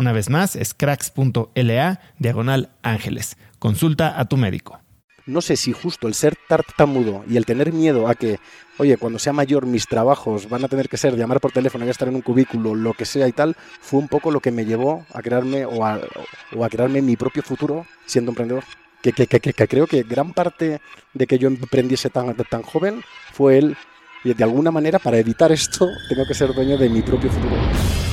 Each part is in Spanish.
Una vez más, es cracks.la diagonal ángeles. Consulta a tu médico. No sé si justo el ser tartamudo y el tener miedo a que, oye, cuando sea mayor mis trabajos van a tener que ser llamar por teléfono, y estar en un cubículo, lo que sea y tal, fue un poco lo que me llevó a crearme o a, o a crearme mi propio futuro siendo emprendedor que, que, que, que, creo que gran parte de que yo emprendiese tan, tan joven fue y de alguna manera para evitar esto tengo que ser dueño de mi propio futuro.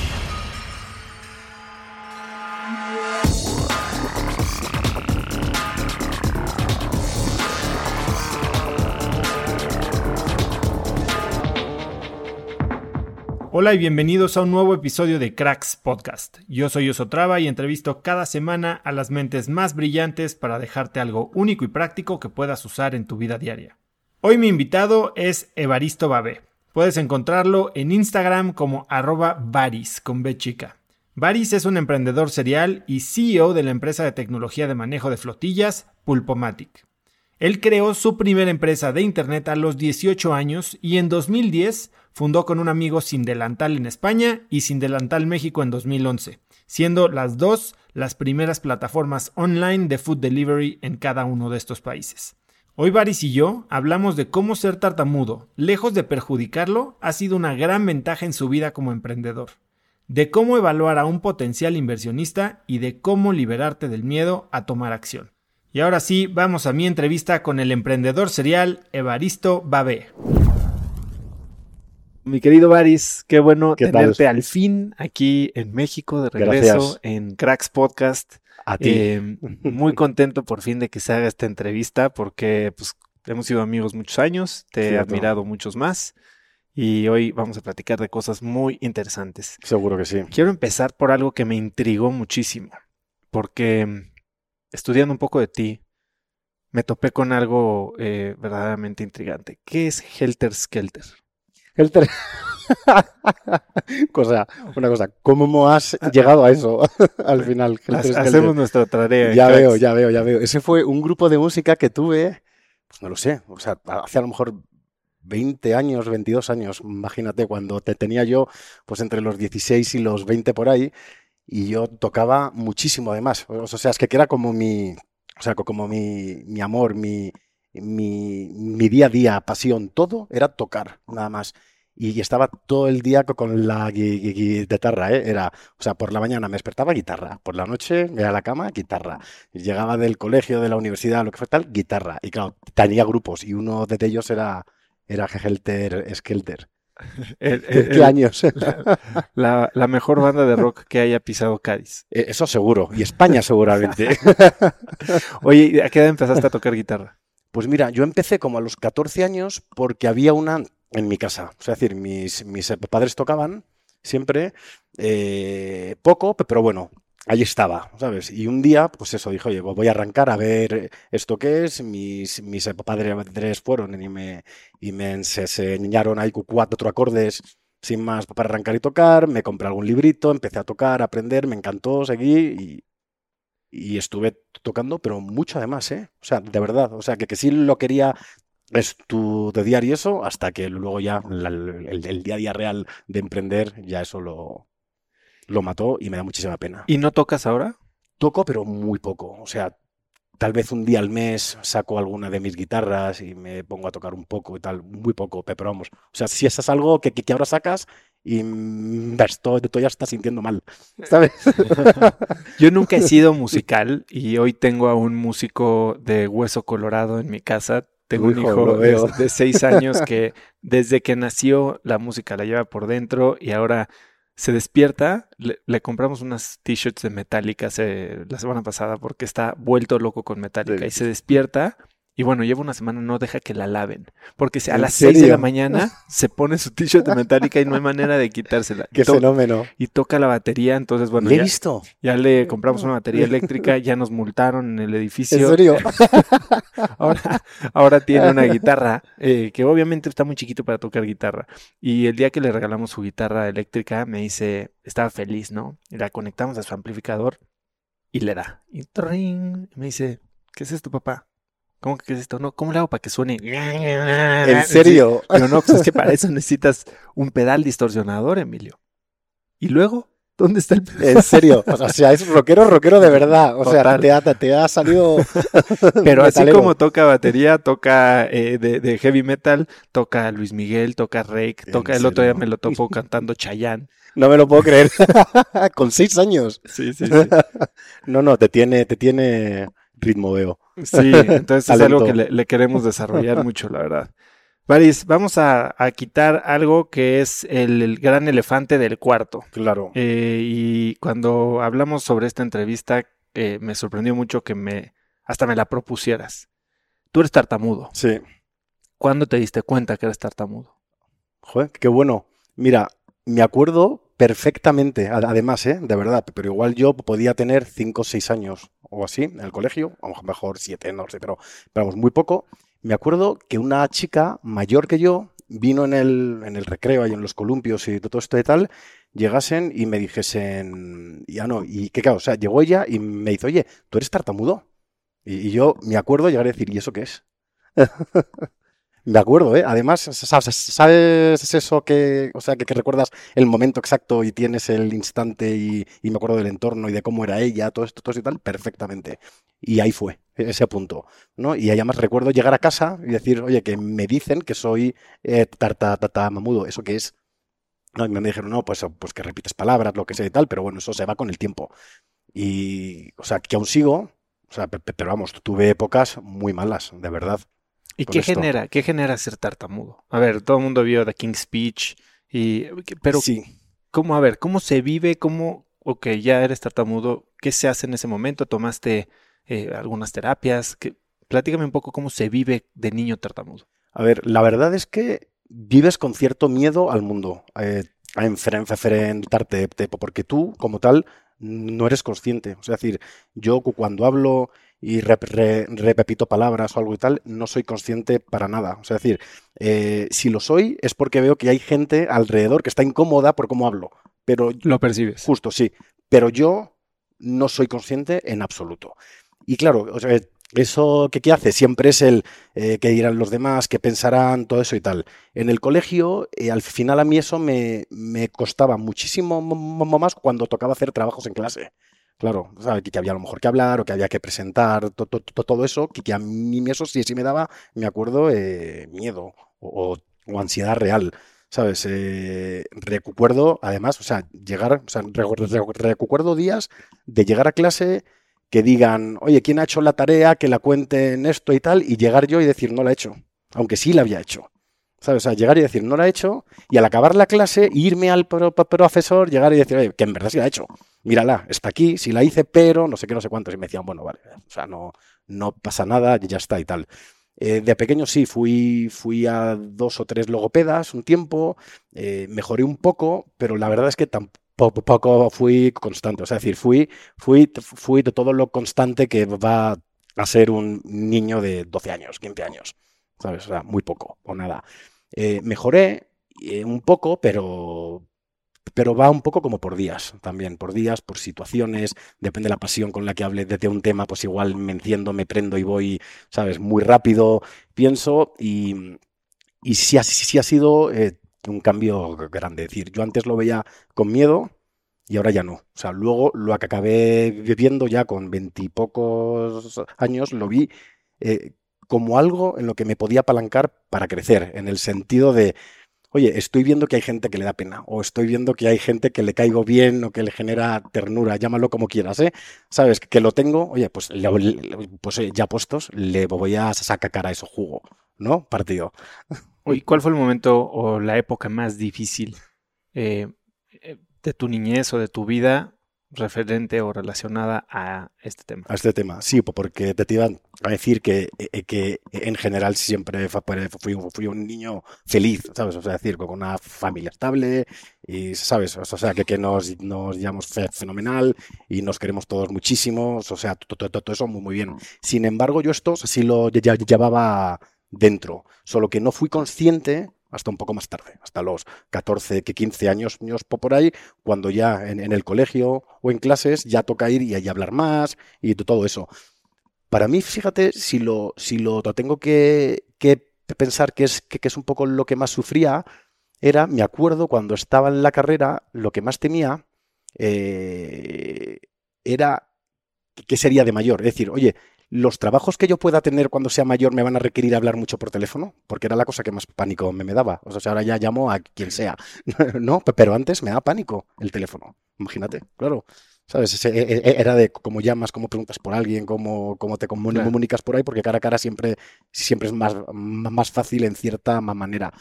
Hola y bienvenidos a un nuevo episodio de Cracks Podcast. Yo soy Osotrava y entrevisto cada semana a las mentes más brillantes para dejarte algo único y práctico que puedas usar en tu vida diaria. Hoy mi invitado es Evaristo Babé. Puedes encontrarlo en Instagram como arroba Baris con B chica. Baris es un emprendedor serial y CEO de la empresa de tecnología de manejo de flotillas Pulpomatic. Él creó su primera empresa de Internet a los 18 años y en 2010 fundó con un amigo Sin Delantal en España y Sin Delantal México en 2011, siendo las dos las primeras plataformas online de food delivery en cada uno de estos países. Hoy Baris y yo hablamos de cómo ser tartamudo, lejos de perjudicarlo, ha sido una gran ventaja en su vida como emprendedor, de cómo evaluar a un potencial inversionista y de cómo liberarte del miedo a tomar acción. Y ahora sí, vamos a mi entrevista con el emprendedor serial Evaristo Babé. Mi querido Baris, qué bueno tenerte al fin aquí en México de regreso en Cracks Podcast. A ti. Eh, muy contento por fin de que se haga esta entrevista porque pues, hemos sido amigos muchos años, te he admirado muchos más y hoy vamos a platicar de cosas muy interesantes. Seguro que sí. Quiero empezar por algo que me intrigó muchísimo porque estudiando un poco de ti, me topé con algo eh, verdaderamente intrigante. ¿Qué es Helter Skelter? Helter. cosa, una cosa, ¿cómo has llegado a eso al final? Hacemos nuestra tarea. Ya veo, ya veo, ya veo. Ese fue un grupo de música que tuve, pues no lo sé, o sea, hace a lo mejor 20 años, 22 años, imagínate, cuando te tenía yo, pues entre los 16 y los 20 por ahí, y yo tocaba muchísimo además. O sea, es que era como mi, o sea, como mi, mi amor, mi, mi, mi, día a día, pasión, todo era tocar, nada más. y estaba todo el día con la guitarra, ¿eh? Era, o sea, por la mañana me despertaba guitarra, por la noche me iba a la cama guitarra, llegaba del colegio, de la universidad, lo que fue tal, guitarra. Y claro, tenía grupos y uno de ellos era, era Helter Skelter. ¿Qué años? La, la, mejor banda de rock que haya pisado Cádiz. Eh, eso seguro, y España seguramente. Oye, ¿a qué edad empezaste a tocar guitarra? Pues mira, yo empecé como a los 14 años porque había una en mi casa. Es decir, mis, mis padres tocaban siempre, eh, poco, pero bueno, ahí estaba, ¿sabes? Y un día, pues eso, dijo, oye, voy a arrancar a ver esto qué es. Mis, mis padres fueron y me, y me enseñaron ahí cuatro acordes sin más para arrancar y tocar. Me compré algún librito, empecé a tocar, a aprender, me encantó, seguí y, y estuve tocando, pero mucho además, ¿eh? O sea, de verdad, o sea, que, que sí lo quería diario y eso, hasta que luego ya el, día a día real de emprender, ya eso lo, lo mató y me da muchísima pena. ¿Y no tocas ahora? Toco, pero muy poco. O sea, tal vez un día al mes saco alguna de mis guitarras y me pongo a tocar un poco y tal, muy poco, pero vamos. O sea, si eso es algo que, que ahora sacas y esto, esto ya está sintiendo mal, ¿sabes? Yo nunca he sido musical y hoy tengo a un músico de hueso colorado en mi casa tengo un hijo de, seis años que desde que nació la música la lleva por dentro y ahora se despierta. Le, compramos unas t-shirts de Metallica la semana pasada porque está vuelto loco con Metallica y se despierta y bueno, lleva una semana, no deja que la laven. Porque a las 6 de la mañana se pone su t-shirt de metálica y no hay manera de quitársela. Qué fenómeno. Y toca la batería, entonces bueno. ¿Le he visto? Ya le compramos una batería eléctrica, ya nos multaron en el edificio. ¿En serio? ahora, ahora tiene una guitarra, eh, que obviamente está muy chiquito para tocar guitarra. Y el día que le regalamos su guitarra eléctrica, me dice, estaba feliz, ¿no? Y la conectamos a su amplificador y le da. Y me dice, ¿qué es esto, papá? ¿Cómo que es esto? No, ¿cómo le hago para que suene? ¿En serio? Pero no, pues es que para eso necesitas un pedal distorsionador, Emilio. ¿Y luego? ¿Dónde está el pedal? En serio, o sea, es rockero, rockero de verdad. O sea, te ha, te ha, salido. Pero así como toca batería, toca eh, de, heavy metal, toca Luis Miguel, toca Rake, toca el otro día me lo topo cantando Chayanne. No me lo puedo creer. Con seis años. Sí, sí, sí. no, no, te tiene, te tiene ritmo veo. Sí, entonces es algo que le, queremos desarrollar mucho, la verdad. Varis, vamos a, quitar algo que es el, gran elefante del cuarto. Claro. Eh, y cuando hablamos sobre esta entrevista, eh, me sorprendió mucho que me hasta me la propusieras. Tú eres tartamudo. Sí. ¿Cuándo te diste cuenta que eres tartamudo? Joder, qué bueno. Mira, me acuerdo perfectamente, además, ¿eh? de verdad, pero igual yo podía tener 5 o 6 años o así en el colegio, a lo mejor 7, no sé, pero, vamos, muy poco. Me acuerdo que una chica mayor que yo vino en el, en el recreo y en los columpios y todo esto y tal, llegasen y me dijesen, ya no, y qué claro, o sea, llegó ella y me dice, oye, ¿tú eres tartamudo? Y, y yo me acuerdo llegar a decir, ¿y eso qué es? De acuerdo, ¿eh? Además, ¿sabes, eso que, o sea, que, recuerdas el momento exacto y tienes el instante y, me acuerdo del entorno y de cómo era ella, todo esto, todo esto y tal, perfectamente. Y ahí fue, ese punto, ¿no? Y además recuerdo llegar a casa y decir, oye, que me dicen que soy eh, tarta, mamudo, ¿eso qué es? No, y me dijeron, no, pues, pues que repites palabras, lo que sea y tal, pero bueno, eso se va con el tiempo. Y, o sea, que aún sigo, o sea, pero vamos, tuve épocas muy malas, de verdad. ¿Y qué genera, qué genera ser tartamudo? A ver, todo el mundo vio The King's Speech, y, pero sí. ¿cómo, a ver, cómo se vive, cómo, ok, ya eres tartamudo, qué se hace en ese momento? ¿Tomaste eh, algunas terapias? ¿Qué, platícame un poco cómo se vive de niño tartamudo. A ver, la verdad es que vives con cierto miedo al mundo, eh, a enfrentarte, porque tú, como tal, no eres consciente. O sea, es decir, yo cuando hablo y repito palabras o algo y tal, no soy consciente para nada. O sea, es decir, eh, si lo soy es porque veo que hay gente alrededor que está incómoda por cómo hablo. Pero lo percibes. Justo, sí. Pero yo no soy consciente en absoluto. Y claro, o sea, eso que, hace siempre es el eh, que dirán los demás, que pensarán, todo eso y tal. En el colegio, eh, al final a mí eso me, me costaba muchísimo más cuando tocaba hacer trabajos en clase. Claro, que había a lo mejor que hablar o que había que presentar, todo eso, que a mí eso sí, sí me daba, me acuerdo, eh, miedo o, ansiedad real. ¿sabes? Eh, recuerdo, además, o sea, llegar, o recuerdo días de llegar a clase que digan, oye, ¿quién ha hecho la tarea? Que la cuenten esto y tal, y llegar yo y decir, no la he hecho, aunque sí la había hecho. ¿Sabes? O llegar y decir, no la he hecho, y al acabar la clase, irme al profesor, llegar y decir, oye, que en verdad sí la he hecho. Mírala, está aquí, sí la hice, pero no sé qué, no sé cuántos. Y me decían, bueno, vale, o sea, no, no pasa nada, ya está y tal. Eh, de pequeño sí, fui, fui a dos o tres logopedas un tiempo, eh, mejoré un poco, pero la verdad es que tampoco fui constante. O sea, decir, fui, fui, fui de todo lo constante que va a ser un niño de 12 años, 15 años. ¿Sabes? O sea, muy poco o nada. Eh, mejoré un poco, pero, pero va un poco como por días también, por días, por situaciones, depende de la pasión con la que hable de un tema, pues igual me enciendo, me prendo y voy, ¿sabes? Muy rápido, pienso y, y sí, ha, ha sido eh, un cambio grande. Es decir, yo antes lo veía con miedo y ahora ya no. O sea, luego lo que acabé viviendo ya con veintipocos años, lo vi eh, como algo en lo que me podía apalancar para crecer, en el sentido de oye, estoy viendo que hay gente que le da pena, o estoy viendo que hay gente que le caigo bien o que le genera ternura, llámalo como quieras, ¿eh? Sabes, que lo tengo, oye, pues, pues eh, ya puestos, le voy a sacar cara a eso jugo, ¿no? Partido. ¿Y cuál fue el momento o la época más difícil eh, eh, de tu niñez o de tu vida referente o relacionada a este tema. A este tema, sí, porque te iban a decir que, eh, que en general siempre fui, fui, un niño feliz, ¿sabes? O sea, decir, con una familia estable y, ¿sabes? O sea, que, que nos, nos llevamos fenomenal y nos queremos todos muchísimo, o sea, todo, todo, eso muy, muy bien. Sin embargo, yo esto sí lo llevaba dentro, solo que no fui consciente hasta un poco más tarde, hasta los 14, 15 años, por ahí, cuando ya en, el colegio o en clases ya toca ir y, hablar más y todo eso. Para mí, fíjate, si lo, si lo tengo que, pensar que es, que, es un poco lo que más sufría, era, me acuerdo, cuando estaba en la carrera, lo que más temía eh, era que sería de mayor. Es decir, oye, los trabajos que yo pueda tener cuando sea mayor me van a requerir hablar mucho por teléfono, porque era la cosa que más pánico me, me daba. O sea, ahora ya llamo a quien sea. no, pero antes me daba pánico el teléfono. Imagínate, claro. ¿Sabes? E, e, era de cómo llamas, cómo preguntas por alguien, cómo, cómo te comunicas por ahí, porque cara a cara siempre, siempre es más, más fácil en cierta manera.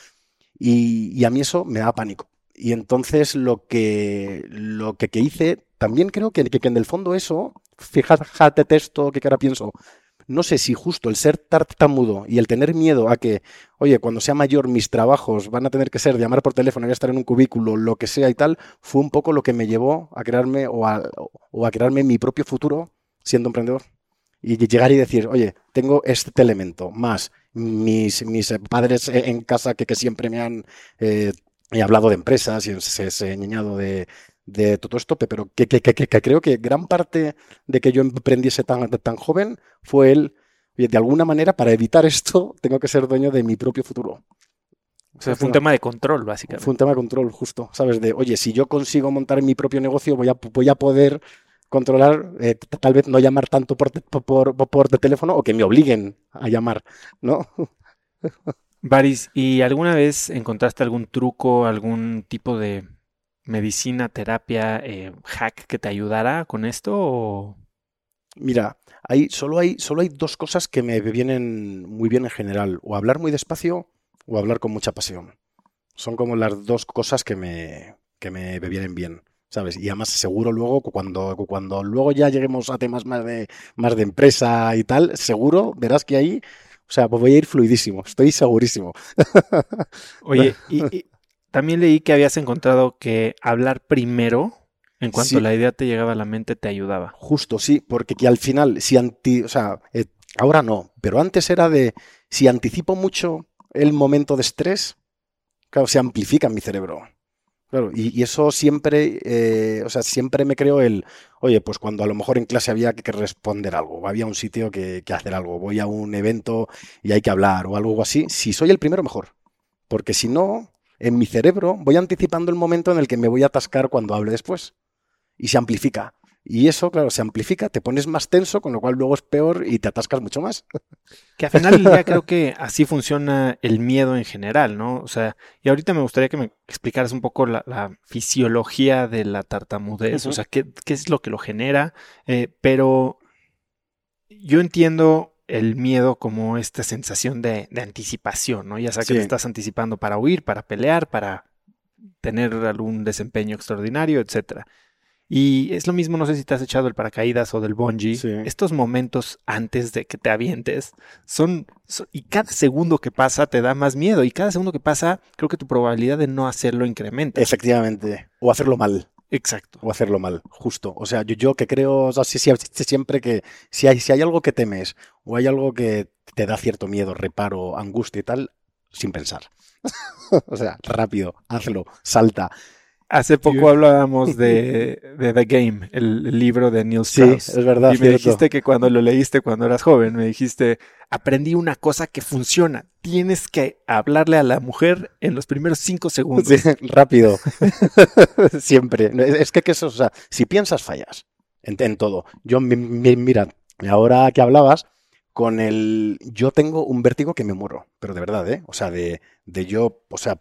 Y, a mí eso me daba pánico. Y entonces lo que, lo que, hice, también creo que, que, que en el fondo eso fíjate esto que ahora pienso, no sé si justo el ser tartamudo y el tener miedo a que, oye, cuando sea mayor mis trabajos van a tener que ser llamar por teléfono, y estar en un cubículo, lo que sea y tal, fue un poco lo que me llevó a crearme o a, o a crearme mi propio futuro siendo emprendedor. Y llegar y decir, oye, tengo este elemento, más mis, mis padres en casa que, que siempre me han eh, hablado de empresas y se, se enseñado de, de todo esto, pero que, creo que gran parte de que yo emprendiese tan, tan joven fue el, de alguna manera, para evitar esto, tengo que ser dueño de mi propio futuro. O sea, fue un tema de control, básicamente. Fue un tema de control, justo. ¿Sabes? De, oye, si yo consigo montar mi propio negocio, voy a, voy a poder controlar, eh, tal vez no llamar tanto por, por, por, teléfono o que me obliguen a llamar, ¿no? Baris, ¿y alguna vez encontraste algún truco, algún tipo de medicina, terapia, eh, hack que te ayudara con esto? Mira, hay, solo, hay, solo hay dos cosas que me vienen muy bien en general, o hablar muy despacio o hablar con mucha pasión. Son como las dos cosas que me, que me vienen bien. ¿sabes? Y además seguro luego, cuando, cuando luego ya lleguemos a temas más de, más de empresa y tal, seguro verás que ahí, o sea, pues voy a ir fluidísimo, estoy segurísimo. Oye, y, también leí que habías encontrado que hablar primero, en cuanto la idea te llegaba a la mente, te ayudaba. Justo, sí, porque que al final, si anti, o sea, eh, ahora no, pero antes era de, si anticipo mucho el momento de estrés, claro, se amplifica en mi cerebro. Claro, y, eso siempre, eh, o sea, siempre me creo el, oye, pues cuando a lo mejor en clase había que responder algo, había un sitio que, que hacer algo, voy a un evento y hay que hablar o algo así, si soy el primero, mejor. Porque si no, en mi cerebro voy anticipando el momento en el que me voy a atascar cuando hable después. Y se amplifica. Y eso, claro, se amplifica, te pones más tenso, con lo cual luego es peor y te atascas mucho más. Que al final día creo que así funciona el miedo en general, ¿no? O sea, y ahorita me gustaría que me explicaras un poco la, fisiología de la tartamudez, o sea, qué, es lo que lo genera, eh, pero yo entiendo el miedo como esta sensación de, anticipación, ¿no? Ya sea que te estás anticipando para huir, para pelear, para tener algún desempeño extraordinario, etcétera. Y es lo mismo, no sé si te has echado el paracaídas o del bungee. Estos momentos antes de que te avientes son, Y cada segundo que pasa te da más miedo. Y cada segundo que pasa, creo que tu probabilidad de no hacerlo incrementa. Efectivamente. O hacerlo mal. Exacto. O hacerlo mal, justo. O sea, yo, yo que creo, o sea, siempre que si hay, si hay algo que temes o hay algo que te da cierto miedo, reparo, angustia y tal, sin pensar. o sea, rápido, hazlo, salta. Hace poco hablábamos de, The Game, el, libro de Neil Strauss. Sí, es verdad. Y me dijiste que cuando lo leíste cuando eras joven, me dijiste, aprendí una cosa que funciona. Tienes que hablarle a la mujer en los primeros cinco segundos. Sí, rápido. Siempre. Es que, eso, o sea, si piensas, fallas. En, todo. Yo, mira, ahora que hablabas, con el... Yo tengo un vértigo que me muero, pero de verdad, ¿eh? O sea, de, de yo, o sea,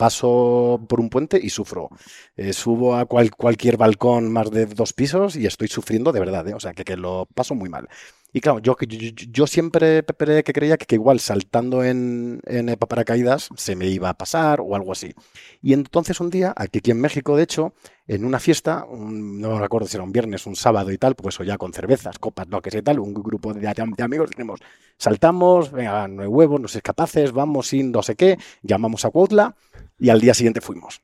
paso por un puente y sufro. Eh, subo a cualquier balcón más de dos pisos y estoy sufriendo de verdad, ¿eh? o sea, que, que, lo paso muy mal. Y claro, yo, yo, yo siempre que creía que, igual saltando en, en paracaídas se me iba a pasar o algo así. Y entonces un día, aquí, en México, de hecho, en una fiesta, no me recuerdo si era un viernes, un sábado y tal, pues o ya con cervezas, copas, lo que sea tal, un grupo de, amigos, tenemos, saltamos, venga, no hay huevos, no sé capaces, vamos sin no sé qué, llamamos a Cuautla y al día siguiente fuimos.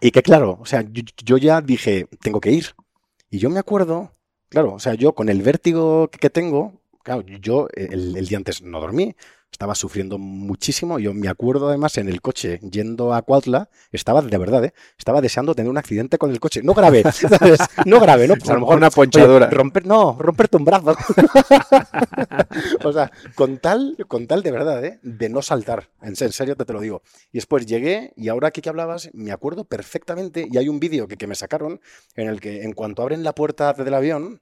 Y que claro, o sea, yo, ya dije, tengo que ir. Y yo me acuerdo Claro, o sea, yo con el vértigo que tengo, claro, yo el, el día antes no dormí, estaba sufriendo muchísimo. Yo me acuerdo además en el coche yendo a Cuautla, estaba de verdad, ¿eh? estaba deseando tener un accidente con el coche. No grave, ¿sabes? No grave, ¿no? Pues a lo mejor una ponchadora. romper, no, romperte un brazo. o sea, con tal, con tal de verdad, ¿eh? de no saltar. En serio te, te lo digo. Y después llegué y ahora que, que hablabas, me acuerdo perfectamente. Y hay un vídeo que, que me sacaron en el que en cuanto abren la puerta del avión,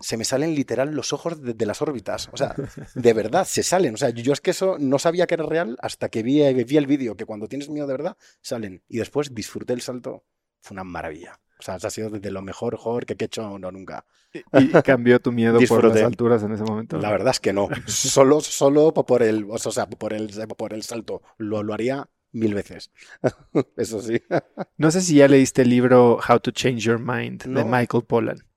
se me salen literal los ojos de, las órbitas. O sea, de verdad, se salen. O sea, yo es que eso no sabía que era real hasta que vi, vi el vídeo, que cuando tienes miedo de verdad, salen. Y después disfruté el salto. Fue una maravilla. O sea, ha sido de lo mejor, mejor que he hecho no, nunca. ¿Y cambió tu miedo por las alturas en ese momento? La verdad es que no. Solo, solo por el, o sea, por el, por el salto. Lo, lo haría mil veces. Eso sí. No sé si ya leíste el libro How to Change Your Mind de Michael Pollan.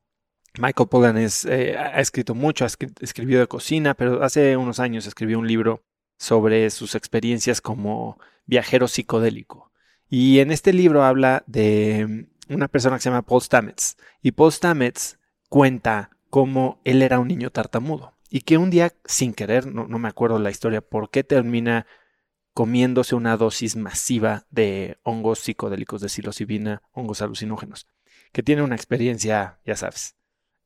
Michael Pollan eh, ha escrito mucho, ha de cocina, pero hace unos años escribió un libro sobre sus experiencias como viajero psicodélico. Y en este libro habla de una persona que se llama Paul Stamets. Y Paul Stamets cuenta cómo él era un niño tartamudo. Y que un día, sin querer, no, no me acuerdo la historia, por qué termina comiéndose una dosis masiva de hongos psicodélicos de psilocibina, hongos alucinógenos. Que tiene una experiencia, ya sabes,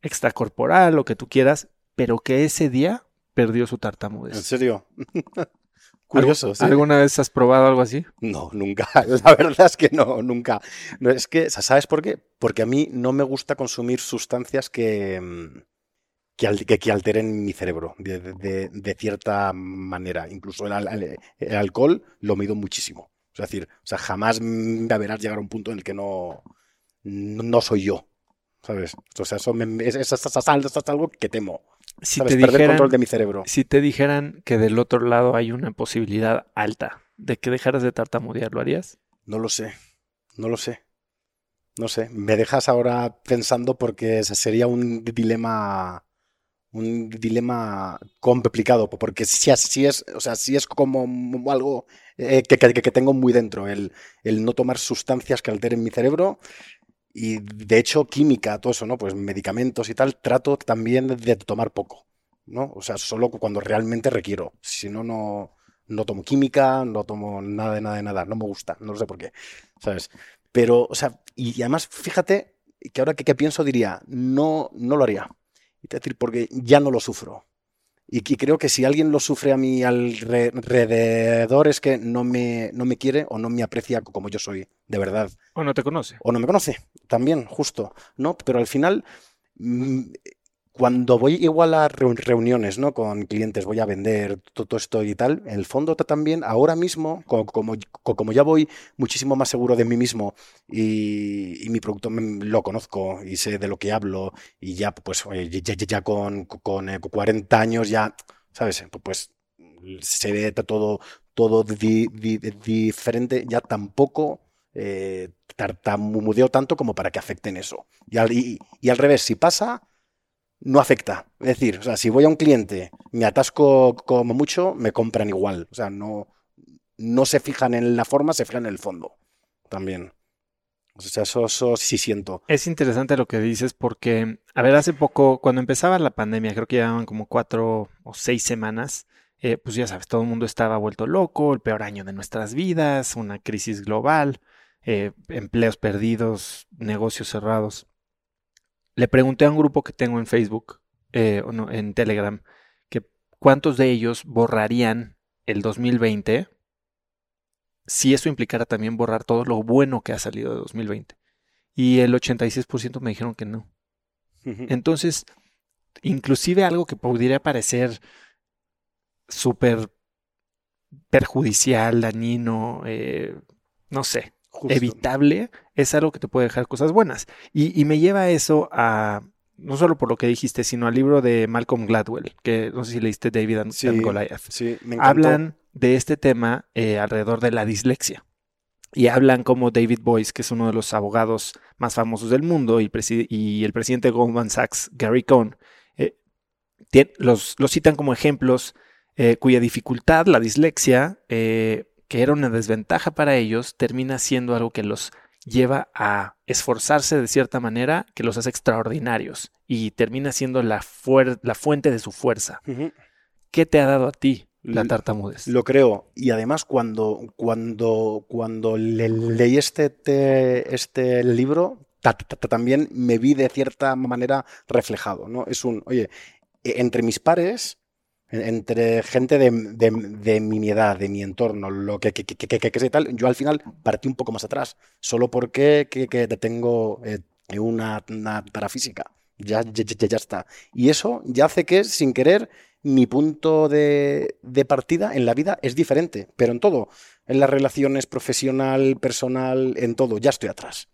extracorporal, lo que tú quieras, pero que ese día perdió su tartamudez. ¿En serio? Curioso. ¿Alguna vez has probado algo así? No, nunca. La verdad es que no, nunca. No, es que, ¿sabes por qué? Porque a mí no me gusta consumir sustancias que, mm, que, que alteren mi cerebro de, cierta manera. Incluso el, el, alcohol lo mido muchísimo. Es decir, o sea, jamás me verás llegar a un punto en el que no, no soy yo. ¿Sabes? O sea, eso, es, algo que temo. Si te dijeran, Perder control de mi cerebro. Si te dijeran que del otro lado hay una posibilidad alta de que dejaras de tartamudear, ¿lo harías? No lo sé. No lo sé. No sé. Me dejas ahora pensando porque sería un dilema un dilema complicado, porque si así es, o sea, si es como algo eh, que, que, tengo muy dentro, el, el, no tomar sustancias que alteren mi cerebro y de hecho, química, todo eso, ¿no? Pues medicamentos y tal, trato también de tomar poco, ¿no? O sea, solo cuando realmente requiero. Si no, no, no tomo química, no tomo nada de nada de nada. No me gusta, no sé por qué, ¿sabes? Pero, o sea, y además, fíjate que ahora que, que pienso diría, no, no lo haría. Es decir, porque ya no lo sufro. Y, creo que si alguien lo sufre a mi alrededor es que no me, no me quiere o no me aprecia como yo soy, de verdad. O no te conoce. O no me conoce, también, justo. ¿no? Pero al final, mm, cuando voy igual a reuniones, ¿no? Con clientes, voy a vender todo esto y tal, en el fondo también, ahora mismo, como, ya voy muchísimo más seguro de mí mismo y, mi producto lo conozco y sé de lo que hablo y ya, pues, ya, con, con 40 eh, años ya, ¿sabes? Pues se ve todo, diferente, ya tampoco eh, tartamudeo tanto como para que afecten eso. y al revés, si pasa no afecta. Es decir, o sea, si voy a un cliente, me atasco como mucho, me compran igual. O sea, no, no se fijan en la forma, se fijan en el fondo. También. O sea, eso, sí siento. Es interesante lo que dices porque, a ver, hace poco, cuando empezaba la pandemia, creo que llevaban como cuatro o seis semanas, eh, pues ya sabes, todo el mundo estaba vuelto loco, el peor año de nuestras vidas, una crisis global, eh, empleos perdidos, negocios cerrados le pregunté a un grupo que tengo en Facebook, eh, o no, en Telegram, que cuántos de ellos borrarían el 2020 si eso implicara también borrar todo lo bueno que ha salido de 2020. Y el 86% me dijeron que no. Entonces, inclusive algo que pudiera parecer súper perjudicial, dañino, eh, no sé, evitable, es algo que te puede dejar cosas buenas. Y, me lleva eso a, no solo por lo que dijiste, sino al libro de Malcolm Gladwell, que no sé si leíste David and, Goliath. Sí, me Hablan de este tema eh, alrededor de la dislexia. Y hablan como David Boyce, que es uno de los abogados más famosos del mundo, y, el presidente de Goldman Sachs, Gary Cohn, eh, los, citan como ejemplos eh, cuya dificultad, la dislexia, que era una desventaja para ellos, termina siendo algo que los lleva a esforzarse de cierta manera, que los hace extraordinarios y termina siendo la, la fuente de su fuerza. ¿Qué te ha dado a ti la tartamudez? Lo creo. Y además, cuando, cuando, cuando leí este, este libro, también me vi de cierta manera reflejado. ¿no? Es un, oye, e, entre mis pares entre gente de, mi edad, de mi entorno, lo que, que, que, tal, yo al final partí un poco más atrás, solo porque que, tengo eh, una, una parafísica. Ya, ya, ya, está. Y eso ya hace que, sin querer, mi punto de, de, partida en la vida es diferente, pero en todo, en las relaciones profesional, personal, en todo, ya estoy atrás.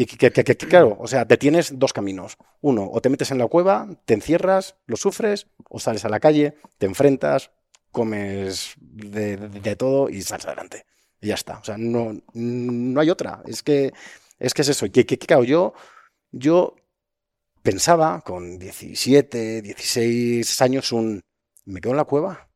Y que, claro, o sea, te tienes dos caminos. Uno, o te metes en la cueva, te encierras, lo sufres, o sales a la calle, te enfrentas, comes de, todo y sales adelante. Y ya está. O sea, no, no hay otra. Es que es, que es eso. Que, claro, yo, yo pensaba con 17, 16 años un... ¿Me quedo en la cueva?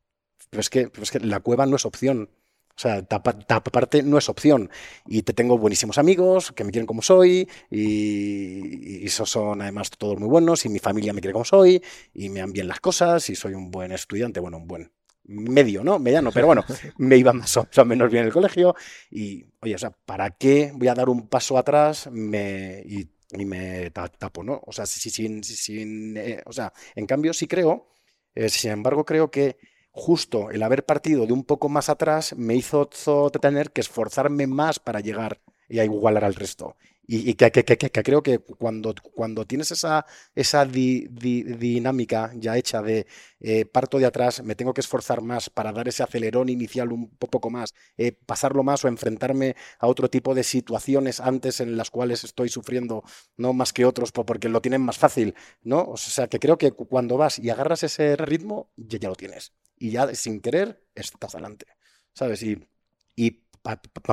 Que, pero es que la cueva no es opción. O sea, parte no es opción. Y te tengo buenísimos amigos que me quieren como soy y, esos son además todos muy buenos y mi familia me quiere como soy y me dan bien las cosas y soy un buen estudiante, bueno, un buen medio, ¿no? Mediano, pero bueno, me iba más o menos bien el colegio y, oye, o sea, ¿para qué voy a dar un paso atrás me, y, me tapo, ¿no? O sea, sin, sin, eh, o sea, en cambio sí creo, eh, sin embargo creo que justo el haber partido de un poco más atrás me hizo tener que esforzarme más para llegar y a igualar al resto. Y, que, creo que cuando, cuando tienes esa, esa dinámica ya hecha de eh, parto de atrás, me tengo que esforzar más para dar ese acelerón inicial un poco más, eh, pasarlo más o enfrentarme a otro tipo de situaciones antes en las cuales estoy sufriendo, no más que otros porque lo tienen más fácil, ¿no? O sea, que creo que cuando vas y agarras ese ritmo, ya, ya lo tienes y ya sin querer estás adelante, ¿sabes? Y, y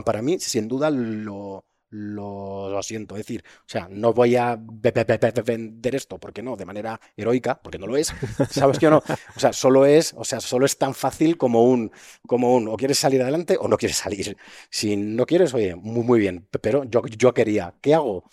para mí, sin duda, lo, lo, siento. Es decir, o sea, no voy a vender esto, porque no, de manera heroica, porque no lo es. ¿Sabes qué no? O sea, solo es, o sea, solo es tan fácil como un, como un, o quieres salir adelante o no quieres salir. Si no quieres, oye, muy, muy bien, pero yo, yo quería, ¿qué hago?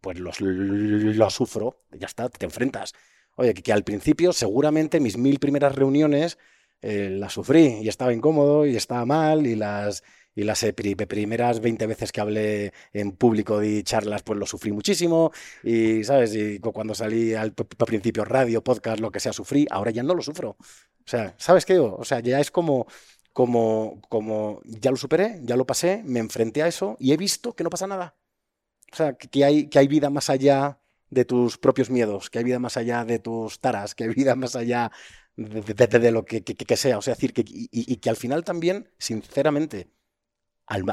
Pues los, lo sufro, ya está, te enfrentas. Oye, que, que al principio seguramente mis mil primeras reuniones eh, la sufrí y estaba incómodo y estaba mal y las, y las primeras 20 veces que hablé en público de charlas, pues lo sufrí muchísimo. Y, ¿sabes? Y cuando salí al principio radio, podcast, lo que sea, sufrí. Ahora ya no lo sufro. O sea, ¿sabes qué? O sea, ya es como, como, como, ya lo superé, ya lo pasé, me enfrenté a eso y he visto que no pasa nada. O sea, que hay, que hay vida más allá de tus propios miedos, que hay vida más allá de tus taras, que hay vida más allá de, lo que, sea. O sea, decir, que, y, que al final también, sinceramente, al,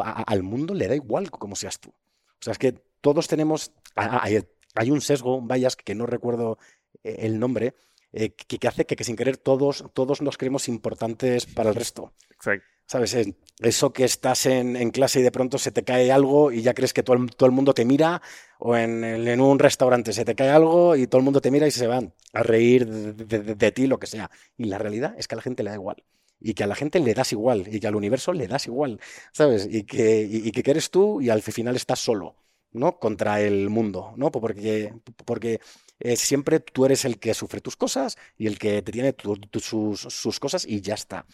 al, mundo le da igual como seas tú. O sea, es que todos tenemos, hay, hay un sesgo, un bias, que no recuerdo eh, el nombre, eh, que, hace que, sin querer todos, todos nos creemos importantes para el resto. Exacto. ¿Sabes? Eso que estás en, clase y de pronto se te cae algo y ya crees que todo el, todo el mundo te mira, o en, un restaurante se te cae algo y todo el mundo te mira y se van a reír de, ti, lo que sea. Y la realidad es que a la gente le da igual. Y que a la gente le das igual, y que al universo le das igual, ¿sabes? Y que, y, que eres tú y al final estás solo, ¿no? Contra el mundo, ¿no? Porque, porque eh, siempre tú eres el que sufre tus cosas y el que te tiene sus, sus cosas y ya está.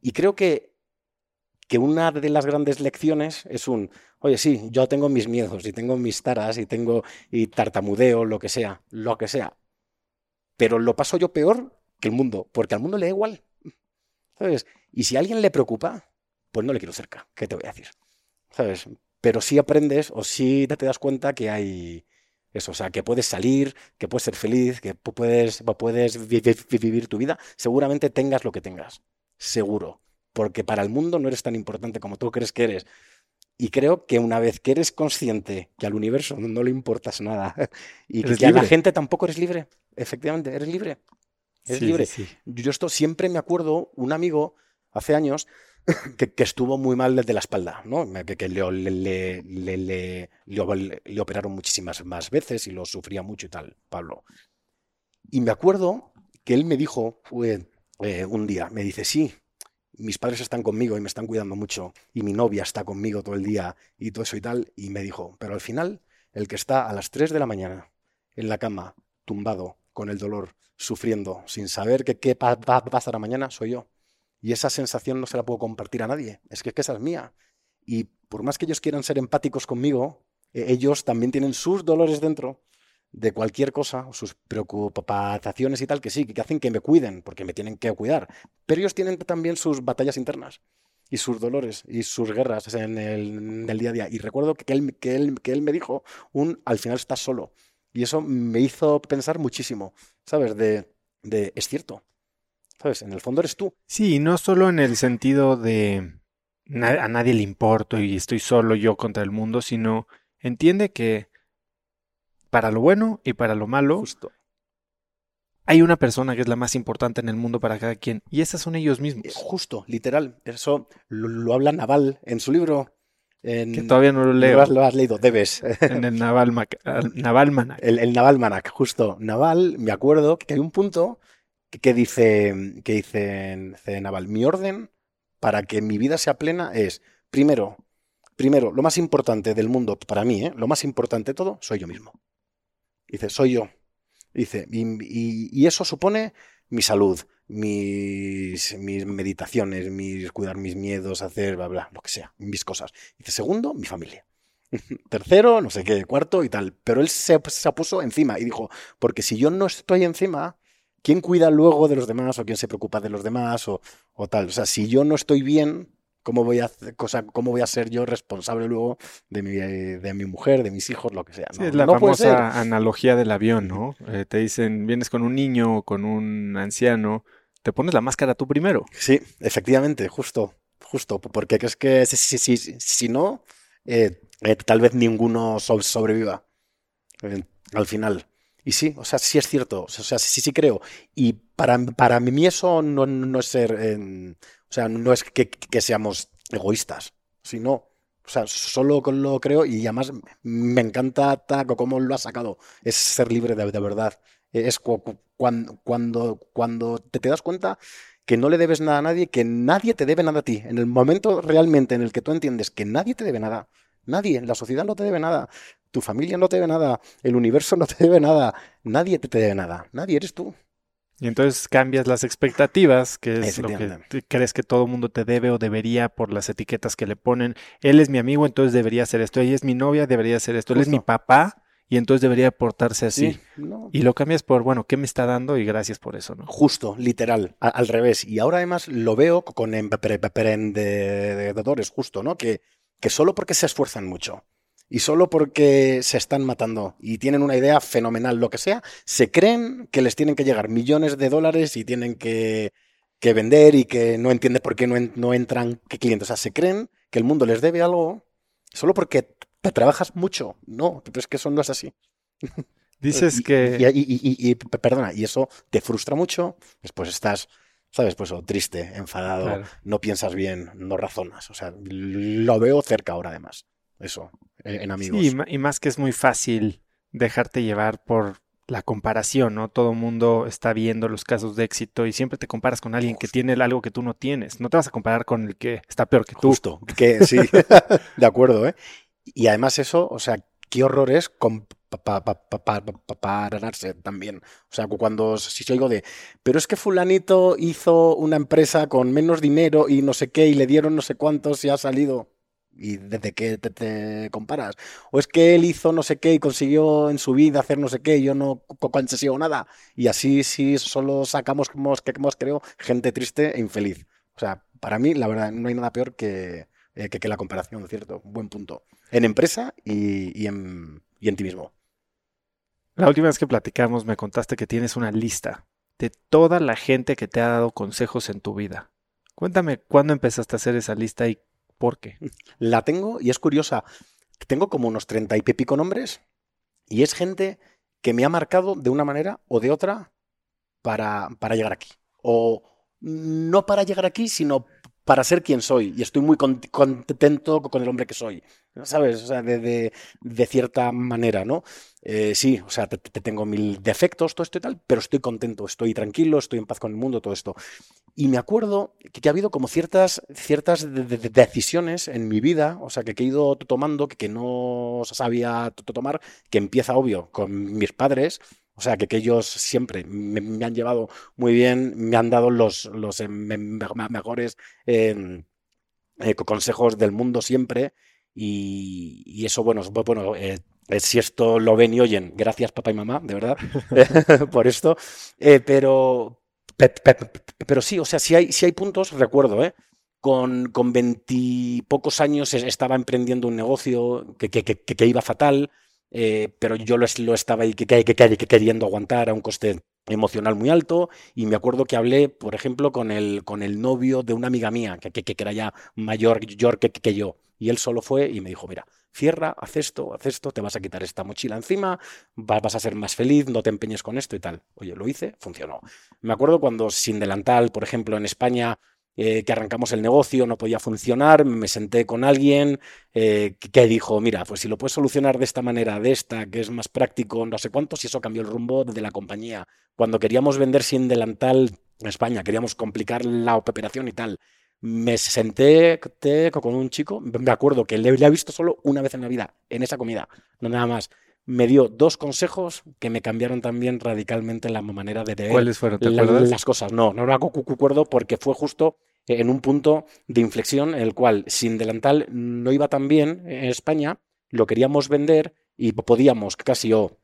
Y creo que que una de las grandes lecciones es un, oye, sí, yo tengo mis miedos y tengo mis taras y tengo y tartamudeo, lo que sea, lo que sea. Pero lo paso yo peor que el mundo, porque al mundo le da igual. ¿Sabes? Y si a alguien le preocupa, pues no le quiero cerca, ¿qué te voy a decir? ¿Sabes? Pero si aprendes o si te das cuenta que hay eso, o sea, que puedes salir, que puedes ser feliz, que puedes, puedes vivir tu vida, seguramente tengas lo que tengas, seguro porque para el mundo no eres tan importante como tú crees que eres. Y creo que una vez que eres consciente que al universo no le importas nada y que, a la gente tampoco eres libre, efectivamente, eres libre. Eres libre. Yo esto siempre me acuerdo, un amigo hace años que, estuvo muy mal de la espalda, ¿no? que, le, le, operaron muchísimas más veces y lo sufría mucho y tal, Pablo. Y me acuerdo que él me dijo eh, un día, me dice, sí, mis padres están conmigo y me están cuidando mucho y mi novia está conmigo todo el día y todo eso y tal. Y me dijo, pero al final, el que está a las 3 de la mañana en la cama, tumbado, con el dolor, sufriendo, sin saber que qué va a pasar mañana, soy yo. Y esa sensación no se la puedo compartir a nadie. Es que, es que esa es mía. Y por más que ellos quieran ser empáticos conmigo, e-, ellos también tienen sus dolores dentro de cualquier cosa, sus preocupaciones y tal, que sí, que hacen que me cuiden, porque me tienen que cuidar. Pero ellos tienen también sus batallas internas y sus dolores y sus guerras en el, día a día. Y recuerdo que él, que, él, que él me dijo un al final estás solo. Y eso me hizo pensar muchísimo, ¿sabes? De, de es cierto. ¿Sabes? En el fondo eres tú. Sí, no solo en el sentido de a nadie le importo y estoy solo yo contra el mundo, sino entiende que para lo bueno y para lo malo. Justo. Hay una persona que es la más importante en el mundo para cada quien, y esas son ellos mismos. Justo, literal. Eso lo, habla Naval en su libro. Que todavía no lo leo. Lo has, leído, debes. En el Naval, Naval El, el Naval Manac, justo. Naval, me acuerdo que hay un punto que, dice, que dice, dice Naval, mi orden para que mi vida sea plena es, primero, primero, lo más importante del mundo para mí, ¿eh? lo más importante de todo, soy yo mismo. Dice, soy yo. Dice, y, eso supone mi salud, mis, mis, meditaciones, mis cuidar mis miedos, hacer bla, bla, lo que sea, mis cosas. Dice, segundo, mi familia. Tercero, no sé qué, cuarto y tal. Pero él se, se puso encima y dijo, porque si yo no estoy encima, ¿quién cuida luego de los demás o quién se preocupa de los demás o, o tal? O sea, si yo no estoy bien, ¿Cómo voy a, cosa, cómo voy a ser yo responsable luego de mi, de mi mujer, de mis hijos, lo que sea? es la famosa analogía del avión, ¿no? Eh, te dicen, vienes con un niño o con un anciano, te pones la máscara tú primero. Sí, efectivamente, justo, justo, porque es que si, si, si, no, eh, eh, tal vez ninguno sobreviva al final. Y sí, o sea, sí es cierto, o sea, sí, sí creo. Y para, para mí eso no, no es ser, o sea, no es que, seamos egoístas, sino, o sea, solo lo creo y además me encanta Taco cómo lo ha sacado. Es ser libre de, verdad. Es cuando, cuando, cuando te, te das cuenta que no le debes nada a nadie, que nadie te debe nada a ti. En el momento realmente en el que tú entiendes que nadie te debe nada, nadie, la sociedad no te debe nada, tu familia no te debe nada, el universo no te debe nada, nadie te, debe nada, nadie eres tú. Y entonces cambias las expectativas, que es lo que crees que todo mundo te debe o debería por las etiquetas que le ponen. Él es mi amigo, entonces debería hacer esto. Ella es mi novia, debería hacer esto. Él es mi papá, y entonces debería portarse así. Y lo cambias por, bueno, ¿qué me está dando? Y gracias por eso, ¿no? Justo, literal, al revés. Y ahora además lo veo con emprendedores, justo, ¿no? Que, que solo porque se esfuerzan mucho y solo porque se están matando y tienen una idea fenomenal, lo que sea, se creen que les tienen que llegar millones de dólares y tienen que, vender y que no entienden por qué no, no entran clientes. O sea, se creen que el mundo les debe algo solo porque te trabajas mucho. No, pero es que eso no es así. Dices que... Y, perdona, y eso te frustra mucho, después estás... ¿sabes? Pues triste, enfadado, no piensas bien, no razonas. O sea, lo veo cerca ahora además. Eso, en amigos. Sí, y más que es muy fácil dejarte llevar por la comparación, ¿no? Todo el mundo está viendo los casos de éxito y siempre te comparas con alguien que tiene algo que tú no tienes. No te vas a comparar con el que está peor que tú. Justo, que sí, de acuerdo, ¿eh? Y además eso, o sea, qué horror es compararse también. O sea, cuando si yo digo de, pero es que fulanito hizo una empresa con menos dinero y no sé qué y le dieron no sé cuántos y ha salido y desde qué te, comparas. O es que él hizo no sé qué y consiguió en su vida hacer no sé qué y yo no consigo nada. Y así sí solo sacamos como que creo gente triste e infeliz. O sea, para mí la verdad no hay nada peor que, eh, que, la comparación, ¿cierto? Buen punto. En empresa y, y, en, y en ti mismo. La última vez que platicamos me contaste que tienes una lista de toda la gente que te ha dado consejos en tu vida. Cuéntame cuándo empezaste a hacer esa lista y ¿Por qué? La tengo y es curiosa. Tengo como unos treinta y pico nombres y es gente que me ha marcado de una manera o de otra para, para llegar aquí. O no para llegar aquí, sino para ser quien soy y estoy muy contento con el hombre que soy, ¿sabes? O sea, de, cierta manera, ¿no? Eh, sí, o sea, te, tengo mil defectos, todo esto y tal, pero estoy contento, estoy tranquilo, estoy en paz con el mundo, todo esto. Y me acuerdo que, ha habido como ciertas, ciertas decisiones en mi vida, o sea, que, he ido tomando, que, que no sabía tomar, que empieza, obvio, con mis padres, o sea, que, ellos siempre me, han llevado muy bien, me han dado los, los eh, mejores em, eh, consejos del mundo siempre. Y, eso, bueno, bueno eh, si esto lo ven y oyen, gracias papá y mamá, de verdad, por esto. pero, pero sí, o sea, si hay, si hay puntos, recuerdo, ¿eh? Con, con veintipocos años estaba emprendiendo un negocio que, que, que iba fatal. Eh, pero yo lo, estaba ahí queriendo aguantar a un coste emocional muy alto y me acuerdo que hablé, por ejemplo, con el, con el novio de una amiga mía, que, que, era ya mayor que, que yo, y él solo fue y me dijo, mira, cierra, haz esto, haz esto, te vas a quitar esta mochila encima, vas a ser más feliz, no te empeñes con esto y tal. Oye, lo hice, funcionó. Me acuerdo cuando sin delantal, por ejemplo, en España eh, que arrancamos el negocio, no podía funcionar, me senté con alguien eh, que dijo, mira, pues si lo puedes solucionar de esta manera, de esta, que es más práctico, no sé cuántos, y eso cambió el rumbo de la compañía. Cuando queríamos vender sin delantal en España, queríamos complicar la operación y tal. Me senté con un chico, me acuerdo que le había visto solo una vez en la vida, en esa comida, no nada más me dio dos consejos que me cambiaron también radicalmente la manera de ver ¿Cuáles fueron? las cosas. No, no lo acuerdo porque fue justo en un punto de inflexión en el cual sin delantal no iba tan bien en España, lo queríamos vender y podíamos casi o...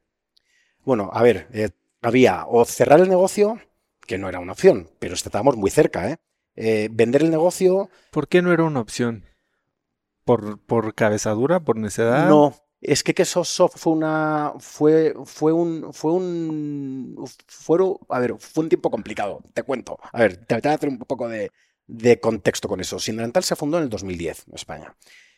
Bueno, a ver, eh, había o cerrar el negocio, que no era una opción, pero estábamos muy cerca, ¿eh? ¿eh? Vender el negocio... ¿Por qué no era una opción? ¿Por, por cabezadura? ¿Por necedad? No, es que eso fue una fue fue un fue un a ver fue un tiempo complicado te cuento. A ver te voy a hacer un poco de, contexto con eso. Sindental se fundó en el 2010 en España.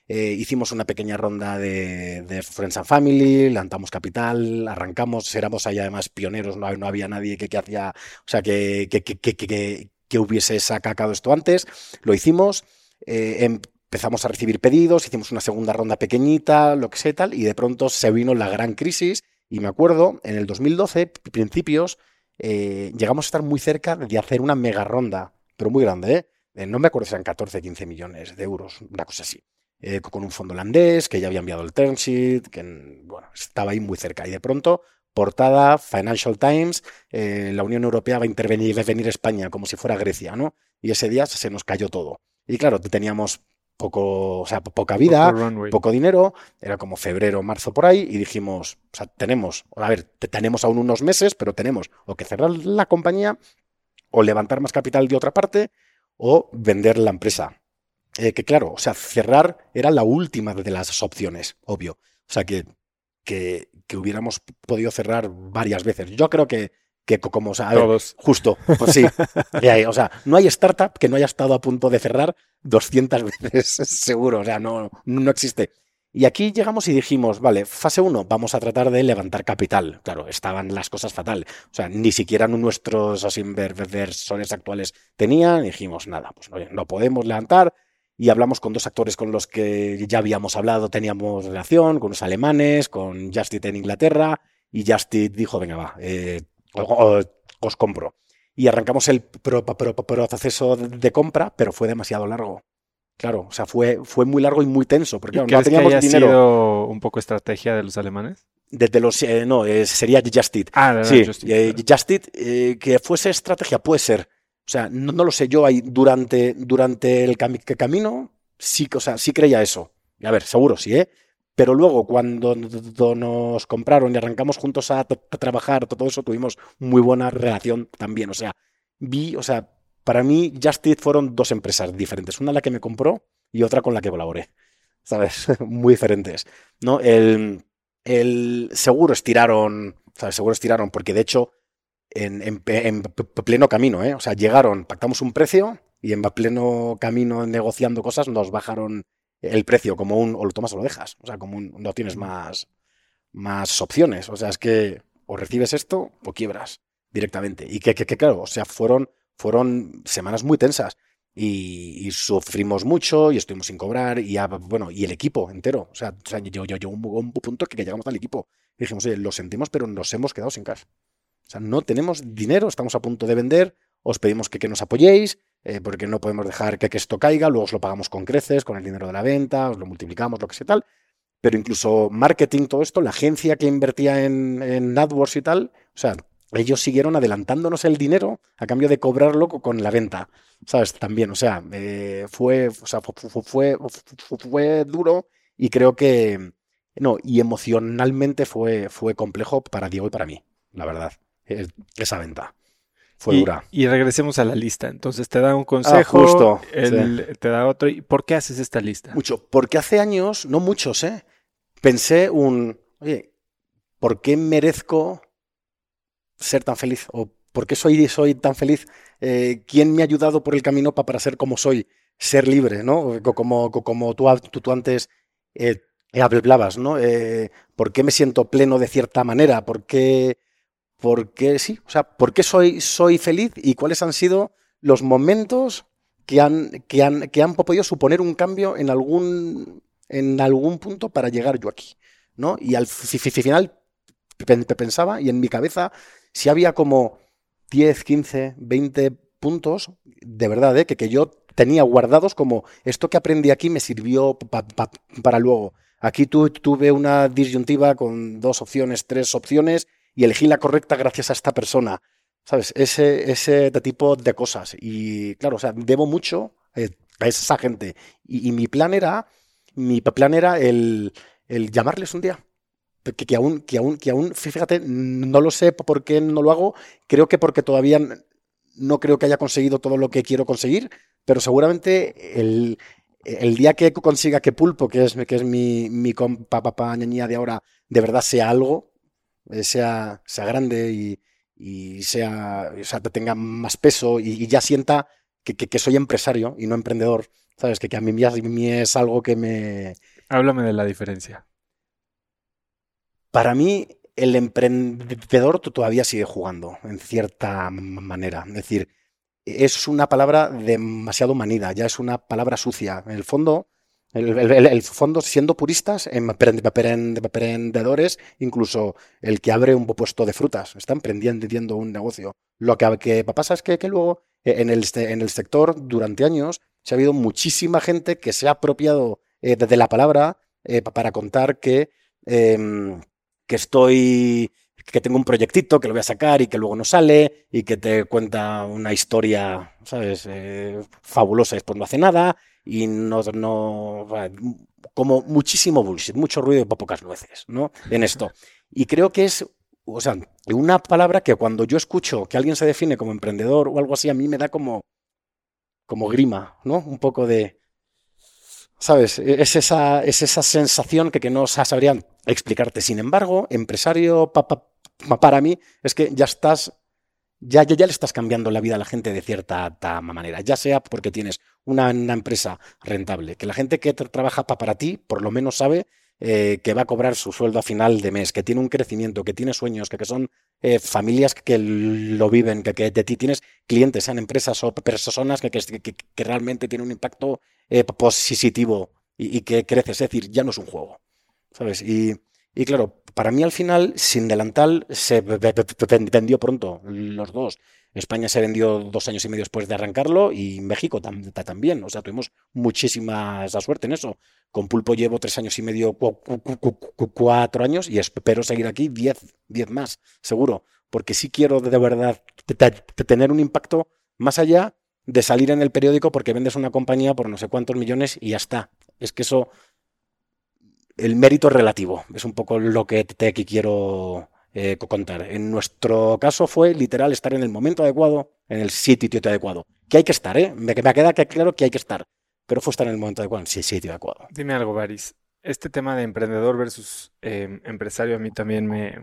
Eh, hicimos una pequeña ronda de, Friends and Family, levantamos capital, arrancamos, éramos ahí además pioneros, no, no había nadie que, que, hacía, o sea, que, que, que, hubiese sacado esto antes, lo hicimos, eh, em, empezamos a recibir pedidos, hicimos una segunda ronda pequeñita, lo que sea tal, y de pronto se vino la gran crisis. Y me acuerdo, en el 2012, principios, eh, llegamos a estar muy cerca de hacer una mega ronda, pero muy grande, ¿eh? eh no me acuerdo si eran 14, 15 millones de euros, una cosa así. Eh, con un fondo holandés que ya había enviado el term sheet, que bueno, estaba ahí muy cerca. Y de pronto, portada, Financial Times, la Unión Europea va a intervenir, va a venir España como si fuera Grecia, ¿no? Y ese día se nos cayó todo. Y claro, teníamos poco, o sea, poca vida, poco, dinero, era como febrero, marzo por ahí, y dijimos, o sea, tenemos, a ver, tenemos aún unos meses, pero tenemos o que cerrar la compañía, o levantar más capital de otra parte, o vender la empresa. Eh, que claro, o sea, cerrar era la última de las opciones, obvio. O sea, que, que, que hubiéramos podido cerrar varias veces. Yo creo que, que como, o sea, Todos. justo, pues sí. o sea, no hay startup que no haya estado a punto de cerrar 200 veces, seguro, o sea, no, no existe. Y aquí llegamos y dijimos, vale, fase 1, vamos a tratar de levantar capital. Claro, estaban las cosas fatal. O sea, ni siquiera nuestros inversores actuales tenían. Y dijimos, nada, pues no, no podemos levantar. Y hablamos con dos actores con los que ya habíamos hablado, teníamos relación, con los alemanes, con Justit en Inglaterra. Y Justit dijo, venga, va, eh, os compro. Y arrancamos el proceso de compra, pero fue demasiado largo. Claro, o sea, fue, fue muy largo y muy tenso, porque claro, no teníamos que haya dinero. sido un poco estrategia de los alemanes? Desde los, eh, no, eh, sería Justit. Ah, no, sí, Just Eat, eh, claro. Justit, eh, que fuese estrategia, puede ser. O sea, no, no lo sé yo ahí durante, durante el que camino, sí, o sea, sí creía eso. A ver, seguro sí, ¿eh? Pero luego, cuando do- nos compraron y arrancamos juntos a, trabajar, todo eso, tuvimos muy buena relación también. O sea, vi, o sea, para mí, Just Eat fueron dos empresas diferentes. Una la que me compró y otra con la que colaboré. ¿Sabes? Muy diferentes. ¿No? El, el seguro estiraron. Seguro estiraron, porque de hecho, en, en pleno camino, ¿eh? O sea, llegaron, pactamos un precio y en pleno camino negociando cosas nos bajaron el precio como un o lo tomas o lo dejas. O sea, como un no tienes más, más opciones. O sea, es que o recibes esto o quiebras directamente. Y que, que, que claro, o sea, fueron, fueron semanas muy tensas. Y, y sufrimos mucho y estuvimos sin cobrar y bueno, y el equipo entero. O sea, yo, yo, yo un, un punto que, que llegamos al equipo y dijimos, oye, lo sentimos, pero nos hemos quedado sin cash. O sea, no tenemos dinero, estamos a punto de vender, os pedimos que, que nos apoyéis, eh, porque no podemos dejar que, esto caiga, luego os lo pagamos con creces, con el dinero de la venta, os lo multiplicamos, lo que sea tal. Pero incluso marketing, todo esto, la agencia que invertía en, en AdWords y tal, o sea, ellos siguieron adelantándonos el dinero a cambio de cobrarlo co- con la venta, ¿sabes? También, o sea, eh, fue, fue, fu- fue duro y creo que, no, y emocionalmente fue, fue complejo para Diego y para mí, la verdad, esa venta. Fue y, dura. y regresemos a la lista. Entonces te da un consejo, Ah, justo, te da otro. ¿Y por qué haces esta lista? Mucho, porque hace años, no muchos, ¿eh? Pensé un, oye, ¿por qué merezco ser tan feliz? ¿O por qué soy, soy tan feliz? Eh, ¿Quién me ha ayudado por el camino pa- para ser como soy? Ser libre, ¿no? Co- Como, co- como tú, tú, tú antes eh, hablabas, ¿no? Eh, ¿Por qué me siento pleno de cierta manera? ¿Por qué, por qué sí? O sea, ¿por qué soy, soy feliz? ¿Y cuáles han sido los momentos que han, que han, que han podido suponer un cambio en algún, en algún punto para llegar yo aquí, ¿no? Y al fi- fi- final pen- pensaba y en mi cabeza si había como 10, 15, 20 puntos de verdad, ¿eh? que, que yo tenía guardados como esto que aprendí aquí me sirvió pa- para luego. Aquí tu- tuve una disyuntiva con dos opciones, tres opciones y elegí la correcta gracias a esta persona. ¿Sabes? Ese, ese tipo de cosas. Y claro, o sea, debo mucho eh, a esa gente. Y, mi plan era, mi plan era el, llamarles un día. Que, que aún, que aún, que aún, fíjate, no lo sé por qué no lo hago. Creo que porque todavía no creo que haya conseguido todo lo que quiero conseguir, pero seguramente el, el día que consiga que Pulpo, que es, que es mi, mi compa papá ñañía de ahora, de verdad sea algo, sea, sea grande y, y sea, o sea, tenga más peso y, y ya sienta que, que- que soy empresario y no emprendedor, ¿sabes? Que, que a mí, mí es algo que me... Háblame de la diferencia. Para mí, el emprendedor to- todavía sigue jugando, en cierta manera. Es decir, es una palabra demasiado manida, ya es una palabra sucia. En el fondo, el, el- el- fondo, siendo puristas, emprend- emprend- emprendedores, incluso el que abre un puesto de frutas, está emprendiendo un negocio. Lo que, que pasa es que, que luego eh, en el, en el sector, durante años, se ha habido muchísima gente que se ha apropiado eh, de, la palabra eh, pa- para contar que, em, que estoy que tengo un proyectito que lo voy a sacar y que luego no sale y que te cuenta una historia, ¿sabes? Eh, fabulosa después no hace nada y no, no, como muchísimo bullshit, mucho ruido y pocas nueces, ¿no? En esto. Y creo que es, o sea, una palabra que cuando yo escucho que alguien se define como emprendedor o algo así, a mí me da como, como grima, ¿no? Un poco de, ¿Sabes? E, es esa, es esa sensación que, que no sabrían explicarte. Sin embargo, empresario para mí es que ya estás ya, ya, ya, le estás cambiando la vida a la gente de cierta manera, ya sea porque tienes una, empresa rentable, que la gente que trabaja para ti por lo menos sabe eh, que va a cobrar su sueldo a final de mes, que tiene un crecimiento, que tiene sueños, que, que son eh, familias que lo viven, que, de ti tienes clientes, sean empresas o personas que, que realmente tienen un impacto eh, positivo y, que creces. Es decir, ya no es un juego, ¿sabes? Y, y claro, para mí al final, sin delantal, se vendió pronto, los dos. España se vendió dos años y medio después de arrancarlo y México también. O sea, tuvimos muchísima suerte en eso. Con Pulpo llevo tres años y medio, cuatro años y espero seguir aquí diez, diez más, seguro. Porque sí quiero de verdad tener un impacto más allá de salir en el periódico porque vendes una compañía por no sé cuántos millones y ya está. Es que eso el mérito es relativo. Es un poco lo que te quiero eh, contar. En nuestro caso fue literal estar en el momento adecuado, en el sitio adecuado. Que hay que estar, ¿eh? Me, me queda claro que hay que estar. Pero fue estar en el momento adecuado, en el sitio adecuado. Dime algo, Baris. Este tema de emprendedor versus eh, empresario a mí también me,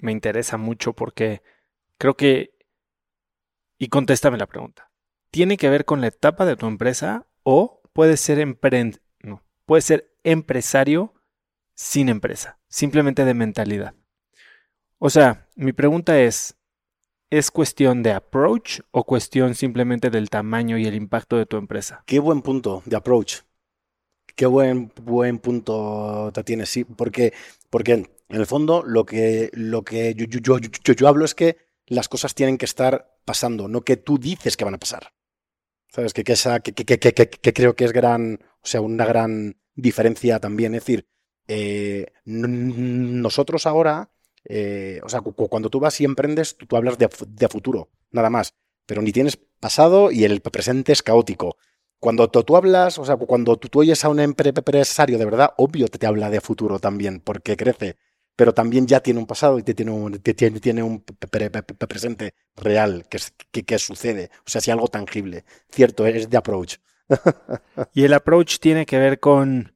me interesa mucho porque creo que... Y contéstame la pregunta. ¿Tiene que ver con la etapa de tu empresa o puede ser emprend... no, puede ser empresario sin empresa, simplemente de mentalidad. O sea, mi pregunta es, ¿es cuestión de approach o cuestión simplemente del tamaño y el impacto de tu empresa? Qué buen punto de approach. Qué buen, buen punto te tienes, sí, porque, porque en el fondo lo que, lo que yo, yo, yo, hablo es que las cosas tienen que estar pasando, no que tú dices que van a pasar. ¿Sabes? Que, que, esa, que, que, que, creo que es gran, o sea, una gran diferencia también. Es decir, eh, nosotros ahora, eh, o sea, cuando tú vas y emprendes, tú, hablas de, futuro, nada más, pero ni tienes pasado y el presente es caótico. Cuando tú, hablas, o sea, cuando tú, oyes a un empresario de verdad, obvio te, te habla de futuro también, porque crece, pero también ya tiene un pasado y tiene un, tiene, un presente real que, que, que, sucede, o sea, si algo tangible. Cierto, es de approach. y el approach tiene que ver con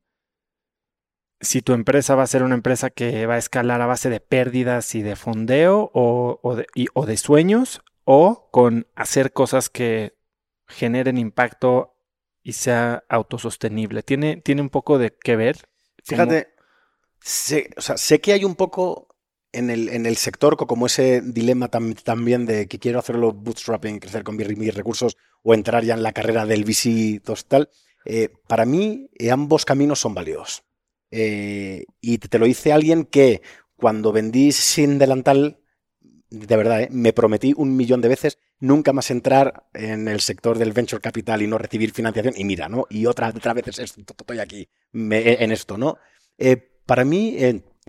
si tu empresa va a ser una empresa que va a escalar a base de pérdidas y de fondeo o, de, sueños o con hacer cosas que generen impacto y sea autosostenible. ¿Tiene, tiene un poco de que ver? Fíjate, sé, sé que hay un poco en el, en el sector como ese dilema también de que quiero hacerlo bootstrapping, crecer con mis, recursos o entrar ya en la carrera del VC total. Eh, para mí, eh, ambos caminos son válidos. Eh, y te lo dice alguien que cuando vendí sin delantal, de verdad, eh, me prometí un millón de veces nunca más entrar en el sector del venture capital y no recibir financiación. Y mira, ¿no? Y otra, otra vez estoy aquí en esto, ¿no? Eh, para mí,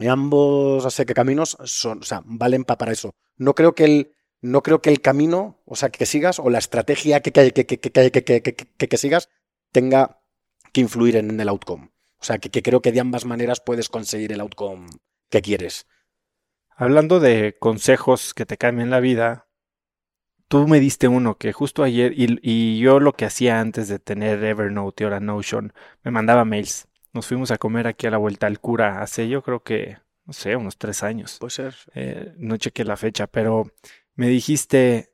ambos sé que caminos son, o sea, valen para eso. No creo que el, no creo que el camino, o sea, que sigas, o la estrategia que, que, que, que sigas, tenga que influir en el outcome. O sea, que, creo que de ambas maneras puedes conseguir el outcome que quieres. Hablando de consejos que te cambian la vida, tú me diste uno que justo ayer, y, yo lo que hacía antes de tener Evernote y ahora Notion, me mandaba mails. Nos fuimos a comer aquí a la vuelta al cura hace yo creo que, no sé, unos tres años. Puede ser. Eh, no chequé la fecha, pero me dijiste,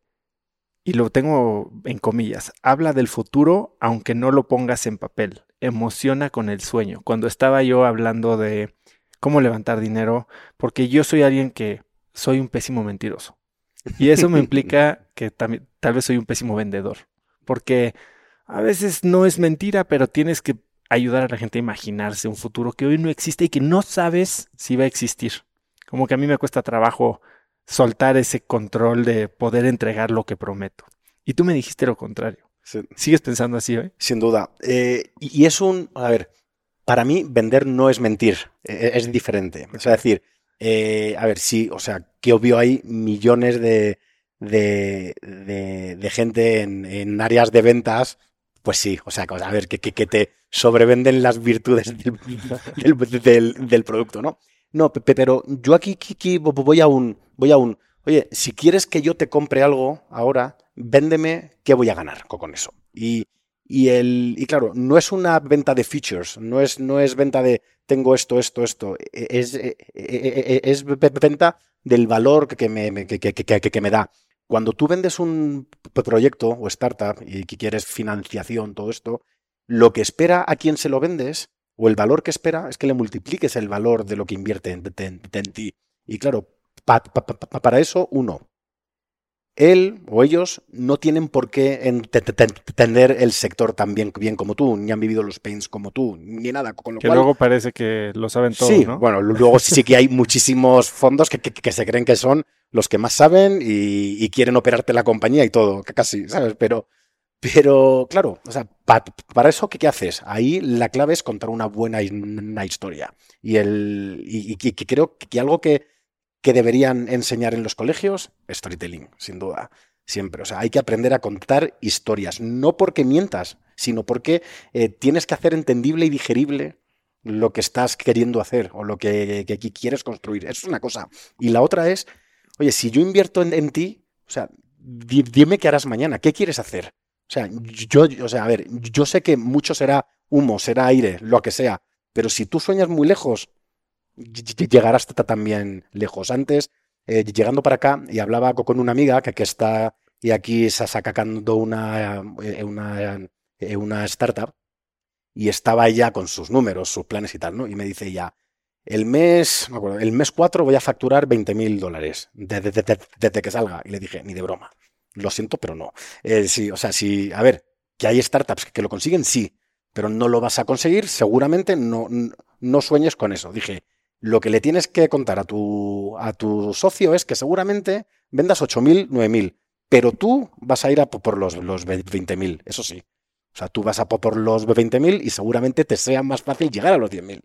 y lo tengo en comillas, habla del futuro aunque no lo pongas en papel emociona con el sueño. Cuando estaba yo hablando de cómo levantar dinero, porque yo soy alguien que soy un pésimo mentiroso. Y eso me implica que tal vez soy un pésimo vendedor. Porque a veces no es mentira, pero tienes que ayudar a la gente a imaginarse un futuro que hoy no existe y que no sabes si va a existir. Como que a mí me cuesta trabajo soltar ese control de poder entregar lo que prometo. Y tú me dijiste lo contrario. ¿Sigues pensando así hoy? Sin duda. Eh, y, es un, a ver, para mí vender no es mentir, e, e, es diferente. Es decir, eh, a ver, sí, o sea, que obvio hay millones de, de, de, gente en, áreas de ventas, pues sí, o sea, a ver, que, que, te sobrevenden las virtudes del, del, producto, ¿no? No, pero yo aquí, aquí voy a un, voy a un, oye, si quieres que yo te compre algo ahora, véndeme qué voy a ganar con eso. Y, Y, el, y claro, no es una venta de features, no es, no es venta de tengo esto, esto, esto. E, es, e, e, es venta del valor que me, que, que, que me da. Cuando tú vendes un proyecto o startup y que quieres financiación, todo esto, lo que espera a quien se lo vendes o el valor que espera es que le multipliques el valor de lo que invierte en, ti. Y claro, para eso, uno, él o ellos no tienen por qué entender el sector tan bien, como tú, ni han vivido los pains como tú, ni nada. Con lo que luego parece que lo saben todo, sí, bueno, luego sí que hay muchísimos fondos que, se creen que son los que más saben y, quieren operarte la compañía y todo, casi, ¿sabes? Pero, pero claro, o sea, para eso, ¿qué, haces? Ahí la clave es contar una buena historia. Y, el, y, creo que algo que que deberían enseñar en los colegios? Storytelling, sin duda. Siempre. O sea, hay que aprender a contar historias. No porque mientas, sino porque eh, tienes que hacer entendible y digerible lo que estás queriendo hacer o lo que, quieres construir. Eso es una cosa. Y la otra es, oye, si yo invierto en, ti, o sea, dime qué harás mañana, qué quieres hacer. O sea, yo, o sea, a ver, yo sé que mucho será humo, será aire, lo que sea, pero si tú sueñas muy lejos, llegar hasta también lejos. Antes, eh, llegando para acá, y hablaba con una amiga que, está y aquí sacando una, eh, una, eh, una startup y estaba ella con sus números, sus planes y tal, ¿no? Y me dice ya, el mes, me acuerdo, el mes 4 voy a facturar 20 mil dólares desde, que salga. Y le dije, ni de broma. Lo siento, pero no. sí, o sea, si, a ver, que hay startups que, lo consiguen, sí, pero no lo vas a conseguir, seguramente no, no sueñes con eso. Dije, lo que le tienes que contar a tu, a tu socio es que seguramente vendas 8.000, 9.000, pero tú vas a ir a por los, los 20.000, eso sí. O sea, tú vas a por los 20.000 y seguramente te sea más fácil llegar a los 10.000.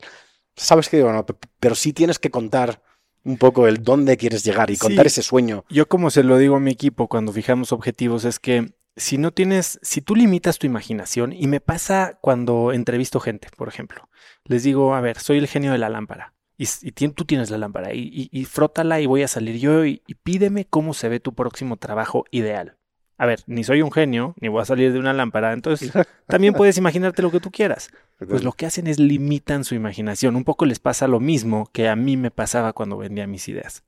Sabes que digo, no, pero sí tienes que contar un poco el dónde quieres llegar y contar ese sueño. Yo como se lo digo a mi equipo cuando fijamos objetivos es que si no tienes, si tú limitas tu imaginación, y me pasa cuando entrevisto gente, por ejemplo, les digo, a ver, soy el genio de la lámpara y, tú tienes la lámpara y, y, frótala y voy a salir yo y, pídeme cómo se ve tu próximo trabajo ideal. A ver, ni soy un genio, ni voy a salir de una lámpara, entonces también puedes imaginarte lo que tú quieras. Pues lo que hacen es limitan su imaginación. Un poco les pasa lo mismo que a mí me pasaba cuando vendía mis ideas.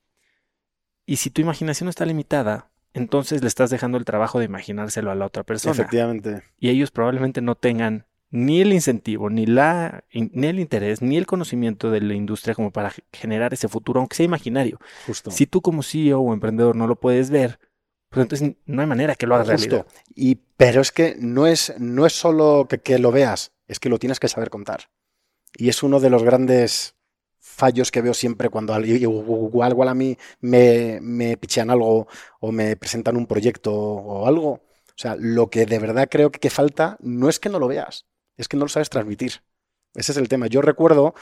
Y si tu imaginación está limitada, entonces le estás dejando el trabajo de imaginárselo a la otra persona. Efectivamente. Y ellos probablemente no tengan ni el incentivo, ni, la, ni el interés, ni el conocimiento de la industria como para generar ese futuro, aunque sea imaginario. Justo. Si tú como CEO o emprendedor no lo puedes ver, pues entonces no hay manera que lo hagas Justo. Y, pero es que no es, no es solo que, que, lo veas, es que lo tienes que saber contar. Y es uno de los grandes fallos que veo siempre cuando igual, igual a mí me, me pichean algo o me presentan un proyecto o algo. O sea, lo que de verdad creo que, que falta no es que no lo veas, es que no lo sabes transmitir. Ese es el tema. Yo recuerdo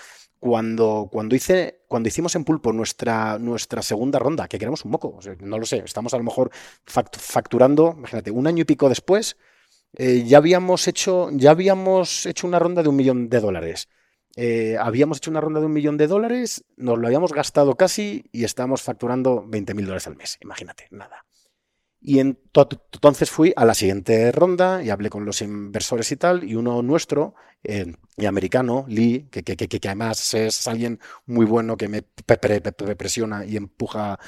cuando, cuando, hice, cuando hicimos en Pulpo nuestra, nuestra segunda ronda, que queremos un moco, no lo sé, estamos a lo mejor facturando, imagínate, un año y pico después, eh, ya, habíamos hecho, ya habíamos hecho una ronda de un millón de dólares. Eh, habíamos hecho una ronda de un millón de dólares, nos lo habíamos gastado casi y estábamos facturando 20 mil dólares al mes. Imagínate, nada. Y entonces fui a la siguiente ronda y hablé con los inversores y tal, y uno nuestro, eh, y americano, Lee, que, que, que, además es alguien muy bueno que me presiona y empuja,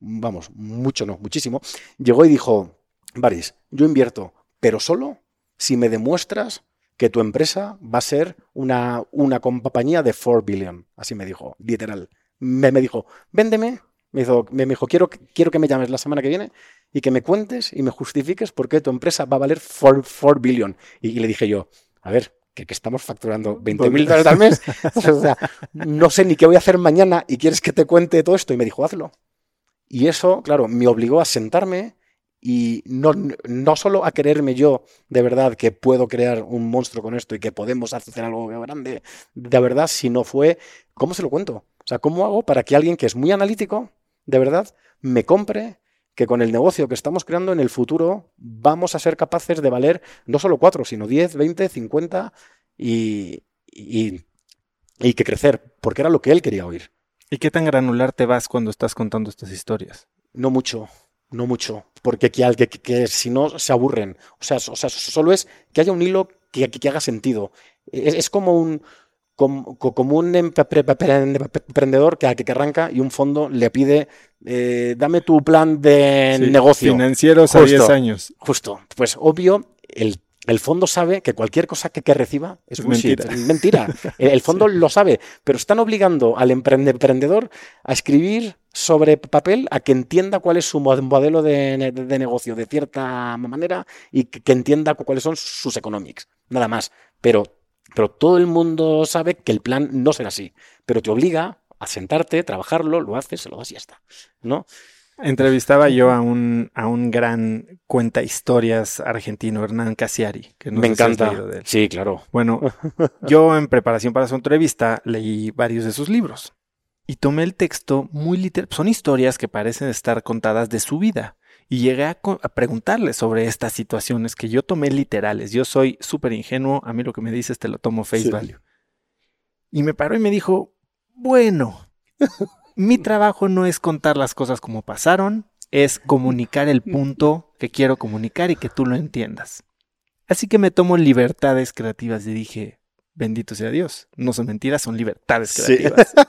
vamos, mucho no, muchísimo, llegó y dijo, Baris, yo invierto, pero solo si me demuestras que tu empresa va a ser una, una compañía de 4 billion, así me dijo, literal. Me, me dijo, véndeme me dijo, me dijo quiero, quiero que me llames la semana que viene y que me cuentes y me justifiques por qué tu empresa va a valer 4, billion. Y, le dije yo, a ver, que, estamos facturando 20 mil dólares al mes. o sea, no sé ni qué voy a hacer mañana y quieres que te cuente todo esto. Y me dijo, hazlo. Y eso, claro, me obligó a sentarme y no, no solo a quererme yo de verdad que puedo crear un monstruo con esto y que podemos hacer algo grande de verdad, sino fue, ¿cómo se lo cuento? O sea, ¿cómo hago para que alguien que es muy analítico de verdad me compre que con el negocio que estamos creando en el futuro vamos a ser capaces de valer no solo 4, sino 10, 20, 50 y, y, y que crecer, porque era lo que él quería oír. ¿Y qué tan granular te vas cuando estás contando estas historias? No mucho. no mucho, porque que, que, que, si no se aburren. O sea, o sea, solo es que haya un hilo que, que haga sentido. Es, es, como un como, como un emprendedor que, que arranca y un fondo le pide eh, dame tu plan de sí, negocio. Financieros a 10 años. Justo. Pues obvio, el el fondo sabe que cualquier cosa que, que reciba es, mentira. mentira. El fondo lo sabe, pero están obligando al emprendedor a escribir sobre papel a que entienda cuál es su modelo de, de, de negocio de cierta manera y que, que, entienda cuáles son sus economics. Nada más. Pero, pero todo el mundo sabe que el plan no será así. Pero te obliga a sentarte, trabajarlo, lo haces, se lo das y ya está. ¿No? Entrevistaba yo a un, a un gran cuenta historias argentino, Hernán Casiari. Que no Me encanta. de él. Sí, claro. Bueno, yo en preparación para su entrevista leí varios de sus libros y tomé el texto muy literal. Son historias que parecen estar contadas de su vida. Y llegué a, a preguntarle sobre estas situaciones que yo tomé literales. Yo soy súper ingenuo, a mí lo que me dices te lo tomo face sí. value. Y me paró y me dijo, bueno, mi trabajo no es contar las cosas como pasaron, es comunicar el punto que quiero comunicar y que tú lo entiendas. Así que me tomo libertades creativas y dije, bendito sea Dios, no son mentiras, son libertades creativas. Sí.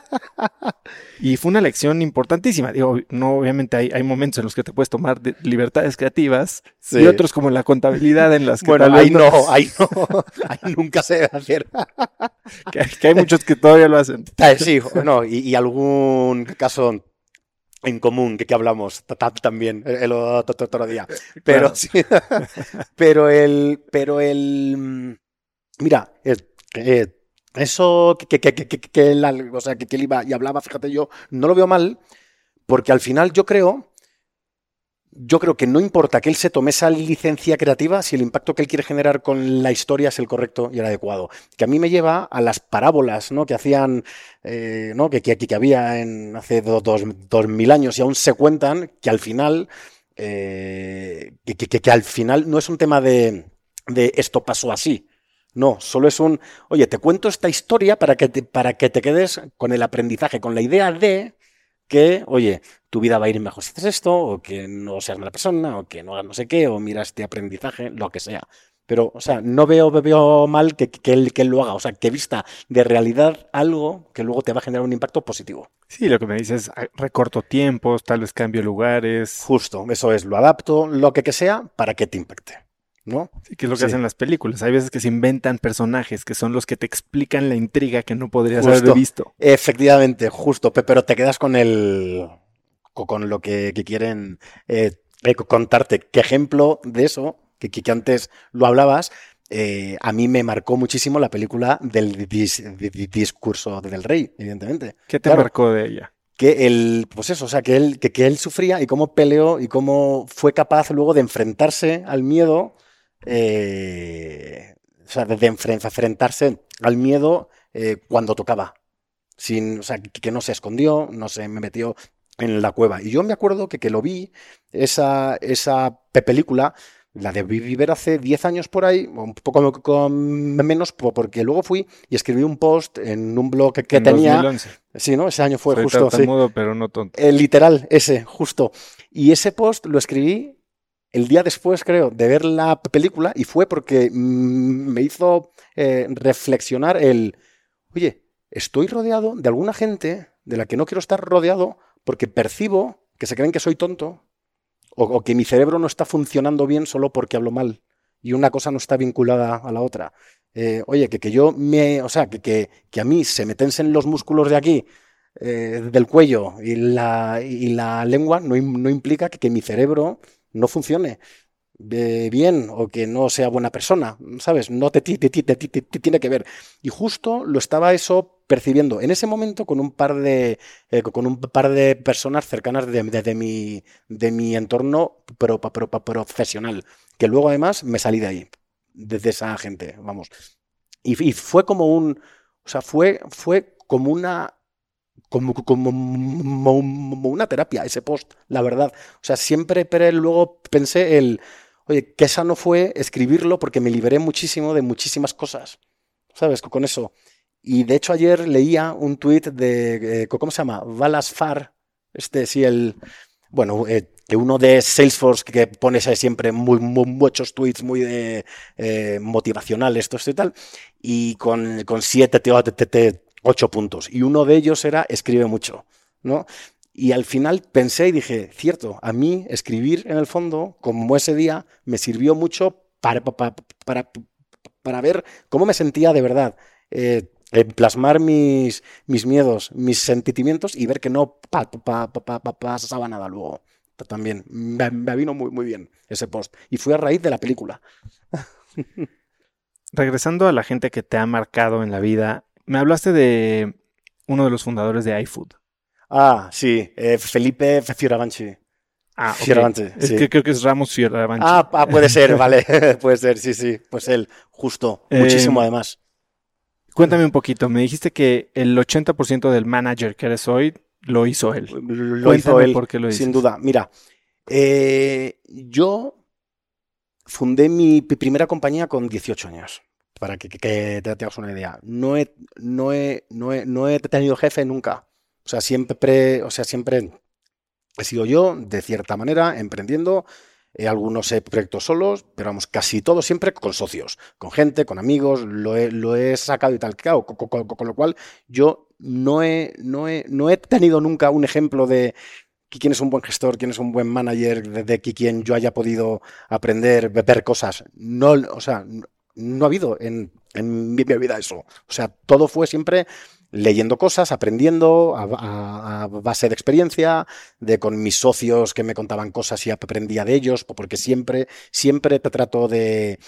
y fue una lección importantísima. Digo, no, obviamente hay, hay momentos en los que te puedes tomar libertades creativas sí. y otros como la contabilidad en las que bueno, ahí no, no, ahí no, ahí nunca se debe hacer. que, que, hay muchos que todavía lo hacen. Sí, no, y, y algún caso en común que, que hablamos también el, otro día. Pero, claro. sí, pero el, pero el, mira, el, eso que, que, que, que, él, o sea, él iba y hablaba, fíjate, yo no lo veo mal, porque al final yo creo, yo creo que no importa que él se tome esa licencia creativa si el impacto que él quiere generar con la historia es el correcto y el adecuado. Que a mí me lleva a las parábolas ¿no? que hacían, eh, ¿no? que, que, que, había en hace dos, dos, dos, mil años y aún se cuentan que al final, eh, que, que, al final no es un tema de, de esto pasó así, no, solo es un, oye, te cuento esta historia para que te, para que te quedes con el aprendizaje, con la idea de que, oye, tu vida va a ir mejor si haces esto, o que no seas mala persona, o que no hagas no sé qué, o mira este aprendizaje, lo que sea. Pero, o sea, no veo, veo mal que, que, él, que él lo haga, o sea, que vista de realidad algo que luego te va a generar un impacto positivo. Sí, lo que me dices, recorto tiempos, tal vez cambio lugares. Justo, eso es, lo adapto, lo que, que sea, para que te impacte. ¿No? Sí, que es lo que sí. hacen las películas. Hay veces que se inventan personajes que son los que te explican la intriga que no podrías justo. haber visto. Efectivamente, justo, pero te quedas con el con lo que, que quieren eh, contarte. ¿Qué ejemplo de eso? Que, que antes lo hablabas, eh, a mí me marcó muchísimo la película del dis, discurso del rey, evidentemente. ¿Qué te claro, marcó de ella? Que él, pues eso, o sea, que él, que, que él sufría y cómo peleó y cómo fue capaz luego de enfrentarse al miedo eh, o sea, de enfrentarse al miedo eh, cuando tocaba. Sin, o sea, que no se escondió, no se me metió en la cueva. Y yo me acuerdo que, que lo vi, esa, esa película, la de vivir hace 10 años por ahí, un poco con menos, porque luego fui y escribí un post en un blog que, en tenía. 2011. Sí, ¿no? Ese año fue Soy justo. Sí. pero no tonto. El literal, ese, justo. Y ese post lo escribí el día después, creo, de ver la película y fue porque me hizo eh, reflexionar el, oye, estoy rodeado de alguna gente de la que no quiero estar rodeado porque percibo que se creen que soy tonto o, que mi cerebro no está funcionando bien solo porque hablo mal y una cosa no está vinculada a la otra. Eh, oye, que, que yo me, o sea, que, que, que a mí se me tensen los músculos de aquí eh, del cuello y la, y la lengua no, no implica que, mi cerebro no funcione eh, bien o que no sea buena persona, ¿sabes? No te, te, te, te, tiene que ver. Y justo lo estaba eso percibiendo en ese momento con un par de, eh, con un par de personas cercanas de, de, mi, de mi entorno pro, pro, pro, profesional, que luego además me salí de ahí, de, esa gente, vamos. Y, y fue como un, o sea, fue, fue como una como, como, como, una terapia, ese post, la verdad. O sea, siempre pero luego pensé el, oye, qué sano fue escribirlo porque me liberé muchísimo de muchísimas cosas, ¿sabes? Con eso. Y de hecho ayer leía un tuit de, eh, ¿cómo se llama? Balas Far, este sí, el, bueno, eh, uno de Salesforce que pones siempre muy, muchos tweets muy de, eh, motivacionales, esto, y tal, y con, con siete, ocho puntos. Y uno de ellos era escribe mucho, ¿no? Y al final pensé y dije, cierto, a mí escribir en el fondo, como ese día, me sirvió mucho para, para, para, ver cómo me sentía de verdad. Eh, plasmar mis, mis miedos, mis sentimientos y ver que no pasaba nada luego también. Me, vino muy, muy bien ese post. Y fue a raíz de la película. Regresando a la gente que te ha marcado en la vida, me hablaste de uno de los fundadores de iFood. Ah, sí, eh, Felipe Fioravanchi. Ah, Es que creo que es Ramos Fioravanchi. Ah, ah puede ser, vale, puede ser, sí, sí, pues él, justo, muchísimo em, además. Cuéntame un poquito, me dijiste que el 80% del manager que eres hoy lo hizo él. Lo hizo él, por lo sin duda. Mira, eh, yo fundé mi primera compañía con 18 años, para que, te, hagas una idea. No he, no, he, no, he, no he tenido jefe nunca. O sea, siempre, o sea, siempre he sido yo, de cierta manera, emprendiendo. Eh, algunos proyectos solos, pero vamos, casi todo siempre con socios, con gente, con amigos, lo he, lo he sacado y tal. Claro, con, lo cual yo no he, no, he, no he tenido nunca un ejemplo de quién es un buen gestor, quién es un buen manager, de, de quién yo haya podido aprender, ver cosas. No, o sea, no ha habido en, en mi vida eso. O sea, todo fue siempre leyendo cosas, aprendiendo a, base de experiencia, de con mis socios que me contaban cosas y aprendía de ellos, porque siempre, siempre te trato de,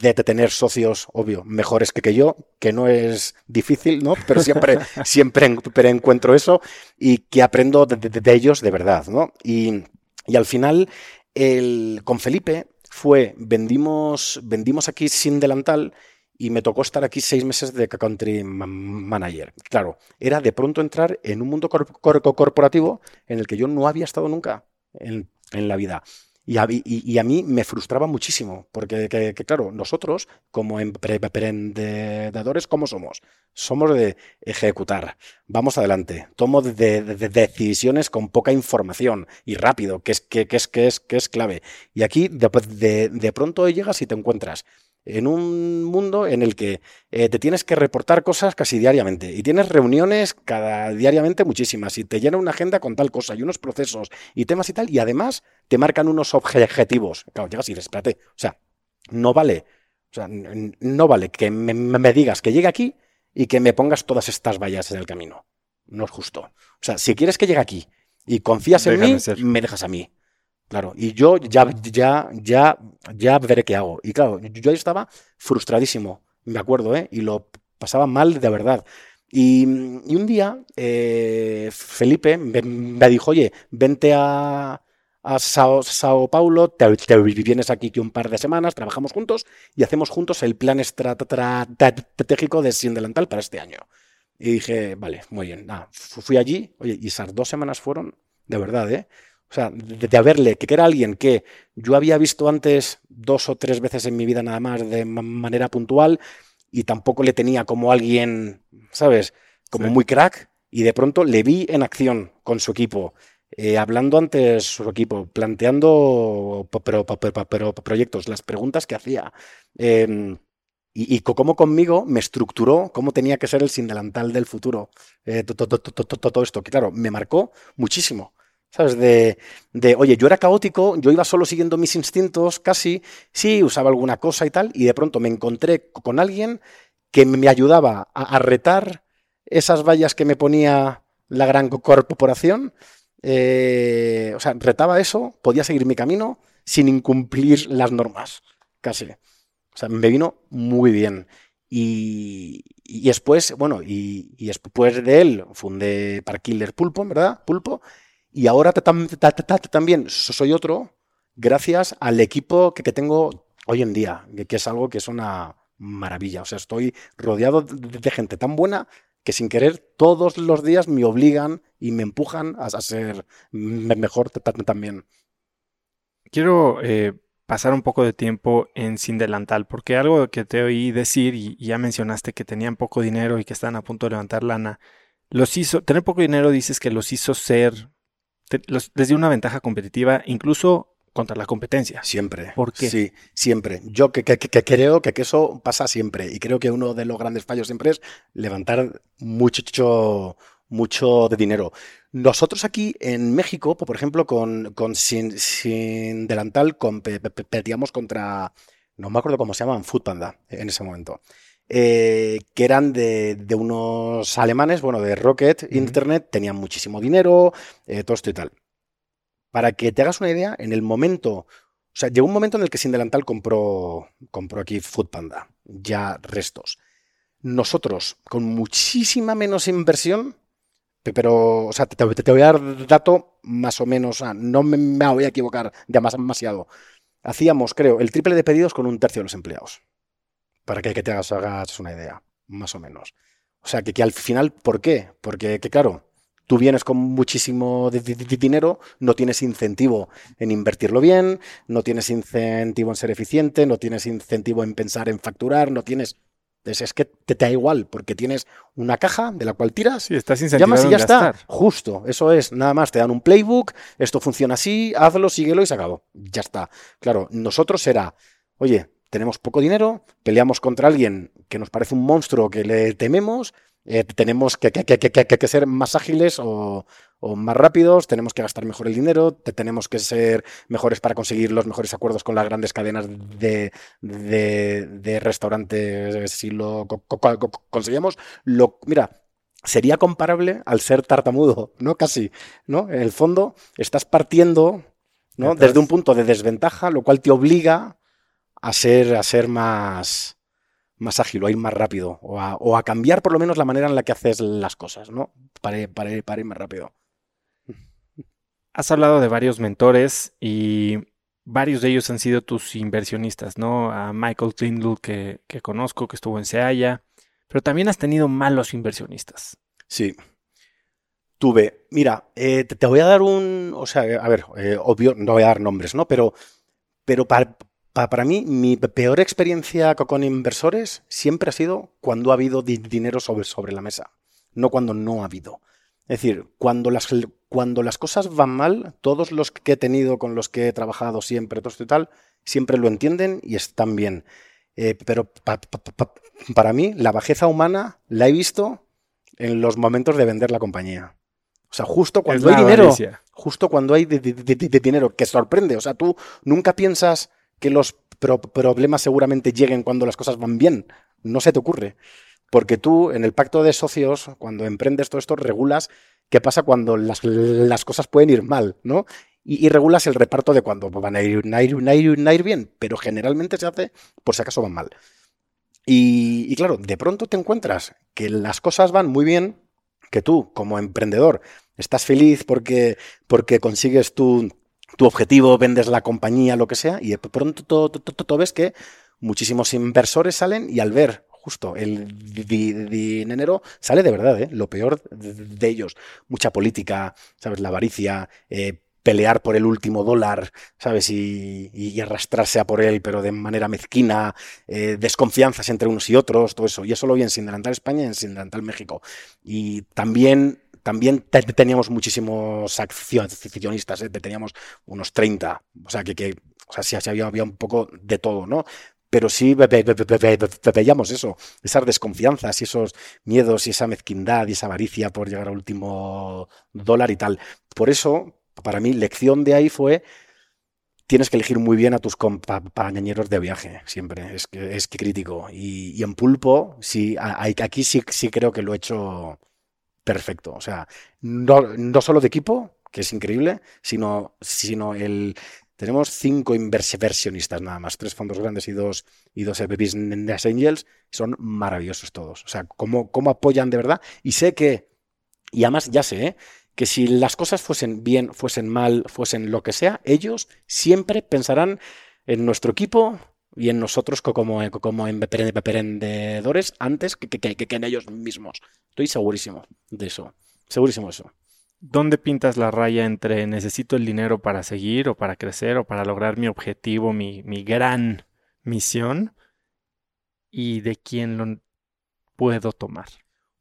de tener socios, obvio, mejores que, que yo, que no es difícil, ¿no? Pero siempre, siempre encuentro eso y que aprendo de, ellos de verdad, ¿no? Y, y, al final, el, con Felipe fue, vendimos, vendimos aquí sin delantal y me tocó estar aquí seis meses de country manager. Claro, era de pronto entrar en un mundo corporativo en el que yo no había estado nunca en, la vida. Y a, mí me frustraba muchísimo, porque, claro, nosotros como emprendedores, ¿cómo somos? Somos de ejecutar, vamos adelante, tomo de, decisiones con poca información y rápido, que es, que, es, que es, que es clave. Y aquí de, de pronto llegas y te encuentras en un mundo en el que eh, te tienes que reportar cosas casi diariamente y tienes reuniones cada diariamente muchísimas y te llena una agenda con tal cosa y unos procesos y temas y tal y además te marcan unos objetivos. Claro, llegas y dices, espérate, o sea, no vale, o sea, no vale que me, digas que llegue aquí y que me pongas todas estas vallas en el camino. No es justo. O sea, si quieres que llegue aquí y confías en mí, me dejas a mí. Claro, y yo ya, ya, ya, ya veré qué hago. Y claro, yo estaba frustradísimo, me acuerdo, ¿eh? Y lo pasaba mal de verdad. Y, un día eh, Felipe me, dijo, oye, vente a, a Sao, Sao, Paulo, te, vienes aquí que un par de semanas, trabajamos juntos y hacemos juntos el plan estratégico de Sin Delantal para este año. Y dije, vale, muy bien. fui allí, oye, y esas dos semanas fueron, de verdad, ¿eh? O sea, de, haberle, que era alguien que yo había visto antes dos o tres veces en mi vida nada más de manera puntual y tampoco le tenía como alguien, ¿sabes? Como muy crack y de pronto le vi en acción con su equipo, eh, hablando ante su equipo, planteando pero, proyectos, las preguntas que hacía. Em, y, y, cómo conmigo me estructuró cómo tenía que ser el sin delantal del futuro. Eh, todo esto, que claro, me marcó muchísimo. ¿Sabes? De, oye, yo era caótico, yo iba solo siguiendo mis instintos, casi, sí, usaba alguna cosa y tal, y de pronto me encontré con alguien que me ayudaba a, retar esas vallas que me ponía la gran corporación. Eh, o sea, retaba eso, podía seguir mi camino sin incumplir las normas, casi. O sea, me vino muy bien. Y, y después, bueno, y, y, después de él fundé Parkiller Pulpo, ¿verdad? Pulpo. Y ahora también soy otro gracias al equipo que, tengo hoy en día, que, es algo que es una maravilla. O sea, estoy rodeado de, gente tan buena que sin querer todos los días me obligan y me empujan a, ser mejor también. Quiero eh, pasar un poco de tiempo en Sin Delantal, porque algo que te oí decir, y, ya mencionaste que tenían poco dinero y que están a punto de levantar lana, los hizo, tener poco dinero dices que los hizo ser les dio una ventaja competitiva, incluso contra la competencia. Siempre. ¿Por qué? Sí, siempre. Yo que, creo que, eso pasa siempre. Y creo que uno de los grandes fallos siempre es levantar mucho, mucho de dinero. Nosotros aquí en México, por ejemplo, con, con sin, sin, delantal, competíamos contra, no me acuerdo cómo se llaman, Food Panda en ese momento. Eh, que eran de, unos alemanes, bueno, de Rocket Internet, tenían muchísimo dinero, eh, todo esto y tal. Para que te hagas una idea, en el momento, o sea, llegó un momento en el que Sin Delantal compró, compró aquí Foodpanda, ya restos. Nosotros, con muchísima menos inversión, pero, o sea, te, voy a dar dato más o menos, no me, voy a equivocar demasiado. Hacíamos, creo, el triple de pedidos con un tercio de los empleados. Para que, te hagas, una idea, más o menos. O sea, que, que al final, ¿por qué? Porque, que claro, tú vienes con muchísimo dinero, no tienes incentivo en invertirlo bien, no tienes incentivo en ser eficiente, no tienes incentivo en pensar en facturar, no tienes... Es, que te, da igual, porque tienes una caja de la cual tiras, sí, estás llamas y ya está. Justo, eso es, nada más, te dan un playbook, esto funciona así, hazlo, síguelo y se acabó. Ya está. Claro, nosotros era, oye, tenemos poco dinero, peleamos contra alguien que nos parece un monstruo que le tememos, eh, tenemos que, que, ser más ágiles o, más rápidos, tenemos que gastar mejor el dinero, tenemos que ser mejores para conseguir los mejores acuerdos con las grandes cadenas de, de, restaurantes si lo conseguimos. Lo, mira, sería comparable al ser tartamudo, ¿no? Casi, ¿no? En el fondo estás partiendo ¿no? desde un punto de desventaja, lo cual te obliga a ser, a ser más más ágil o a ir más rápido o a, cambiar por lo menos la manera en la que haces las cosas, ¿no? Para, ir más rápido. Has hablado de varios mentores y varios de ellos han sido tus inversionistas, ¿no? A Michael Tindall que, que conozco, que estuvo en Seaya, pero también has tenido malos inversionistas. Sí. Tuve, mira, eh, te, voy a dar un, o sea, a ver, eh, obvio, no voy a dar nombres, ¿no? Pero, pero para, para mí, mi peor experiencia con inversores siempre ha sido cuando ha habido dinero sobre, sobre la mesa, no cuando no ha habido. Es decir, cuando las, cuando las cosas van mal, todos los que he tenido, con los que he trabajado siempre, todo esto y tal, siempre lo entienden y están bien. Eh, pero para mí, la bajeza humana la he visto en los momentos de vender la compañía. O sea, justo cuando hay dinero, justo cuando hay dinero, que sorprende. O sea, tú nunca piensas que los problemas seguramente lleguen cuando las cosas van bien. No se te ocurre. Porque tú, en el pacto de socios, cuando emprendes todo esto, regulas qué pasa cuando las, cosas pueden ir mal, ¿no? Y, regulas el reparto de cuando van a ir, a ir, bien, pero generalmente se hace por si acaso van mal. Y, y claro, de pronto te encuentras que las cosas van muy bien, que tú, como emprendedor, estás feliz porque, porque consigues tu tu objetivo, vendes la compañía, lo que sea, y de pronto todo, ves que muchísimos inversores salen y al ver justo el dinero sale de verdad, ¿eh? lo peor de ellos. Mucha política, ¿sabes? La avaricia, eh, pelear por el último dólar, ¿sabes? Y, arrastrarse a por él, pero de manera mezquina, eh, desconfianzas entre unos y otros, todo eso. Y eso lo vi en Sin España y en Sin México. Y también también teníamos muchísimos accionistas, ¿eh? teníamos unos 30, o sea, que, o sea, sí, había, había, un poco de todo, ¿no? Pero sí veíamos eso, esas desconfianzas y esos miedos y esa mezquindad y esa avaricia por llegar al último dólar y tal. Por eso, para mí, lección de ahí fue tienes que elegir muy bien a tus compañeros de viaje, siempre, es, es crítico. Y, en pulpo, sí, aquí sí, sí creo que lo he hecho perfecto. O sea, no, no solo de equipo, que es increíble, sino, sino el... Tenemos cinco inversionistas nada más, tres fondos grandes y dos, y dos Business Angels. Son maravillosos todos. O sea, cómo, cómo apoyan de verdad. Y sé que, y además ya sé, ¿eh? que si las cosas fuesen bien, fuesen mal, fuesen lo que sea, ellos siempre pensarán en nuestro equipo, y en nosotros como, como emprendedores antes que, que, en ellos mismos. Estoy segurísimo de eso. Segurísimo de eso. ¿Dónde pintas la raya entre necesito el dinero para seguir o para crecer o para lograr mi objetivo, mi, mi gran misión y de quién lo puedo tomar?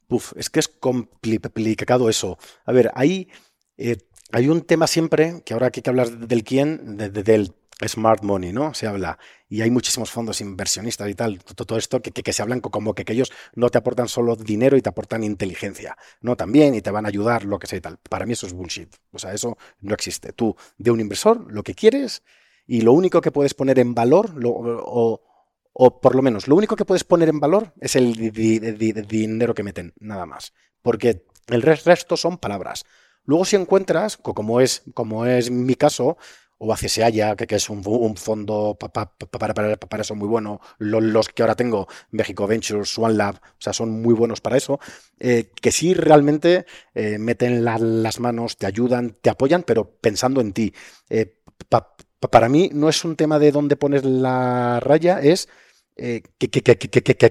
Uf, es que es complicado eso. A ver, ahí eh, hay un tema siempre, que ahora que hay que hablar del quién, del smart money, ¿no? Se habla. Y hay muchísimos fondos inversionistas y tal, todo esto que, que, se hablan como que, que, ellos no te aportan solo dinero y te aportan inteligencia, ¿no? También y te van a ayudar, lo que sea y tal. Para mí eso es bullshit. O sea, eso no existe. Tú, de un inversor, lo que quieres y lo único que puedes poner en valor, o, o, por lo menos, lo único que puedes poner en valor es el dinero que meten, nada más. Porque el resto son palabras. Luego si encuentras, como es, como es mi caso, o hace haya que, que, es un, fondo para, para, eso muy bueno. Los, que ahora tengo, México Ventures, One Lab, o sea, son muy buenos para eso. Eh, que sí realmente eh, meten las manos, te ayudan, te apoyan, pero pensando en ti. Eh, para mí no es un tema de dónde pones la raya, es que,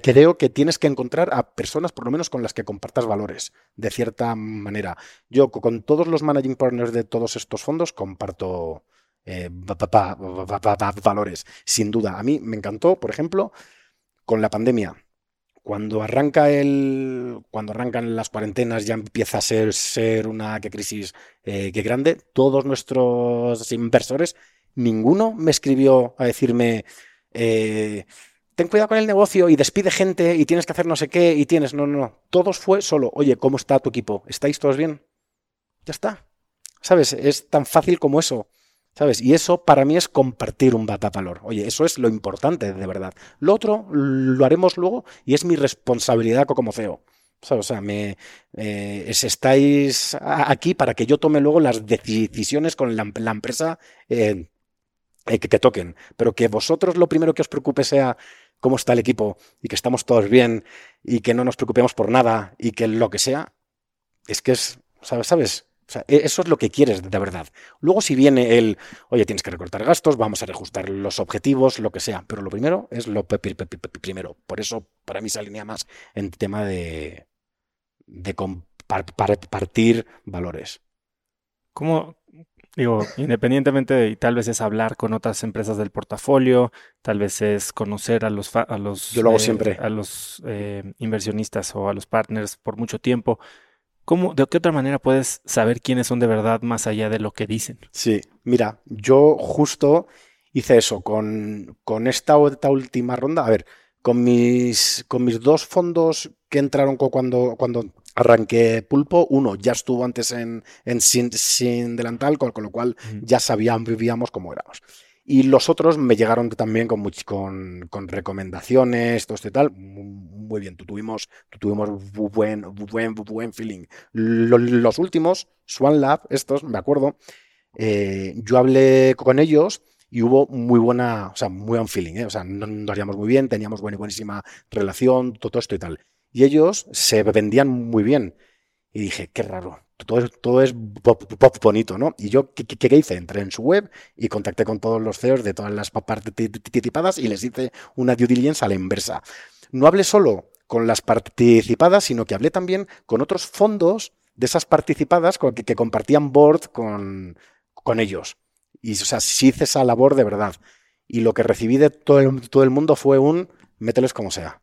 creo que tienes que encontrar a personas, por lo menos con las que compartas valores, de cierta manera. Yo con todos los managing partners de todos estos fondos comparto eh, valores, sin duda. A mí me encantó, por ejemplo, con la pandemia. Cuando arranca el. Cuando arrancan las cuarentenas, ya empieza a ser, ser una crisis eh, que grande. Todos nuestros inversores, ninguno me escribió a decirme. Eh, ten cuidado con el negocio y despide gente y tienes que hacer no sé qué y tienes. No, no, no. Todos fue solo, oye, ¿cómo está tu equipo? ¿Estáis todos bien? Ya está. ¿Sabes? Es tan fácil como eso. ¿Sabes? Y eso para mí es compartir un valor. Oye, eso es lo importante de verdad. Lo otro lo haremos luego y es mi responsabilidad como CEO. O sea, me eh, estáis aquí para que yo tome luego las decisiones con la, empresa eh, que, que, toquen. Pero que vosotros lo primero que os preocupe sea cómo está el equipo y que estamos todos bien y que no nos preocupemos por nada y que lo que sea, es que es, ¿sabes? ¿Sabes? O sea, e-, eso es lo que quieres de verdad. Luego si viene el, oye, tienes que recortar gastos, vamos a reajustar los objetivos, lo que sea. Pero lo primero es lo primero. Por eso para mí se alinea más en tema de, de compartir valores. ¿Cómo, digo, independientemente de, y tal vez es hablar con otras empresas del portafolio, tal vez es conocer a los, a los, Yo lo hago siempre. a los eh, inversionistas o a los partners por mucho tiempo. ¿Cómo, ¿De qué otra manera puedes saber quiénes son de verdad más allá de lo que dicen? Sí, mira, yo justo hice eso con, con esta, esta última ronda. A ver, con mis, con mis dos fondos que entraron cuando, cuando arranqué Pulpo, uno ya estuvo antes en, en sin, sin, delantal, con, lo cual ya sabíamos, vivíamos cómo éramos. Y los otros me llegaron también con, con, recomendaciones, todo este tal. Muy bien, tuvimos, tuvimos buen, buen, buen feeling. Los, últimos, Swan Lab, estos, me acuerdo, eh, yo hablé con ellos y hubo muy buena, o sea, muy buen feeling, ¿eh? o sea, nos haríamos muy bien, teníamos buena, buenísima relación, todo esto y tal. Y ellos se vendían muy bien. Y dije, qué raro, todo, todo es bonito, ¿no? Y yo, ¿qué, ¿qué, hice? Entré en su web y contacté con todos los CEOs de todas las participadas y les hice una due diligence a la inversa. No hablé solo con las participadas, sino que hablé también con otros fondos de esas participadas que, que compartían board con, con ellos. Y, o sea, sí hice esa labor de verdad. Y lo que recibí de todo todo el mundo fue un mételes como sea.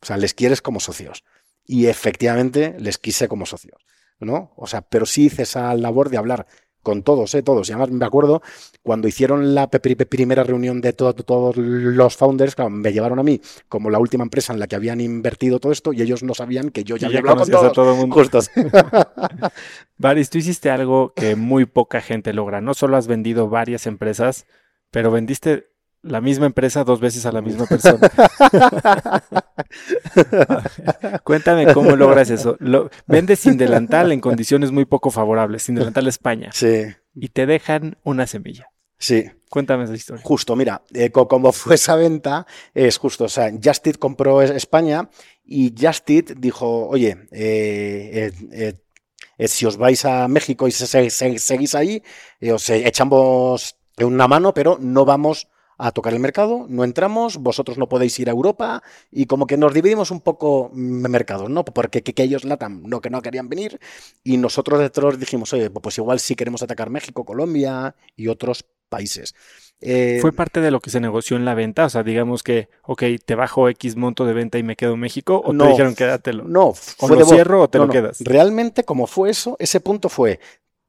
O sea, les quieres como socios. Y efectivamente les quise como socios. ¿no? O sea, pero sí hice esa labor de hablar con todos, ¿eh? Todos. Y además me acuerdo cuando hicieron la primera reunión de todos los founders, me llevaron a mí como la última empresa en la que habían invertido todo esto y ellos no sabían que yo ya había hablado con todos. todo el mundo. Justos. Baris, tú hiciste algo que muy poca gente logra. No solo has vendido varias empresas, pero vendiste la misma empresa dos veces a la misma persona. Cuéntame cómo logras eso. Lo, vendes sin delantal en condiciones muy poco favorables, sin delantal España. Sí. Y te dejan una semilla. Sí. Cuéntame esa historia. Justo, mira, eh, como fue esa venta, es justo, o sea, Justit compró España y Justit dijo, oye, eh, eh, si os vais a México y seguís ahí, os echamos una mano, pero no vamos a tocar el mercado, no entramos, vosotros no podéis ir a Europa y como que nos dividimos un poco mercados, ¿no? Porque que, ellos latan, no que no querían venir y nosotros detrás dijimos, oye, pues igual sí queremos atacar México, Colombia y otros países. Eh, ¿Fue parte de lo que se negoció en la venta? O sea, digamos que, ok, te bajo X monto de venta y me quedo en México, o no, te dijeron quédatelo. No, ¿O lo cierro o te lo quedas? Realmente, como fue eso, ese punto fue,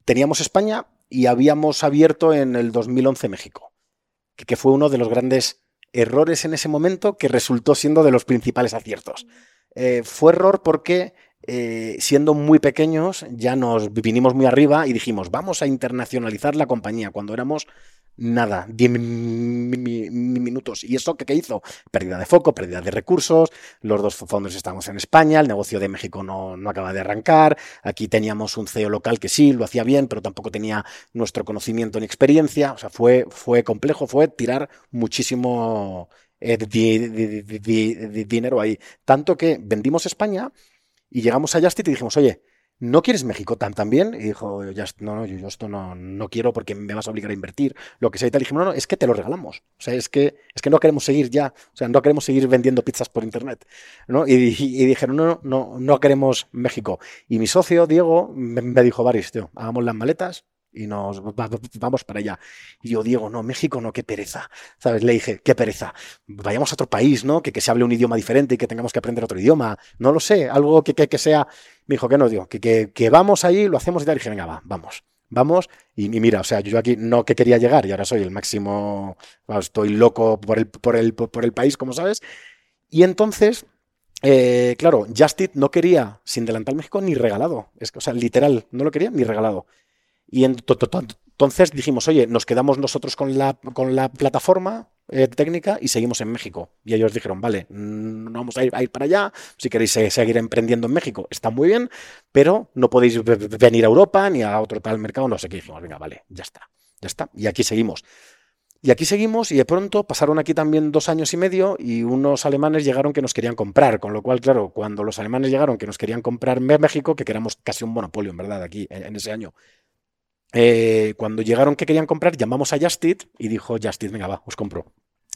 teníamos España y habíamos abierto en el 2011 México, que, fue uno de los grandes errores en ese momento que resultó siendo de los principales aciertos. Eh, fue error porque eh, siendo muy pequeños ya nos vinimos muy arriba y dijimos, vamos a internacionalizar la compañía cuando éramos nada, 10 minutos. ¿Y eso qué, hizo? Pérdida de foco, pérdida de recursos, los dos fondos estamos en España, el negocio de México no, no acaba de arrancar, aquí teníamos un CEO local que sí, lo hacía bien, pero tampoco tenía nuestro conocimiento ni experiencia, o sea, fue, fue complejo, fue tirar muchísimo eh, dinero ahí. Tanto que vendimos España y llegamos a Justit y dijimos, oye, ¿no quieres México tan también? Y dijo, no, no, yo esto no, no quiero porque me vas a obligar a invertir, lo que sea y tal. Y dijimos, no, no, es que te lo regalamos. O sea, es que, es que no queremos seguir ya, o sea, no queremos seguir vendiendo pizzas por internet. ¿no? Y, y, dijeron, no, no, no, no queremos México. Y mi socio, Diego, me, me dijo, Baris, tío, hagamos las maletas, y nos vamos para allá. Y yo, Diego, no, México no, qué pereza. ¿Sabes? Le dije, qué pereza. Vayamos a otro país, ¿no? Que, que se hable un idioma diferente y que tengamos que aprender otro idioma. No lo sé, algo que, que, que sea. Me dijo, que no, digo, que, que, que, vamos ahí, lo hacemos y tal. Y dije, venga, va, vamos. Vamos, y, y, mira, o sea, yo aquí no que quería llegar y ahora soy el máximo, estoy loco por el, por el, por el país, como sabes. Y entonces, eh, claro, Justit no quería sin delantal México ni regalado. Es, o sea, literal, no lo quería ni regalado. Y entonces dijimos, oye, nos quedamos nosotros con la, con la plataforma eh, técnica y seguimos en México. Y ellos dijeron, vale, no vamos a ir, a ir para allá, si queréis seguir emprendiendo en México, está muy bien, pero no podéis venir a Europa ni a otro tal mercado, no sé qué. Dijimos, venga, vale, ya está, ya está. Y aquí seguimos. Y aquí seguimos y de pronto pasaron aquí también dos años y medio y unos alemanes llegaron que nos querían comprar, con lo cual, claro, cuando los alemanes llegaron que nos querían comprar México, que éramos casi un monopolio, en verdad, aquí en ese año, eh, cuando llegaron que querían comprar, llamamos a Justit y dijo, Justit, venga, va, os compro.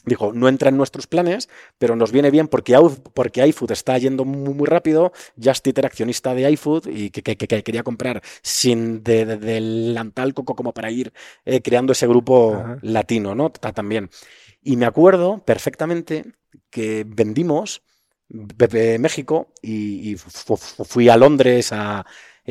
Dijo, no entra en nuestros planes, pero nos viene bien porque, porque iFood está yendo muy, muy rápido. Justit era accionista de iFood y que, que, que quería comprar sin delantal de, de como para ir eh, creando ese grupo Ajá. latino, ¿no? También. Y me acuerdo perfectamente que vendimos México y, y fui a Londres a,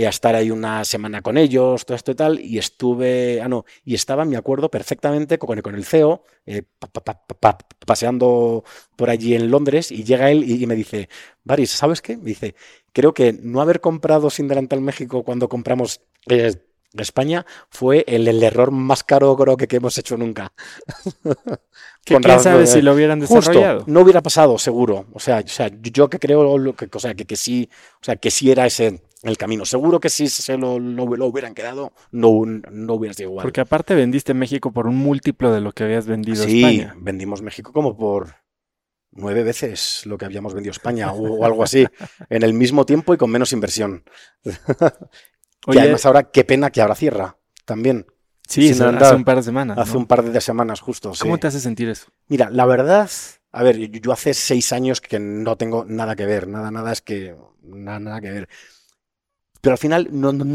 a estar ahí una semana con ellos, todo esto y tal, y estuve, ah, no, y estaba, me acuerdo perfectamente con, con el CEO, eh, pa, pa, pa, paseando por allí en Londres, y llega él y, y, me dice, Baris, ¿sabes qué? Me dice, creo que no haber comprado sin delantal México cuando compramos... Eh, España fue el, el, error más caro creo que, que hemos hecho nunca. ¿Quién sabe si lo hubieran desarrollado? Justo, no hubiera pasado, seguro. O sea, o sea yo que creo lo que, o sea, que, que sí, o sea, que sí era ese el camino. Seguro que si se lo, lo, lo, hubieran quedado, no, no hubiera sido igual. Porque aparte vendiste México por un múltiplo de lo que habías vendido sí, España. Sí, vendimos México como por nueve veces lo que habíamos vendido España o, o algo así, en el mismo tiempo y con menos inversión. y además ahora, qué pena que ahora cierra también. Sí, hace andar, un par de semanas. Hace ¿no? un par de semanas, justo. ¿Cómo sí. te hace sentir eso? Mira, la verdad, a ver, yo, yo, hace seis años que no tengo nada que ver, nada, nada es que, nada, nada que ver pero al final no, no,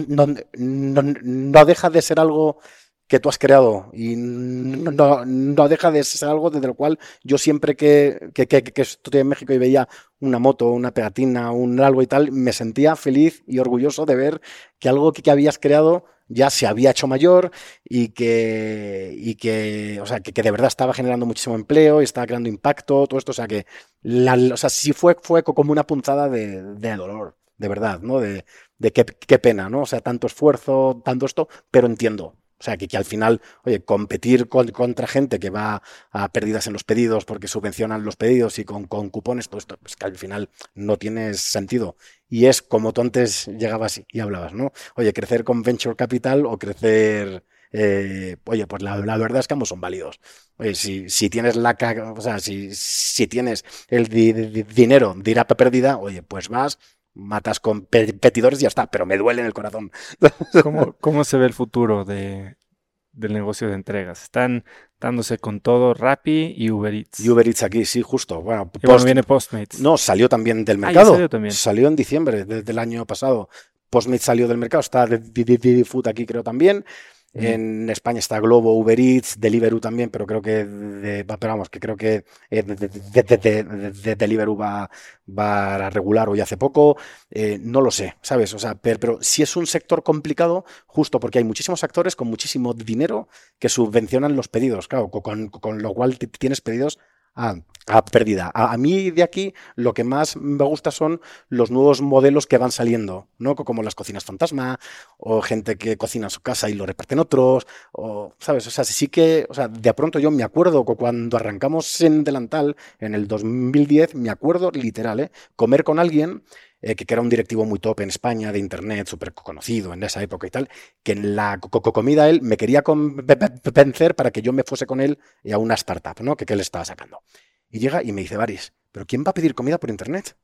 no, no, deja de ser algo que tú has creado y no, no deja de ser algo desde lo cual yo siempre que, que, que, que, estuve en México y veía una moto, una pegatina, un algo y tal, me sentía feliz y orgulloso de ver que algo que, que habías creado ya se había hecho mayor y que, y que o sea, que, que, de verdad estaba generando muchísimo empleo y estaba creando impacto, todo esto, o sea, que o sea, sí fue, fue como una punzada de, de dolor, de verdad, ¿no? De, de qué, qué, pena, ¿no? O sea, tanto esfuerzo, tanto esto, pero entiendo. O sea, que, que al final, oye, competir con, contra gente que va a pérdidas en los pedidos porque subvencionan los pedidos y con, con cupones, todo esto, pues que al final no tiene sentido. Y es como tú antes llegabas y hablabas, ¿no? Oye, crecer con venture capital o crecer eh, oye, pues la, la, verdad es que ambos son válidos. Oye, si, si tienes la o sea, si, si tienes el di, di, dinero de ir a pérdida, oye, pues vas, matas competidores y ya está, pero me duele en el corazón. ¿Cómo, cómo se ve el futuro de, del negocio de entregas? Están dándose con todo Rappi y Uber Eats. Y Uber Eats aquí, sí, justo. Bueno, post, bueno viene Postmates. No, salió también del mercado. Ah, salió, también. salió en diciembre del año pasado. Postmates salió del mercado, está Didi Food aquí creo también. En España está Globo, Uber Eats, Deliveroo también, pero creo que, de, pero vamos, que creo que eh, de, Deliveroo va, a regular hoy hace poco. Eh, no lo sé, ¿sabes? O sea, pero, si es un sector complicado, justo porque hay muchísimos actores con muchísimo dinero que subvencionan los pedidos, claro, con lo cual tienes pedidos a, a pérdida. A, mí de aquí lo que más me gusta son los nuevos modelos que van saliendo, ¿no? Como las cocinas fantasma, o gente que cocina en su casa y lo reparten otros, o, ¿sabes? O sea, sí que, o sea, de pronto yo me acuerdo cuando arrancamos en Delantal, en el 2010, me acuerdo literal, ¿eh? Comer con alguien eh, que, era un directivo muy top en España, de Internet, súper conocido en esa época y tal, que en la comida él me quería convencer para que yo me fuese con él a una startup, ¿no? Que, que él estaba sacando. Y llega y me dice, Baris, ¿pero quién va a pedir comida por Internet?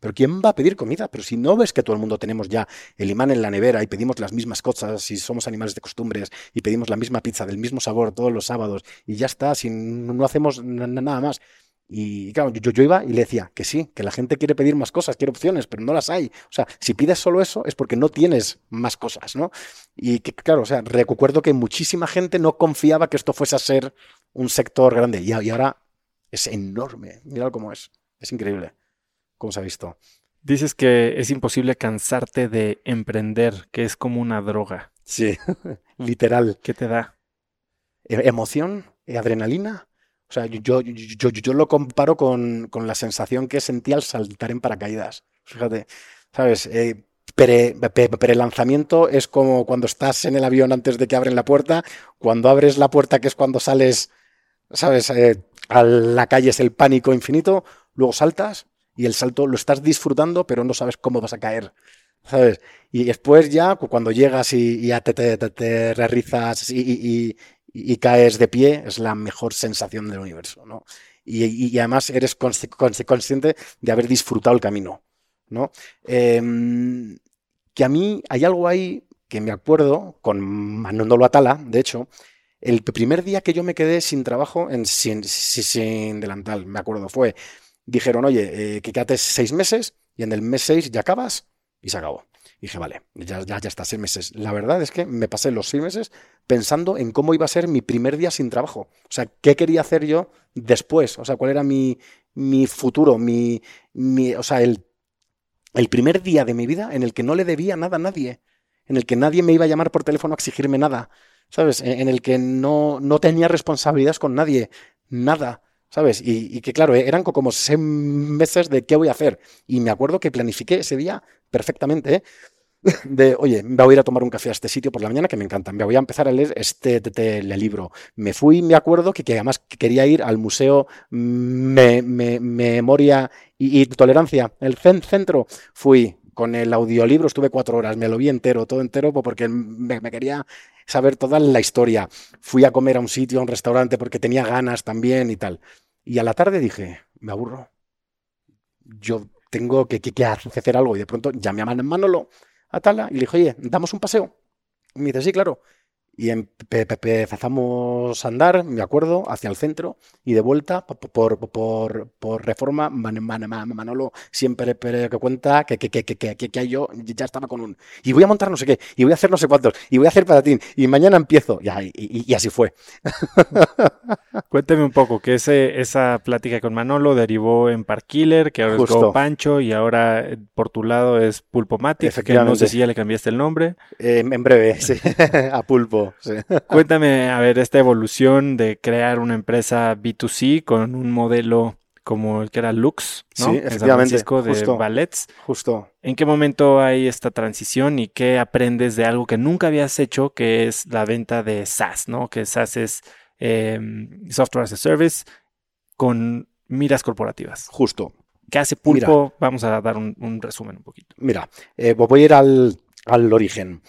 ¿Pero quién va a pedir comida? Pero si no ves que todo el mundo tenemos ya el imán en la nevera y pedimos las mismas cosas y somos animales de costumbres y pedimos la misma pizza del mismo sabor todos los sábados y ya está, si no hacemos nada más. Y claro, yo, yo, iba y le decía que sí, que la gente quiere pedir más cosas, quiere opciones, pero no las hay. O sea, si pides solo eso es porque no tienes más cosas, ¿no? Y que, claro, o sea, recuerdo que muchísima gente no confiaba que esto fuese a ser un sector grande. Y, y ahora es enorme. Mira cómo es. Es increíble cómo se ha visto. Dices que es imposible cansarte de emprender, que es como una droga. Sí, literal. ¿Qué te da? E, emoción, adrenalina o sea, yo, yo, yo, lo comparo con, con, la sensación que sentí al saltar en paracaídas. Fíjate, ¿sabes? Eh, pre-lanzamiento es como cuando estás en el avión antes de que abren la puerta. Cuando abres la puerta, que es cuando sales, ¿sabes? Eh, a la calle es el pánico infinito. Luego saltas y el salto lo estás disfrutando, pero no sabes cómo vas a caer. ¿sabes? Y después ya, cuando llegas y, ya te, te, te, y, y, caes de pie, es la mejor sensación del universo, ¿no? Y, además eres consciente de haber disfrutado el camino, ¿no? Em, que a mí hay algo ahí que me acuerdo, con Manolo Atala, de hecho, el primer día que yo me quedé sin trabajo, en, sin, sin, delantal, me acuerdo, fue, dijeron, oye, eh, que quédate seis meses y en el mes seis ya acabas y se acabó. Y dije, vale, ya, ya, ya está, seis meses. La verdad es que me pasé los seis meses pensando en cómo iba a ser mi primer día sin trabajo. O sea, qué quería hacer yo después. O sea, cuál era mi, mi futuro, mi, mi, o sea, el, el primer día de mi vida en el que no le debía nada a nadie. En el que nadie me iba a llamar por teléfono a exigirme nada. ¿Sabes? En, el que no, no tenía responsabilidades con nadie. Nada. ¿Sabes? Y, que claro, eran como seis meses de qué voy a hacer. Y me acuerdo que planifiqué ese día perfectamente, de, oye, me voy a ir a tomar un café a este sitio por la mañana que me encanta, me voy a empezar a leer este, libro. Me fui, me acuerdo que, además quería ir al Museo Memoria y, Tolerancia, el centro. Fui con el audiolibro, estuve cuatro horas, me lo vi entero, todo entero, porque me, me quería saber toda la historia. Fui a comer a un sitio, a un restaurante, porque tenía ganas también y tal. Y a la tarde dije, me aburro. Yo tengo que, que, hacer algo. Y de pronto llamé a Manolo a Tala y le dije, oye, damos un paseo. Y me dice, sí, claro y empezamos a andar, me acuerdo, hacia el centro y de vuelta por, por, por, reforma. Manolo siempre que cuenta que, que, que, que, que, yo ya estaba con un. Y voy a montar no sé qué, y voy a hacer no sé cuántos, y voy a hacer ti y mañana empiezo. Y, y, así fue. Cuénteme un poco, que ese, esa plática con Manolo derivó en Parkiller, que ahora es Go Pancho, y ahora eh, por tu lado es Pulpomatic, que no sé si ya le cambiaste el nombre. Eh, en breve, sí, a Pulpo. Cuéntame, a ver, esta evolución de crear una empresa B2C con un modelo como el que era Lux, ¿no? Sí, efectivamente. de justo, ballets. Justo. ¿En qué momento hay esta transición y qué aprendes de algo que nunca habías hecho, que es la venta de SaaS, ¿no? Que SaaS es em, Software as a Service con miras corporativas. Justo. ¿Qué hace Pulpo? Vamos a dar un, resumen un poquito. Mira, eh, voy a ir al, al origen.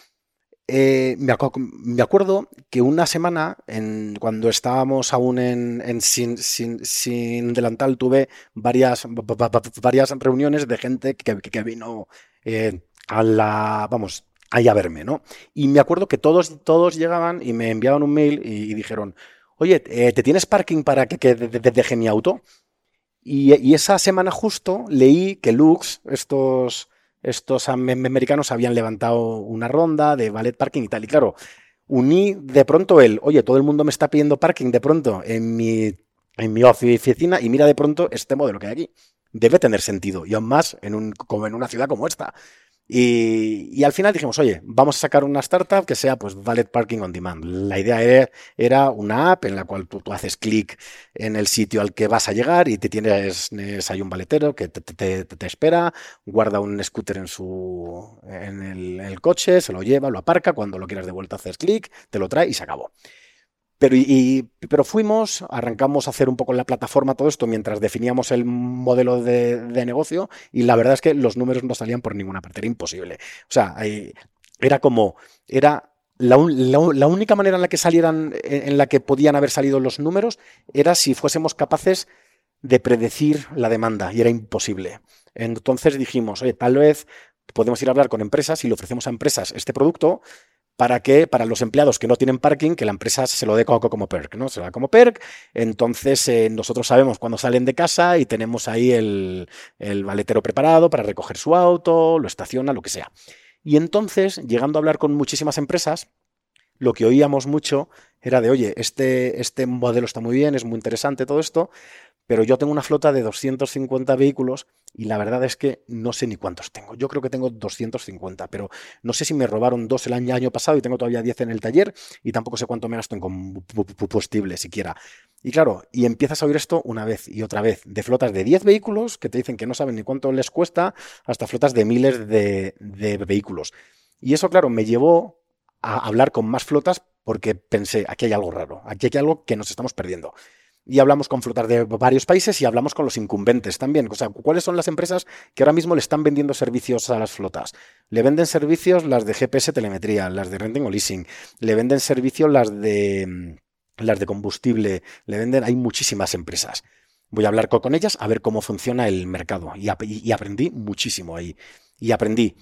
Eh, me, acuerdo que una semana, cuando estábamos aún en, sin, delantal, tuve varias, reuniones de gente que, vino eh, a la, vamos, a verme, ¿no? Y me acuerdo que todos, llegaban y me enviaban un mail y, dijeron, oye, eh, ¿te tienes parking para que, que deje mi auto? Y, esa semana justo leí que Lux, estos estos americanos habían levantado una ronda de ballet parking y tal. Y claro, uní de pronto el, oye, todo el mundo me está pidiendo parking de pronto en mi, en mi oficina y mira de pronto este modelo que hay aquí. Debe tener sentido, y aún más en, un, como en una ciudad como esta. Y, al final dijimos, oye, vamos a sacar una startup que sea pues Valet Parking on Demand. La idea era, una app en la cual tú, haces clic en el sitio al que vas a llegar y te tienes, hay un valetero que te, espera, guarda un scooter en su en el, el, coche, se lo lleva, lo aparca, cuando lo quieras de vuelta haces clic, te lo trae y se acabó. Pero, y, pero fuimos, arrancamos a hacer un poco en la plataforma todo esto mientras definíamos el modelo de, negocio y la verdad es que los números no salían por ninguna parte, era imposible. O sea, era como, era la, única manera en la que salieran, en la que podían haber salido los números, era si fuésemos capaces de predecir la demanda y era imposible. Entonces dijimos, oye, tal vez podemos ir a hablar con empresas y le ofrecemos a empresas este producto para que para los empleados que no tienen parking, que la empresa se lo dé como, perk, ¿no? Se lo da como perk. Entonces, eh, nosotros sabemos cuándo salen de casa y tenemos ahí el, el valetero preparado para recoger su auto, lo estaciona, lo que sea. Y entonces, llegando a hablar con muchísimas empresas, lo que oíamos mucho era de, oye, este, este modelo está muy bien, es muy interesante todo esto, pero yo tengo una flota de 250 vehículos y la verdad es que no sé ni cuántos tengo. Yo creo que tengo 250, pero no sé si me robaron dos el año, pasado y tengo todavía 10 en el taller y tampoco sé cuánto me gasto en combustible siquiera. Y claro, y empiezas a oír esto una vez y otra vez, de flotas de 10 vehículos que te dicen que no saben ni cuánto les cuesta, hasta flotas de miles de, de vehículos. Y eso, claro, me llevó a hablar con más flotas porque pensé, aquí hay algo raro, aquí hay algo que nos estamos perdiendo y hablamos con flotas de varios países y hablamos con los incumbentes también. O sea, ¿cuáles son las empresas que ahora mismo le están vendiendo servicios a las flotas? Le venden servicios las de GPS telemetría, las de renting o leasing, le venden servicios las de mm, las de combustible, le venden, hay muchísimas empresas. Voy a hablar con ellas a ver cómo funciona el mercado y, aprendí muchísimo ahí. Y aprendí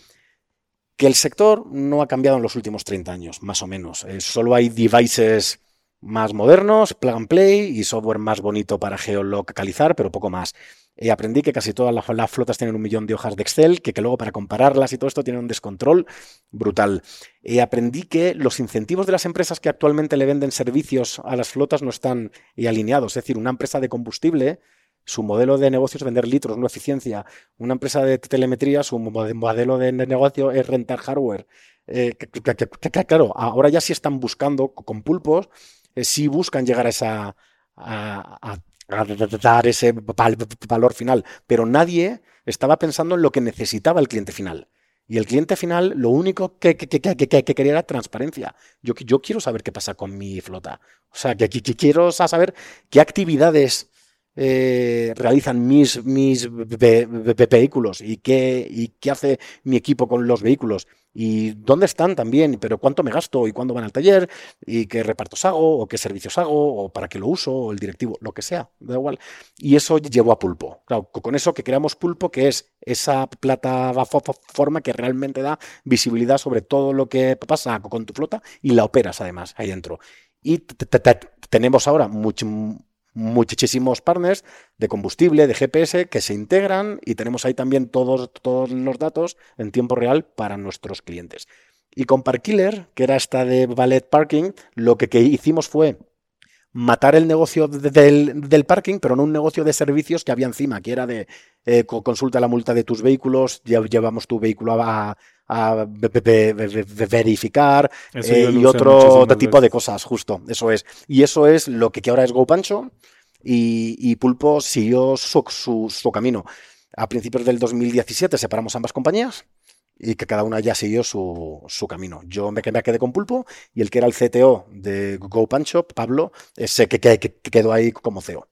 que el sector no ha cambiado en los últimos 30 años, más o menos. Eh, solo hay devices más modernos, plug and play y software más bonito para geolocalizar, pero poco más. Eh, aprendí que casi todas las, flotas tienen un millón de hojas de Excel, que, luego para compararlas y todo esto tienen un descontrol brutal. Eh, aprendí que los incentivos de las empresas que actualmente le venden servicios a las flotas no están eh, alineados. Es decir, una empresa de combustible, su modelo de negocio es vender litros, no eficiencia. Una empresa de telemetría, su modelo de negocio es rentar hardware. claro, ahora ya sí están buscando con pulpos eh, si buscan llegar a esa a, dar ese valor final, pero nadie estaba pensando en lo que necesitaba el cliente final. Y el cliente final lo único que, quería era transparencia. Yo, yo, quiero saber qué pasa con mi flota. O sea, que, quiero saber qué actividades eh, realizan mis, mis vehículos y qué, y qué hace mi equipo con los vehículos y dónde están también, pero cuánto me gasto y cuándo van al taller y qué repartos hago o qué servicios hago o para qué lo uso o el directivo, lo que sea, da igual. Y eso llevó a Pulpo. Con eso que creamos Pulpo, que es esa plataforma que realmente da visibilidad sobre todo lo que pasa con tu flota y la operas además ahí dentro. Y tenemos ahora mucho muchísimos partners de combustible, de GPS, que se integran y tenemos ahí también todos, todos los datos en tiempo real para nuestros clientes. Y con Parkiller, que era esta de Valet Parking, lo que, hicimos fue matar el negocio del, parking, pero no un negocio de servicios que había encima, que era de eh, consulta la multa de tus vehículos, llevamos tu vehículo a, verificar eh, y otro tipo de cosas, justo, eso es. Y eso es lo que, ahora es GoPancho y, Pulpo siguió su, su, camino. A principios del 2017 separamos ambas compañías y que cada una ya siguió su, su, camino. Yo me, me, quedé con Pulpo y el que era el CTO de GoPancho, Pablo, ese que, que, quedó ahí como CEO.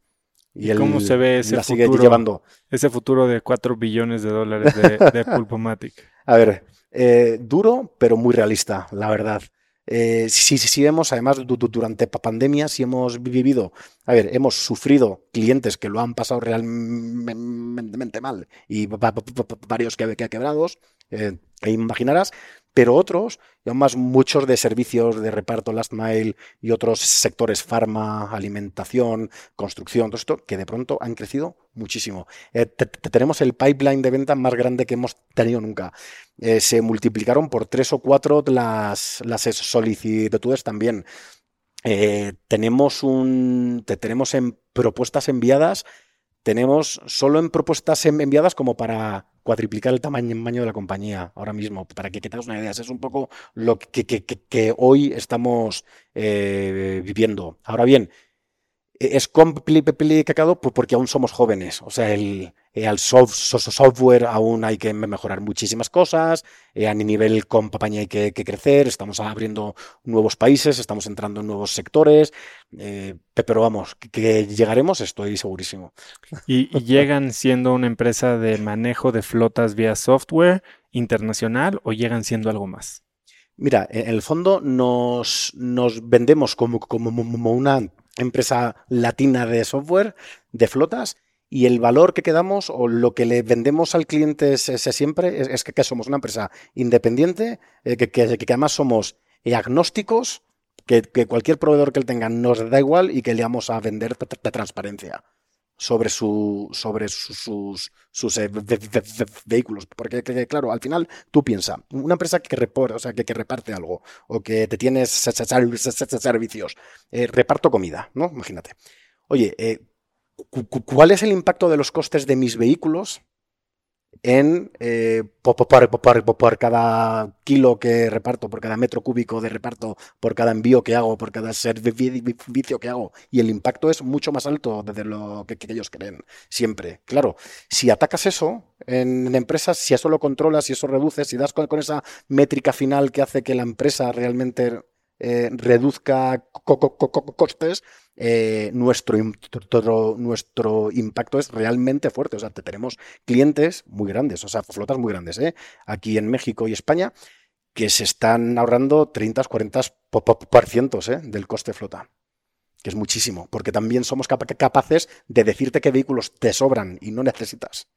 Y, cómo se ve ese futuro, llevando. ese futuro de 4 billones de dólares de, de Pulpomatic? A ver, eh, duro, pero muy realista, la verdad. Eh, si, si, vemos, además, durante pandemia, si hemos vivido, a ver, hemos sufrido clientes que lo han pasado realmente mal y varios que, que quebrados, eh, imaginarás, pero otros, y además muchos de servicios de reparto last mile y otros sectores farma, alimentación, construcción, todo esto, que de pronto han crecido muchísimo. Eh, tenemos el pipeline de venta más grande que hemos tenido nunca. Eh, se multiplicaron por tres o cuatro las, solicitudes también. Eh, tenemos un tenemos en propuestas enviadas tenemos solo en propuestas enviadas como para cuatriplicar el tamaño de la compañía ahora mismo, para que, tengas una idea. Es un poco lo que, que, hoy estamos eh, viviendo. Ahora bien, es complicado porque aún somos jóvenes. O sea, el, eh, al software aún hay que mejorar muchísimas cosas, eh, a nivel compañía hay que, crecer, estamos abriendo nuevos países, estamos entrando en nuevos sectores, eh, pero vamos, que, llegaremos, estoy segurísimo. ¿Y, llegan siendo una empresa de manejo de flotas vía software internacional o llegan siendo algo más? Mira, en el fondo nos, nos vendemos como, como, como una empresa latina de software, de flotas, y el valor que quedamos o lo que le vendemos al cliente es, siempre es, que, somos una empresa independiente, eh, que, además somos agnósticos, que, cualquier proveedor que él tenga nos da igual y que le vamos a vender de transparencia sobre, sobre sus, sus eh, vehículos. Porque, claro, al final tú piensas, una empresa que, reporta, o sea, que, reparte algo o que te tienes servicios, eh, reparto comida, ¿no? Imagínate. Oye, ¿cuál es el impacto de los costes de mis vehículos en eh, por, cada kilo que reparto, por cada metro cúbico de reparto, por cada envío que hago, por cada servicio que hago. Y el impacto es mucho más alto de lo que, ellos creen, siempre. Claro, si atacas eso en empresas, si eso lo controlas, si eso reduces, si das con, esa métrica final que hace que la empresa realmente eh, reduzca costes, eh, nuestro, nuestro impacto es realmente fuerte. O sea, tenemos clientes muy grandes, o sea, flotas muy grandes, ¿eh? aquí en México y España, que se están ahorrando 30, 40 por cientos ¿eh? del coste flota que es muchísimo, porque también somos capaces de decirte qué vehículos te sobran y no necesitas.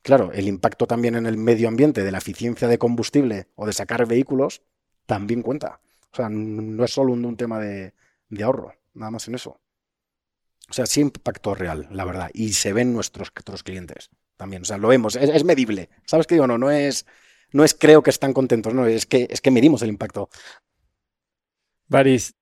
Claro, el impacto también en el medio ambiente de la eficiencia de combustible o de sacar vehículos también cuenta. O sea, no es solo un, tema de ahorro nada más en eso. O sea, sí impacto real, la verdad. Y se ven nuestros, nuestros clientes también. O sea, lo vemos, es, medible. ¿Sabes qué digo? No, no es, no es creo que están contentos, no, es que, es que medimos el impacto. Baris,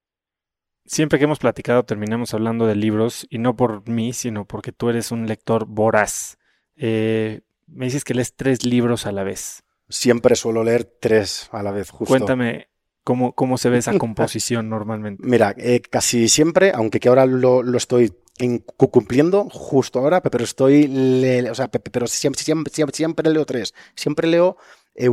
siempre que hemos platicado terminamos hablando de libros, y no por mí, sino porque tú eres un lector voraz. Eh, me dices que lees tres libros a la vez. Siempre suelo leer tres a la vez, justo. Cuéntame, ¿Cómo, cómo se ve esa composición normalmente? Mira, eh, casi siempre, aunque que ahora lo, lo estoy cumpliendo justo ahora, pero estoy, o sea, pero siempre, siempre, siempre, leo tres. Siempre leo eh,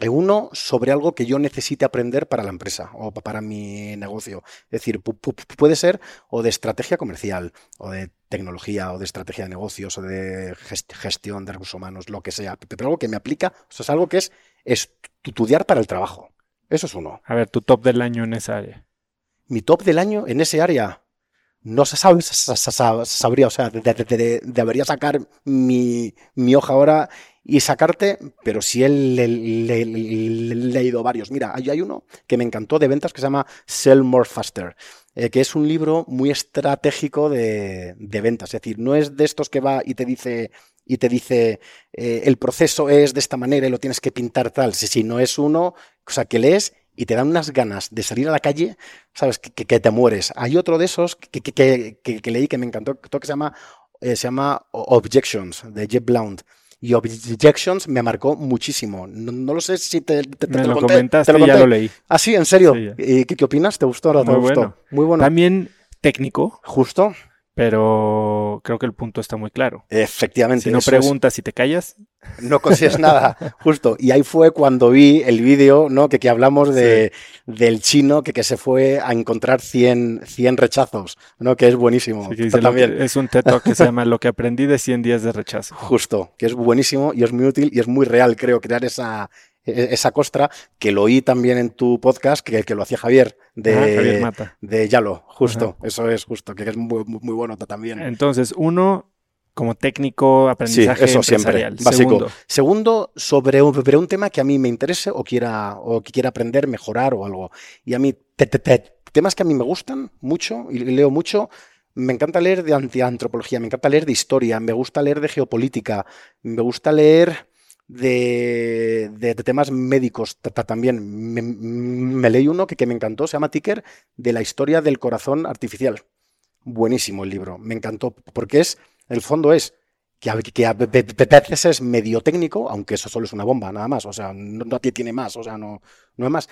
eh, uno sobre algo que yo necesite aprender para la empresa o para mi negocio. Es decir, puede ser o de estrategia comercial, o de tecnología, o de estrategia de negocios, o de gestión de recursos humanos, lo que sea, pero algo que me aplica, o sea, es algo que es estudiar para el trabajo. Eso es uno. A ver, tu top del año en esa área. Mi top del año en ese área. No se sabe, sabría, o sea, debería sacar mi, hoja ahora y sacarte, pero sí he leído varios. Mira, hay, hay uno que me encantó de ventas que se llama Sell More Faster, eh, que es un libro muy estratégico de, de, ventas. Es decir, no es de estos que va y te dice, y te dice eh, el proceso es de esta manera y lo tienes que pintar tal. Si, si no es uno, o sea, que lees y te dan unas ganas de salir a la calle, ¿sabes? Que, que, te mueres. Hay otro de esos que, que, leí que me encantó, que se llama, eh, se llama Objections, de Jeff Blount. Y Objections me marcó muchísimo. No, lo sé si te, te, me lo, comentaste, ya lo leí. Ah, sí, en serio. ¿Y qué, opinas? ¿Te gustó? ¿Te Muy? Bueno. Muy bueno. También técnico. Justo pero creo que el punto está muy claro. Efectivamente. Si no preguntas y te callas. No consigues nada, justo. Y ahí fue cuando vi el vídeo, ¿no? Que, que hablamos de, del chino que, que se fue a encontrar 100, 100 rechazos, ¿no? Que es buenísimo. también. es un teto que se llama Lo que aprendí de 100 días de rechazo. Justo, que es buenísimo y es muy útil y es muy real, creo, crear esa, esa costra, que lo oí también en tu podcast, que, que lo hacía Javier, de, de Yalo, justo, eso es justo, que es muy, muy, bueno también. Entonces, uno, como técnico, aprendizaje sí, eso siempre, básico. Segundo. Segundo, sobre, un, sobre un tema que a mí me interese o quiera, o que quiera aprender, mejorar o algo. Y a mí, temas que a mí me gustan mucho y leo mucho, me encanta leer de antiantropología, me encanta leer de historia, me gusta leer de geopolítica, me gusta leer de, temas médicos también. Me, leí uno que, que, me encantó, se llama Ticker, de la historia del corazón artificial. Buenísimo el libro, me encantó, porque es, el fondo es que que a veces es medio técnico, aunque eso solo es una bomba, nada más, o sea, no, no tiene más, o sea, no, no es más.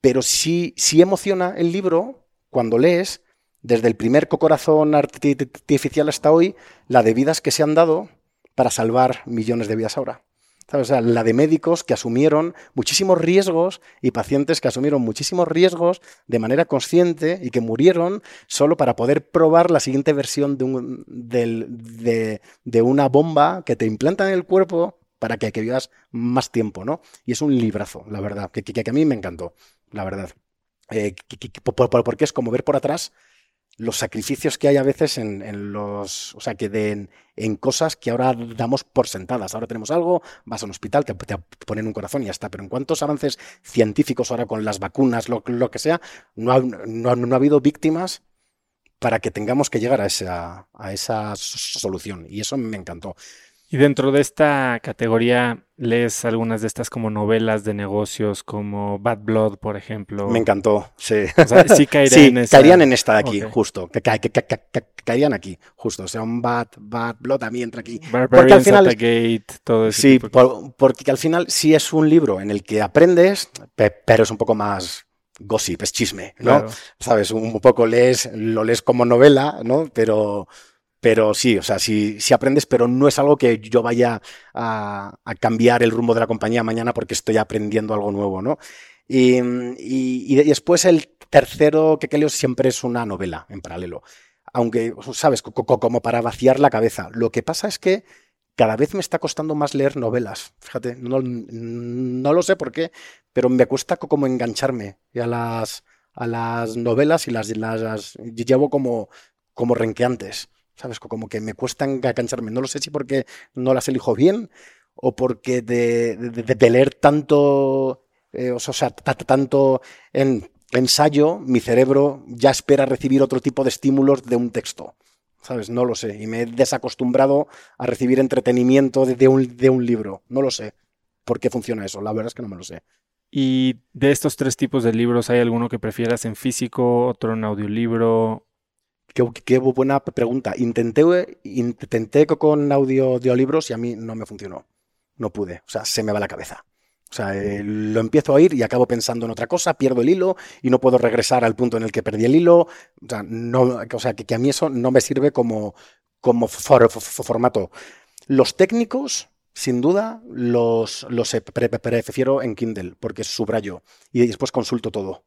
Pero sí, sí emociona el libro cuando lees, desde el primer corazón artificial hasta hoy, la de vidas que se han dado para salvar millones de vidas ahora. O sea, la de médicos que asumieron muchísimos riesgos y pacientes que asumieron muchísimos riesgos de manera consciente y que murieron solo para poder probar la siguiente versión de, un, de, de, una bomba que te implanta en el cuerpo para que, que, vivas más tiempo, ¿no? Y es un librazo, la verdad, que, que, a mí me encantó, la verdad. Eh, porque es como ver por atrás los sacrificios que hay a veces en, los, o sea, que den en cosas que ahora damos por sentadas. Ahora tenemos algo, vas a un hospital, te, ponen un corazón y ya está. Pero en cuántos avances científicos ahora con las vacunas, lo, que sea, no ha, no, ha, habido víctimas para que tengamos que llegar a esa, a esa solución. Y eso me encantó. Y dentro de esta categoría, lees algunas de estas como novelas de negocios, como Bad Blood, por ejemplo. Me encantó, sí. O sea, sí en esta. caerían en esta de aquí, justo. Que, caerían aquí, justo. O sea, un Bad, Bad Blood también entra aquí. porque al final. Gate, todo eso. Sí, porque al final sí es un libro en el que aprendes, pero es un poco más gossip, es chisme, ¿no? Sabes, un poco lees, lo lees como novela, ¿no? Pero pero sí, o sea, sí, aprendes, pero no es algo que yo vaya a, cambiar el rumbo de la compañía mañana porque estoy aprendiendo algo nuevo, ¿no? Y, y, después el tercero que leo siempre es una novela en paralelo. Aunque, ¿sabes? Como para vaciar la cabeza. Lo que pasa es que cada vez me está costando más leer novelas. Fíjate, no, no lo sé por qué, pero me cuesta como engancharme a las, a las novelas y las, las, llevo como, como renqueantes. ¿Sabes? Como que me cuesta engancharme. No lo sé si porque no las elijo bien o porque de, de, leer tanto, eh, o sea, tanto en ensayo, mi cerebro ya espera recibir otro tipo de estímulos de un texto. ¿Sabes? No lo sé. Y me he desacostumbrado a recibir entretenimiento de un, de un libro. No lo sé. ¿Por qué funciona eso? La verdad es que no me lo sé. ¿Y de estos tres tipos de libros hay alguno que prefieras en físico, otro en audiolibro Qué, buena pregunta. Intenté, intenté con audio audiolibros y a mí no me funcionó. No pude. O sea, se me va la cabeza. O sea, eh, lo empiezo a oír y acabo pensando en otra cosa, pierdo el hilo y no puedo regresar al punto en el que perdí el hilo. O sea, no, o sea que, a mí eso no me sirve como, como formato. Los técnicos, sin duda, los, los prefiero en Kindle porque subrayo y después consulto todo.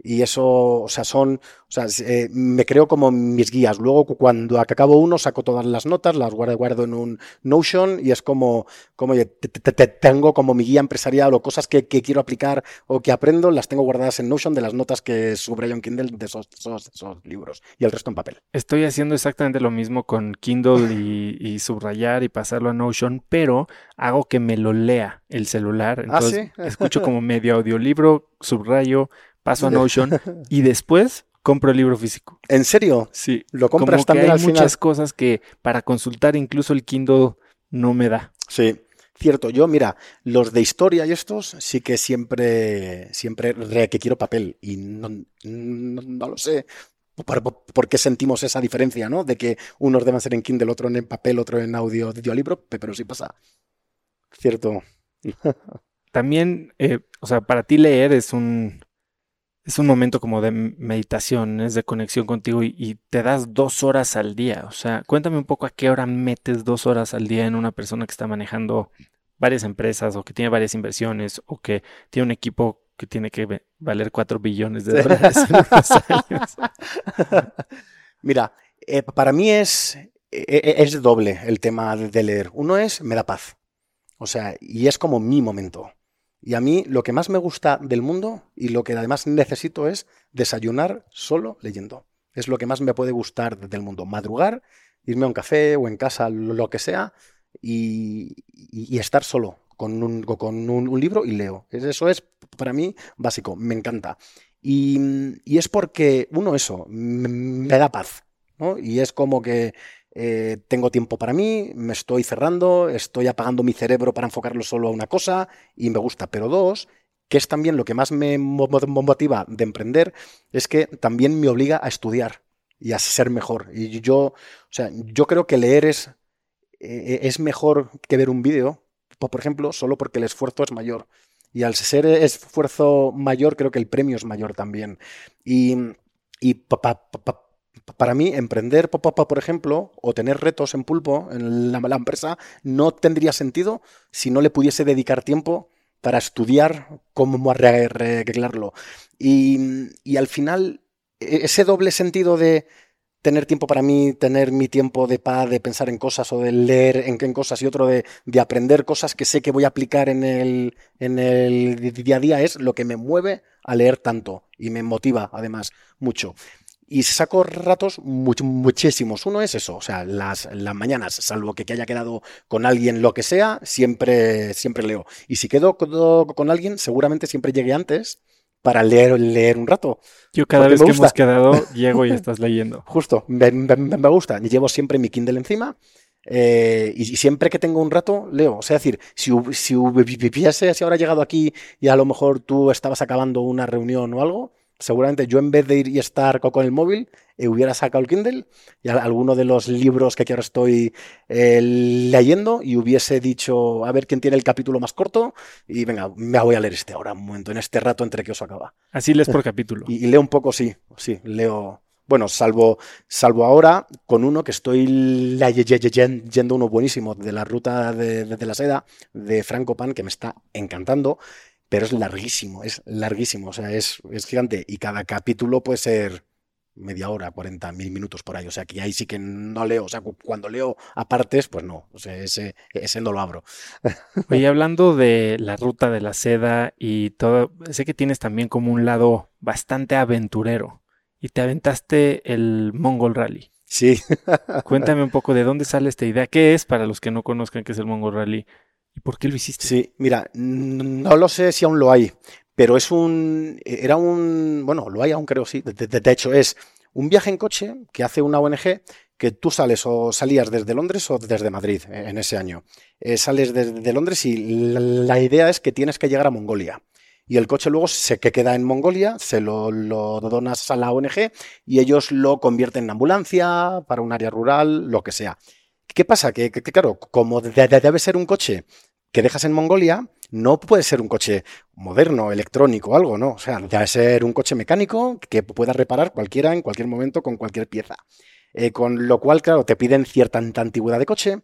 Y eso, o sea, son, o sea, eh, me creo como mis guías. Luego, cuando acabo uno, saco todas las notas, las guardo, guardo en un Notion y es como, como te, tengo como mi guía empresarial o cosas que, quiero aplicar o que aprendo, las tengo guardadas en Notion de las notas que subrayo en Kindle de esos, esos, libros y el resto en papel. Estoy haciendo exactamente lo mismo con Kindle y, subrayar y pasarlo a Notion, pero hago que me lo lea el celular. ¿Ah, Entonces, escucho como medio audiolibro, subrayo paso a Notion y después compro el libro físico. ¿En serio? Sí. ¿Lo compras Como también hay muchas cosas que para consultar incluso el Kindle no me da. Sí. Cierto, yo, mira, los de historia y estos sí que siempre, siempre que quiero papel y no, no, lo sé por, qué sentimos esa diferencia, ¿no? De que unos deben ser en Kindle, otro en papel, otro en audio, audiolibro, pero sí pasa. Cierto. También, eh, o sea, para ti leer es un, es un momento como de meditación, es de conexión contigo y, te das dos horas al día. O sea, cuéntame un poco a qué hora metes dos horas al día en una persona que está manejando varias empresas o que tiene varias inversiones o que tiene un equipo que tiene que valer cuatro billones de dólares en unos años. Mira, eh, para mí es, e, e, es doble el tema de leer. Uno es, me da paz. O sea, y es como mi momento. Y a mí lo que más me gusta del mundo y lo que además necesito es desayunar solo leyendo. Es lo que más me puede gustar del mundo. Madrugar, irme a un café o en casa, lo que sea, y, estar solo con, un, con un, libro y leo. Eso es para mí básico, me encanta. Y, es porque, uno, eso, me, da paz. Y es como que eh, tengo tiempo para mí, me estoy cerrando, estoy apagando mi cerebro para enfocarlo solo a una cosa y me gusta. Pero dos, que es también lo que más me motiva de emprender, es que también me obliga a estudiar y a ser mejor. Y yo, o sea, yo creo que leer es, eh, es mejor que ver un vídeo, por ejemplo, solo porque el esfuerzo es mayor. Y al ser esfuerzo mayor, creo que el premio es mayor también. Y, para mí, emprender, por ejemplo, o tener retos en pulpo en la, empresa, no tendría sentido si no le pudiese dedicar tiempo para estudiar cómo arreglarlo. Y, y al final, e-, ese doble sentido de tener tiempo para mí, tener mi tiempo de paz, de pensar en cosas o de leer en, en cosas y otro de, de, aprender cosas que sé que voy a aplicar en el, en el día a día es lo que me mueve a leer tanto y me motiva además mucho. Y saco ratos muchísimos. Uno es eso, o sea, las, las mañanas, salvo que, que, haya quedado con alguien, lo que sea, siempre, siempre leo. Y si quedo con alguien, seguramente siempre llegue antes para leer, leer un rato. Yo cada vez que hemos quedado, llego y estás leyendo. Justo, me, me, me gusta. Llevo siempre mi Kindle encima. Eh, y, siempre que tengo un rato, leo. O sea, es decir, si, si hubiese si ahora llegado aquí y a lo mejor tú estabas acabando una reunión o algo, seguramente yo en vez de ir y estar con el móvil, eh, hubiera sacado el Kindle y alguno de los libros que ahora estoy eh, leyendo y hubiese dicho, a ver quién tiene el capítulo más corto y venga, me voy a leer este ahora un momento, en este rato entre que os acaba. Así lees por capítulo. Y, leo un poco, sí, sí, leo. Bueno, salvo, salvo ahora con uno que estoy leyendo uno buenísimo de la ruta de, de la seda de Franco Pan que me está encantando pero es larguísimo, es larguísimo, o sea, es, es gigante y cada capítulo puede ser media hora, 40 mil minutos por ahí, o sea, que ahí sí que no leo, o sea, cuando leo apartes, pues no, o sea, ese, ese no lo abro. Oye, hablando de la ruta de la seda y todo, sé que tienes también como un lado bastante aventurero y te aventaste el Mongol Rally. Sí. Cuéntame un poco de dónde sale esta idea, qué es para los que no conozcan qué es el Mongol Rally ¿Y por qué lo hiciste? Sí, mira, no lo sé si aún lo hay, pero es un. Era un. Bueno, lo hay aún, creo, sí. De, hecho, es un viaje en coche que hace una ONG que tú sales o salías desde Londres o desde Madrid eh, en ese año. Eh, sales desde Londres y la, idea es que tienes que llegar a Mongolia. Y el coche luego se que queda en Mongolia, se lo, donas a la ONG y ellos lo convierten en ambulancia para un área rural, lo que sea. ¿Qué pasa? Que, claro, como debe ser un coche que dejas en Mongolia, no puede ser un coche moderno, electrónico algo, ¿no? O sea, debe ser un coche mecánico que pueda reparar cualquiera en cualquier momento con cualquier pieza. Eh, con lo cual, claro, te piden cierta antigüedad de coche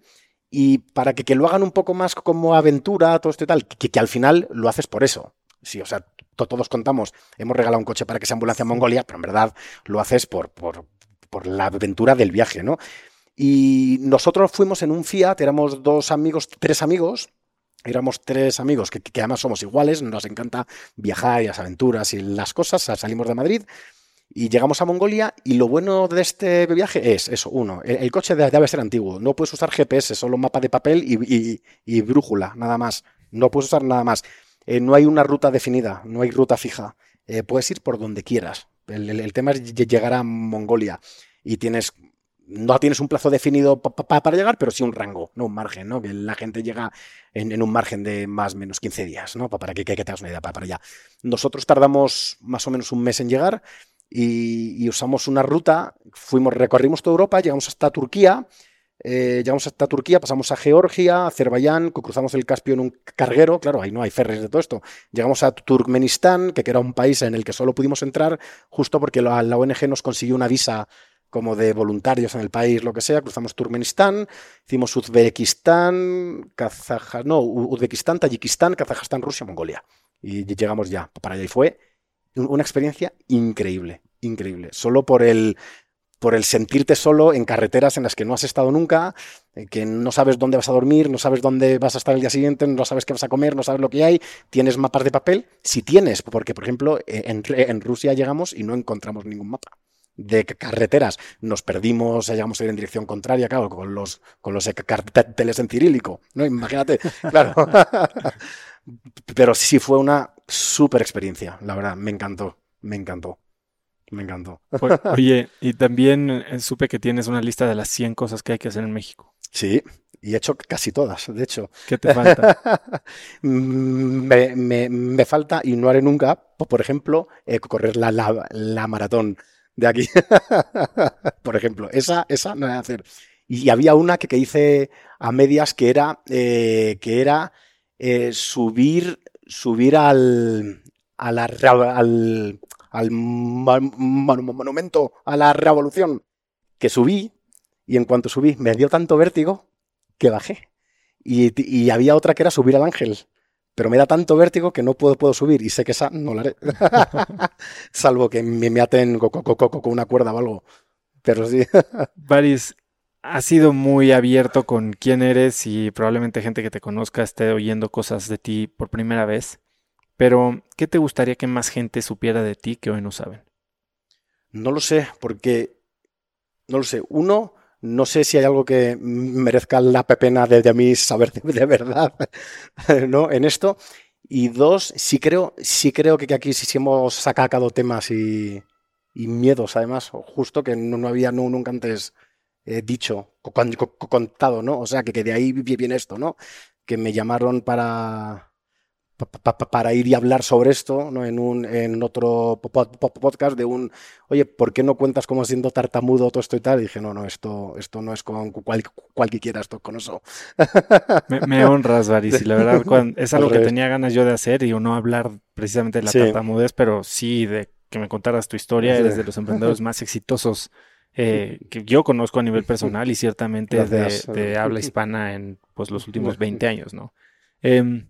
y para que, lo hagan un poco más como aventura, todo esto y tal, que, al final lo haces por eso. Sí, o sea, todos contamos, hemos regalado un coche para que sea ambulancia en Mongolia, pero en verdad lo haces por, por, por la aventura del viaje, ¿no? Y nosotros fuimos en un Fiat, éramos dos amigos, tres amigos, éramos tres amigos que, además somos iguales, nos encanta viajar y las aventuras y las cosas, salimos de Madrid y llegamos a Mongolia y lo bueno de este viaje es eso, uno, el, coche debe ser antiguo, no puedes usar GPS, solo mapa de papel y, brújula, nada más, no puedes usar nada más, eh, no hay una ruta definida, no hay ruta fija, eh, puedes ir por donde quieras, el tema es llegar a Mongolia y tienes no tienes un plazo definido para llegar, pero sí un rango, no un margen, ¿no? Que la gente llega en, un margen de más o menos 15 días, ¿no? Para que, que, que tengas una idea para, para allá. Nosotros tardamos más o menos un mes en llegar y, usamos una ruta, fuimos, recorrimos toda Europa, llegamos hasta Turquía, eh, llegamos hasta Turquía, pasamos a Georgia, Azerbaiyán, cruzamos el Caspio en un carguero, claro, ahí no hay ferries de todo esto. Llegamos a Turkmenistán, que era un país en el que solo pudimos entrar justo porque la, la ONG nos consiguió una visa como de voluntarios en el país, lo que sea. Cruzamos Turkmenistán, hicimos Uzbekistán, Kazajstán, no, Uzbekistán, Tayikistán, Kazajstán, Rusia, Mongolia. Y llegamos ya para allá. Y fue una experiencia increíble, increíble. Solo por el, por el sentirte solo en carreteras en las que no has estado nunca, eh, que no sabes dónde vas a dormir, no sabes dónde vas a estar el día siguiente, no sabes qué vas a comer, no sabes lo que hay, tienes mapas de papel, si tienes, porque por ejemplo en, en Rusia llegamos y no encontramos ningún mapa de carreteras. Nos perdimos, llegamos a ir en dirección contraria, claro, con los, con los carteles en cirílico, ¿no? Imagínate, claro. Pero sí fue una súper experiencia, la verdad, me encantó, me encantó. Me encantó. Oye, y también eh, supe que tienes una lista de las 100 cosas que hay que hacer en México. Sí, y he hecho casi todas, de hecho. ¿Qué te falta? me, me, falta, y no haré nunca, por ejemplo, eh, correr la, la, maratón de aquí. por ejemplo, esa, esa no voy a hacer. Y había una que, que hice a medias que era, eh, que era eh, subir, subir al, al, al monumento a la revolución. Que subí, y en cuanto subí, me dio tanto vértigo que bajé. Y, había otra que era subir al ángel. Pero me da tanto vértigo que no puedo, puedo subir y sé que esa no la haré. Salvo que me, me aten con, una cuerda o algo. Pero sí. Baris, has sido muy abierto con quién eres y probablemente gente que te conozca esté oyendo cosas de ti por primera vez. Pero, ¿qué te gustaría que más gente supiera de ti que hoy no saben? No lo sé, porque, no lo sé, uno, no sé si hay algo que merezca la pena de, mí saber de, verdad, ¿no? En esto. Y dos, sí creo, sí creo que aquí sí, hemos sacado temas y, miedos, además, justo que no, había nunca antes eh, dicho, contado, ¿no? O sea, que, que de ahí viene esto, ¿no? Que me llamaron para, para ir y hablar sobre esto ¿no? en, un, en otro podcast de un, oye, ¿por qué no cuentas como siendo tartamudo todo esto y tal? Y dije, no, no, esto, esto no es con cual, quiera, esto con eso. Me, honras, Baris, y la verdad es algo que tenía ganas yo de hacer y no hablar precisamente de la tartamudez, pero sí de que me contaras tu historia, eres de los emprendedores más exitosos eh, que yo conozco a nivel personal y ciertamente de, habla hispana en pues, los últimos 20 años, ¿no? Eh,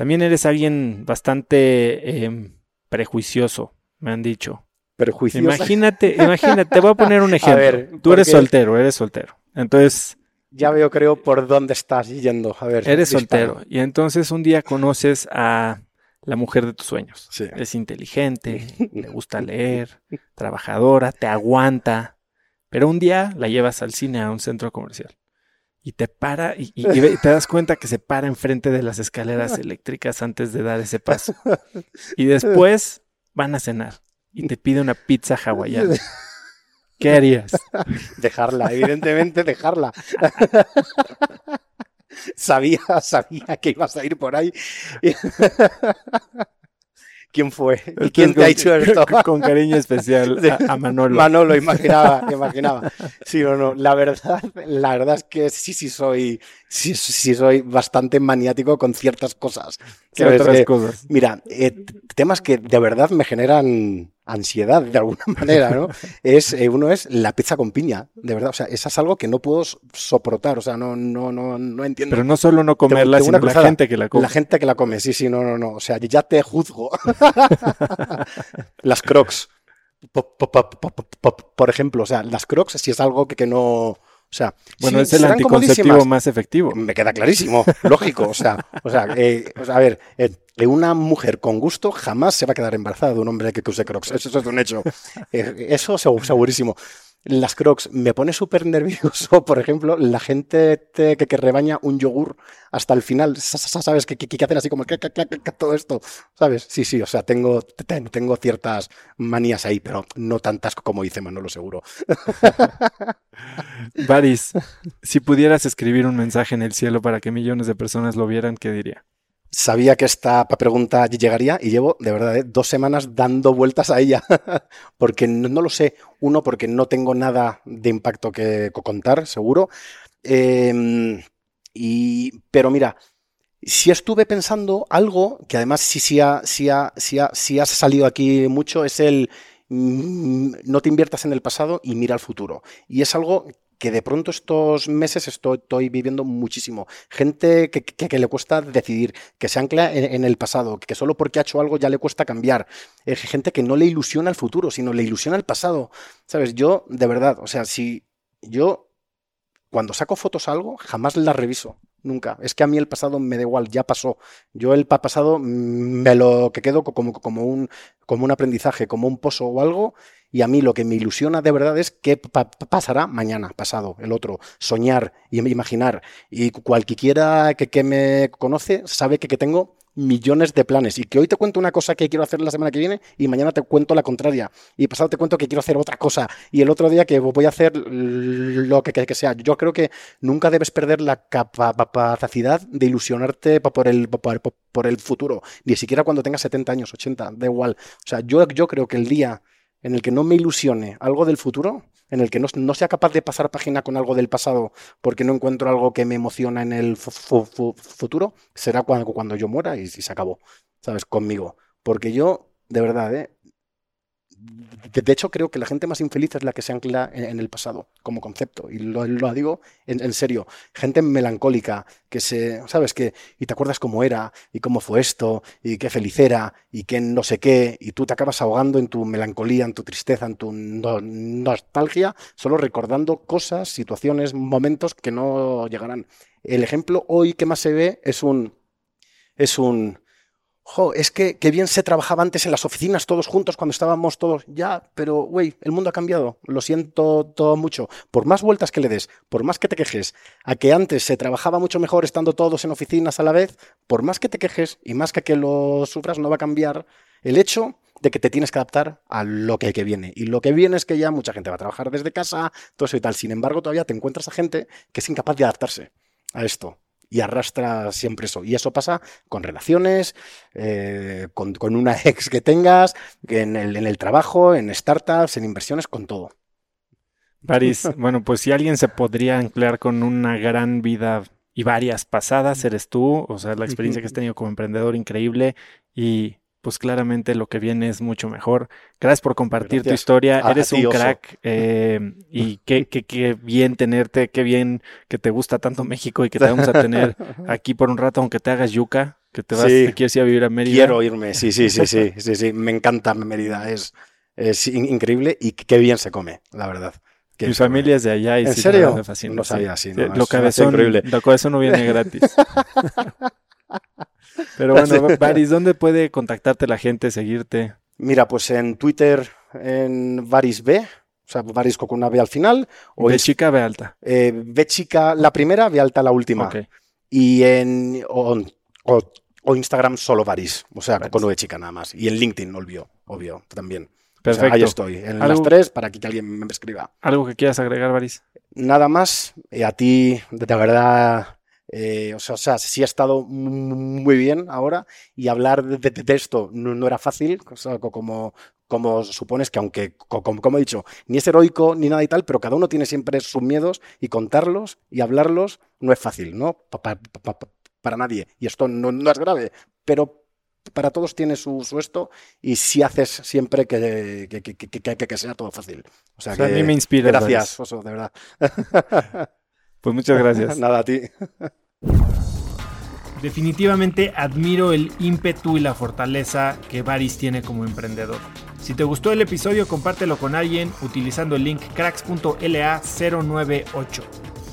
también eres alguien bastante em, prejuicioso, me han dicho. Prejuicioso. Imagínate, imagínate, te voy a poner un ejemplo. Tú eres soltero, eres soltero. Entonces. Ya veo, creo, por dónde estás yendo. A ver. Eres soltero. Y entonces un día conoces a la mujer de tus sueños. Es inteligente, le gusta leer, trabajadora, te aguanta. Pero un día la llevas al cine a un centro comercial y te para y, te das cuenta que se para enfrente de las escaleras eléctricas antes de dar ese paso. Y después van a cenar y te pide una pizza hawaiana. ¿Qué harías? Dejarla, evidentemente dejarla. sabía, sabía que ibas a ir por ahí. Quién fue y quién te ha hecho esto. Con cariño especial a, Manolo. Manolo, imaginaba, imaginaba. Sí o no, la verdad, la verdad es que sí, sí soy, sí, sí soy bastante maniático con ciertas cosas. Ciertas cosas. Mira, eh, temas que de verdad me generan ansiedad de alguna manera, ¿no? Es, eh, uno es la pizza con piña, de verdad, o sea, esa es algo que no puedo soportar, o sea, no, no, no, no entiendo. Pero no solo no comerla, sino la gente que la come. La gente que la come, sí, sí, no, no, no, o sea, ya te juzgo. las crocs, por ejemplo, o sea, las crocs si es algo que, que no... O sea, bueno, es el anticonceptivo más efectivo. Me queda clarísimo, lógico. O sea, o sea, eh, a ver, eh, una mujer con gusto jamás se va a quedar embarazada de un hombre que use crocs. Eso, es un hecho. Eh, eso segurísimo. Las crocs me pone súper nervioso, por ejemplo, la gente que, que, rebaña un yogur hasta el final, ¿sabes? Que, que, hacen así como todo esto, ¿sabes? Sí, sí, o sea, tengo, tengo ciertas manías ahí, pero no tantas como dice Manolo, seguro. Baris, si pudieras escribir un mensaje en el cielo para que millones de personas lo vieran, ¿qué diría? Sabía que esta pregunta llegaría y llevo, de verdad, ¿eh? dos semanas dando vueltas a ella, porque no, lo sé. Uno, porque no tengo nada de impacto que contar, seguro. Em, y, pero mira, si estuve pensando algo, que además sí, sí, ha, sí, ha, ha, sí ha salido aquí mucho, es el mm, no te inviertas en el pasado y mira al futuro. Y es algo que de pronto estos meses estoy, viviendo muchísimo. Gente que, le cuesta decidir, que se ancla en, el pasado, que solo porque ha hecho algo ya le cuesta cambiar. Eh, gente que no le ilusiona el futuro, sino le ilusiona el pasado. ¿Sabes? Yo, de verdad, o sea, si yo cuando saco fotos a algo, jamás las reviso. Nunca. Es que a mí el pasado me da igual, ya pasó. Yo el pasado me lo que quedo como, como, un, como un aprendizaje, como un pozo o algo, y a mí lo que me ilusiona de verdad es qué pasará mañana, pasado, el otro. Soñar y imaginar. Y cualquiera que, que me conoce sabe que, que tengo millones de planes y que hoy te cuento una cosa que quiero hacer la semana que viene y mañana te cuento la contraria y pasado te cuento que quiero hacer otra cosa y el otro día que voy a hacer lo que, que, sea. Yo creo que nunca debes perder la capacidad de ilusionarte por el, por, por el futuro, ni siquiera cuando tengas 70 años, 80, da igual. O sea, yo, yo creo que el día en el que no me ilusione algo del futuro, en el que no, sea capaz de pasar página con algo del pasado porque no encuentro algo que me emociona en el futuro, será cuando, yo muera y, y, se acabó, ¿sabes? Conmigo. Porque yo, de verdad, ¿eh? De hecho, creo que la gente más infeliz es la que se ancla en, el pasado, como concepto. Y lo, digo en, serio. Gente melancólica, que se, ¿sabes? Que, y te acuerdas cómo era, y cómo fue esto, y qué feliz era, y qué no sé qué, y tú te acabas ahogando en tu melancolía, en tu tristeza, en tu nostalgia, solo recordando cosas, situaciones, momentos que no llegarán. El ejemplo hoy que más se ve es un. Es un es que qué bien se trabajaba antes en las oficinas todos juntos cuando estábamos todos, ya, pero, güey, el mundo ha cambiado, lo siento todo mucho. Por más vueltas que le des, por más que te quejes, a que antes se trabajaba mucho mejor estando todos en oficinas a la vez, por más que te quejes y más que que lo sufras, no va a cambiar el hecho de que te tienes que adaptar a lo que, que viene. Y lo que viene es que ya mucha gente va a trabajar desde casa, todo eso y tal. Sin embargo, todavía te encuentras a gente que es incapaz de adaptarse a esto y arrastra siempre eso. Y eso pasa con relaciones, eh, con, una ex que tengas, en el, en el trabajo, en startups, en inversiones, con todo. Baris, bueno, pues si alguien se podría anclar con una gran vida y varias pasadas, eres tú, o sea, la experiencia que has tenido como emprendedor increíble y pues claramente lo que viene es mucho mejor. Gracias por compartir tu historia. Eres un crack eh, y qué, qué, qué, bien tenerte, qué bien que te gusta tanto México y que te vamos a tener aquí por un rato, aunque te hagas yuca, que te vas, te quieres ir a vivir a Mérida. Quiero irme, sí, sí, sí, sí, sí, sí. Me encanta Mérida, es, es increíble y qué bien se come, la verdad. Mi familia es de allá y ¿En sí, serio? me fascina. No sabía así, ¿no? Lo cabezón, lo cabezón no viene gratis. Pero bueno, Varis, ¿dónde puede contactarte la gente, seguirte? Mira, pues en Twitter, en Varis B, o sea, Varis con una B al final. O ¿B chica, B alta? Eh, B chica la primera, B alta la última. Y en o, Instagram solo Varis, o sea, con V chica nada más. Y en LinkedIn, obvio, obvio, también. Perfecto. ahí estoy, en las tres, para que alguien me escriba. ¿Algo que quieras agregar, Varis? Nada más. Y a ti, de verdad, eh, o, sea, o, sea, sí ha estado muy bien ahora y hablar de, esto no, era fácil, como, como supones que aunque, como, como, he dicho, ni es heroico ni nada y tal, pero cada uno tiene siempre sus miedos y contarlos y hablarlos no es fácil, ¿no? para nadie. Y esto no, no, es grave, pero para todos tiene su, su esto y si haces siempre que, que, que, que, sea todo fácil. O sea, a mí me inspira. Gracias, Oso, de verdad. Pues muchas gracias. Nada, a ti. Definitivamente admiro el ímpetu y la fortaleza que Baris tiene como emprendedor. Si te gustó el episodio, compártelo con alguien utilizando el link cracks.la098.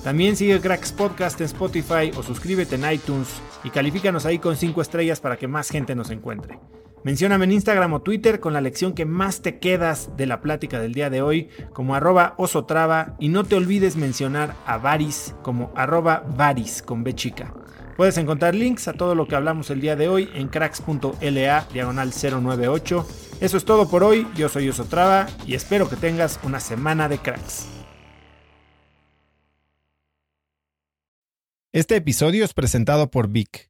También sigue Cracks Podcast en Spotify o suscríbete en iTunes y califícanos ahí con 5 estrellas para que más gente nos encuentre. Mencióname en Instagram o Twitter con la lección que más te quedas de la plática del día de hoy como arroba osotrava y no te olvides mencionar a Varis como arroba Varis con B chica. Puedes encontrar links a todo lo que hablamos el día de hoy en cracks.la diagonal 098. Eso es todo por hoy, yo soy Osotrava y espero que tengas una semana de cracks. Este episodio es presentado por Vic.